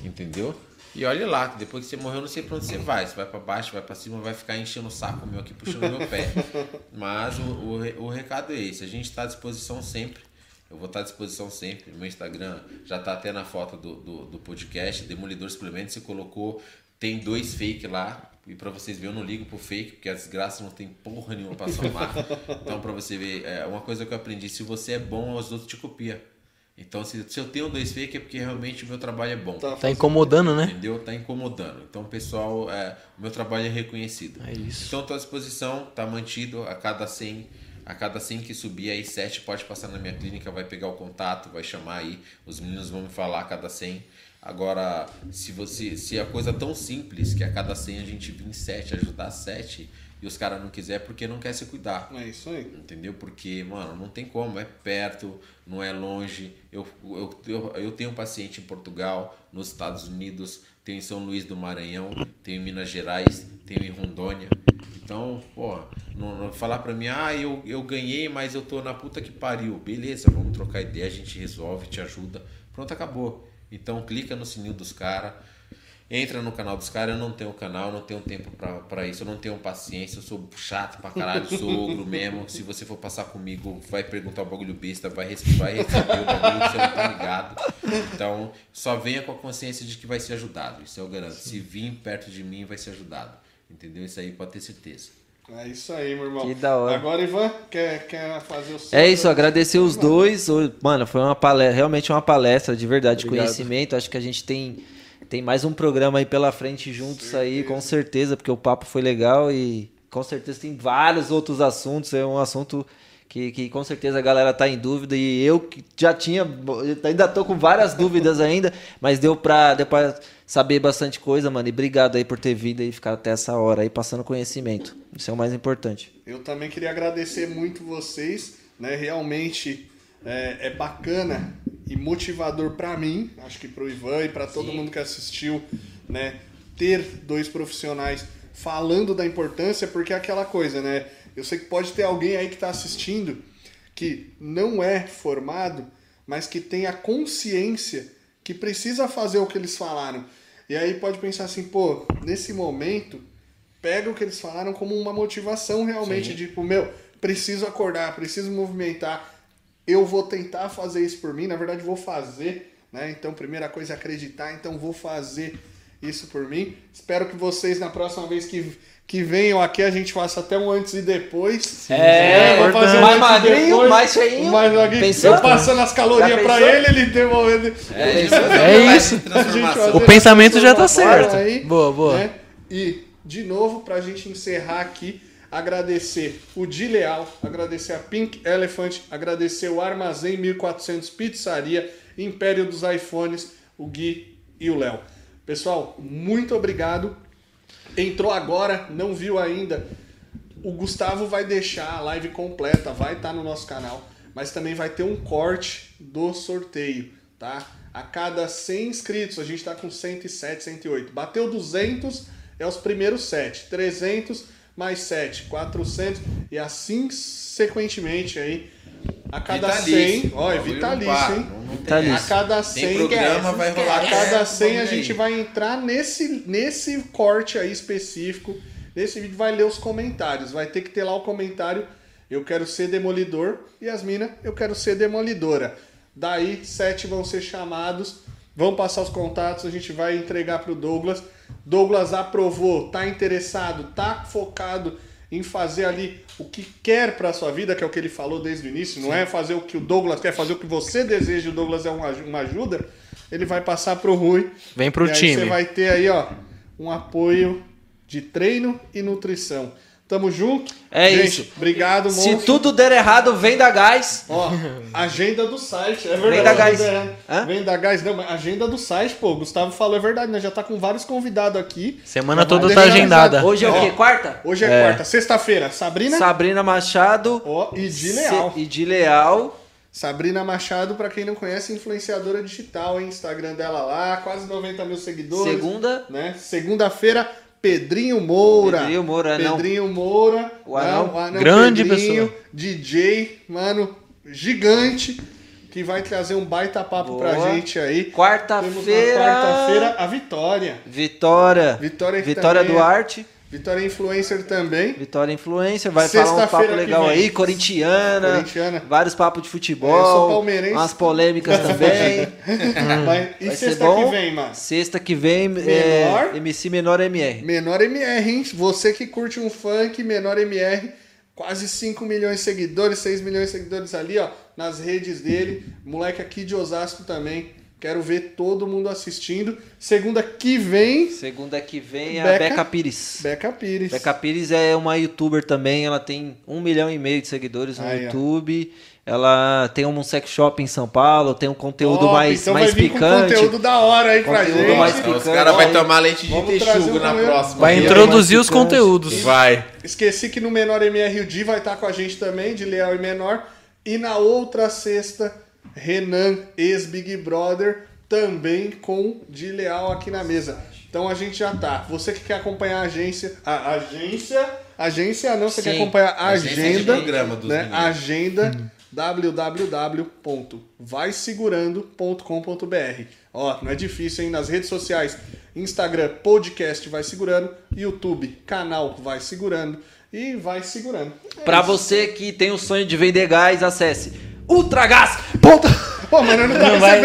Entendeu? E olha lá, que depois que você morreu, eu não sei pra onde você vai. Você vai pra baixo, vai pra cima, vai ficar enchendo o saco meu aqui, puxando meu pé. <laughs> Mas o, o, o recado é esse. A gente está à disposição sempre. Eu vou estar à disposição sempre. Meu Instagram já tá até na foto do, do, do podcast, Demolidor Suplementos. Você colocou, tem dois fake lá. E pra vocês verem, eu não ligo pro fake, porque as desgraças não tem porra nenhuma pra somar. <laughs> Então, pra você ver, é uma coisa que eu aprendi: se você é bom, os outros te copiam. Então, se, se eu tenho dois fake, é porque realmente o meu trabalho é bom. Tá Tá incomodando, né? Entendeu? Tá incomodando. Então, pessoal, é, o meu trabalho é reconhecido. É isso. Então, tô à disposição, tá mantido a cada 100, a cada 100 que subir aí, 7 pode passar na minha clínica, vai pegar o contato, vai chamar aí, os meninos vão me falar a cada 100. Agora, se você, se a coisa é tão simples que a cada 100 a gente vir 7, ajudar 7 e os caras não quiser é porque não quer se cuidar. É isso aí. Entendeu? Porque, mano, não tem como, é perto, não é longe. Eu, eu, eu, eu tenho um paciente em Portugal, nos Estados Unidos, tenho em São Luís do Maranhão, tenho em Minas Gerais, tenho em Rondônia. Então, pô, não, não falar pra mim, ah, eu, eu ganhei, mas eu tô na puta que pariu. Beleza, vamos trocar ideia, a gente resolve, te ajuda. Pronto, acabou. Então clica no sininho dos caras. Entra no canal dos caras, eu não tenho canal, não tenho tempo pra, pra isso, eu não tenho paciência, eu sou chato pra caralho, sogro mesmo. Se você for passar comigo, vai perguntar o bagulho besta, vai, vai receber o bagulho, você não tá ligado. Então, só venha com a consciência de que vai ser ajudado, isso eu garanto. Se vir perto de mim, vai ser ajudado. Entendeu? Isso aí pode ter certeza. É isso aí, meu irmão. Que da hora. Agora, Ivan, quer, quer fazer o seu? É isso, agradecer os dois. Mano, foi uma palestra, realmente uma palestra de verdade, de Obrigado. conhecimento. Acho que a gente tem, tem mais um programa aí pela frente juntos aí, com certeza, porque o papo foi legal e com certeza tem vários outros assuntos. É um assunto que, que com certeza a galera tá em dúvida e eu que já tinha, ainda tô com várias dúvidas <laughs> ainda, mas deu pra, deu pra saber bastante coisa, mano. E obrigado aí por ter vindo e ficar até essa hora aí passando conhecimento. Isso é o mais importante. Eu também queria agradecer muito vocês, né? Realmente é, é bacana e motivador pra mim, acho que pro Ivan e pra todo mundo que assistiu, né? Ter dois profissionais falando da importância, porque é aquela coisa, né? Eu sei que pode ter alguém aí que tá assistindo que não é formado, mas que tem a consciência que precisa fazer o que eles falaram. E aí pode pensar assim, pô, nesse momento, pega o que eles falaram como uma motivação realmente, de, tipo, meu, preciso acordar, preciso movimentar, eu vou tentar fazer isso por mim, na verdade vou fazer, né? Então, primeira coisa é acreditar, então vou fazer isso por mim. Espero que vocês, na próxima vez que, que venham aqui, a gente faça até um antes e depois. É, vou fazer um mais magrinho, depois, mais cheinho. mais magrinho. Pensou? Eu passando as calorias pensou? ele, ele devolvendo. É isso. Transformação. O pensamento já tá certo. aí, Boa, boa. né? E, de novo, pra gente encerrar aqui, agradecer o Di Leal, agradecer a Pink Elephant, agradecer o Armazém 1400 Pizzaria, Império dos iPhones, o Gui e o Léo. Pessoal, muito obrigado. Entrou agora, não viu ainda. O Gustavo vai deixar a live completa, vai estar no nosso canal. mas também vai ter um corte do sorteio, tá? A cada 100 inscritos, a gente está com 107, 108. Bateu 200, é os primeiros 7. 300 mais 7, 400 e assim sequentemente aí. A cada Vitalício. 100, ó, é vitalício, para, hein? não- não tem Vitalício. A cada 100, Tem programa, vai rolar. a cada É, 100 a gente vai entrar nesse, nesse corte aí específico. Nesse vídeo vai ler os comentários. Vai ter que ter lá o comentário. Eu quero ser demolidor. E as minas, eu quero ser demolidora. Daí, sete vão ser chamados. Vão passar os contatos. A gente vai entregar pro Douglas. Douglas aprovou, tá interessado, tá focado em fazer ali o que quer para sua vida, que é o que ele falou desde o início, não é fazer o que o Douglas quer, fazer o que você deseja, o Douglas é uma, uma ajuda, ele vai passar pro Rui. Vem pro e time. Você vai ter aí, ó, um apoio de treino e nutrição. Tamo junto? É Gente, isso. Obrigado, Se monstro. tudo der errado, vem da gás. Ó, agenda do site, é verdade. Vem da Gás. É? Vem da Gás, não, mas agenda do site, pô, o Gustavo falou, é verdade, né? Já tá com vários convidados aqui. Semana toda tá agendada. Hoje é o quê? Quarta? Hoje é, quarta. Sexta-feira, Sabrina. Sabrina Machado. Ó, e de Leal. Se- E de Leal. Sabrina Machado, pra quem não conhece, influenciadora digital, hein? Instagram dela lá, quase 90 mil seguidores. Segunda. Né? Segunda-feira, Pedrinho Moura. Pedrinho Moura, anão. Pedrinho Moura. O anão. Não, o anão Grande Pedrinho, pessoa. DJ, mano, gigante, que vai trazer um baita papo pra Boa. gente aí. Temos na Quarta-feira. quarta-feira a Vitória. Vitória. Vitória Vitória é- Duarte. Vitória Influencer também. Vitória Influencer. Vai falar um papo legal aí. Corintiana. Corintiana. Vários papos de futebol. É, eu sou palmeirense. Umas polêmicas também. <laughs> Vai- e Vai sexta que vem, mano? Sexta que vem, Menor. é, MC Menor MR. Menor MR, hein? Você que curte um funk, Menor MR, quase 5 milhões de seguidores, 6 milhões de seguidores ali, ó, nas redes dele. Moleque aqui de Osasco também. Quero ver todo mundo assistindo. Segunda que vem, Segunda que vem é a Beca. Beca Pires. Beca Pires. Beca Pires é uma youtuber também, ela tem um milhão e meio de seguidores no Aí, ó. YouTube. Ela tem um sex shop em São Paulo, tem um conteúdo Top, mais, então mais vai vir com picante. conteúdo da hora aí pra Conteúdo gente. mais Então, os picante. caras vão tomar leite de texugo na primeiro- próxima. Vai é introduzir os picante. conteúdos. Vai. Esqueci que no Menor MR o Di vai estar com a gente também, de Leal e Menor. E na outra sexta, Renan, ex-Big Brother, também com de Leal aqui na mesa. Então a gente já tá. Você que quer acompanhar a agência. A agência. Agência não, você quer Sim. acompanhar a Agência agenda. programa dos né? meninos. Agenda www.vaisegurando.com.br. Ó, não é difícil, hein? Nas redes sociais, Instagram, podcast Vai Segurando, YouTube, canal Vai Segurando e Vai Segurando. É Pra isso. você que tem o sonho de vender gás, acesse Ultragás. Ponta... Pô, mano, eu não Não vai- recebendo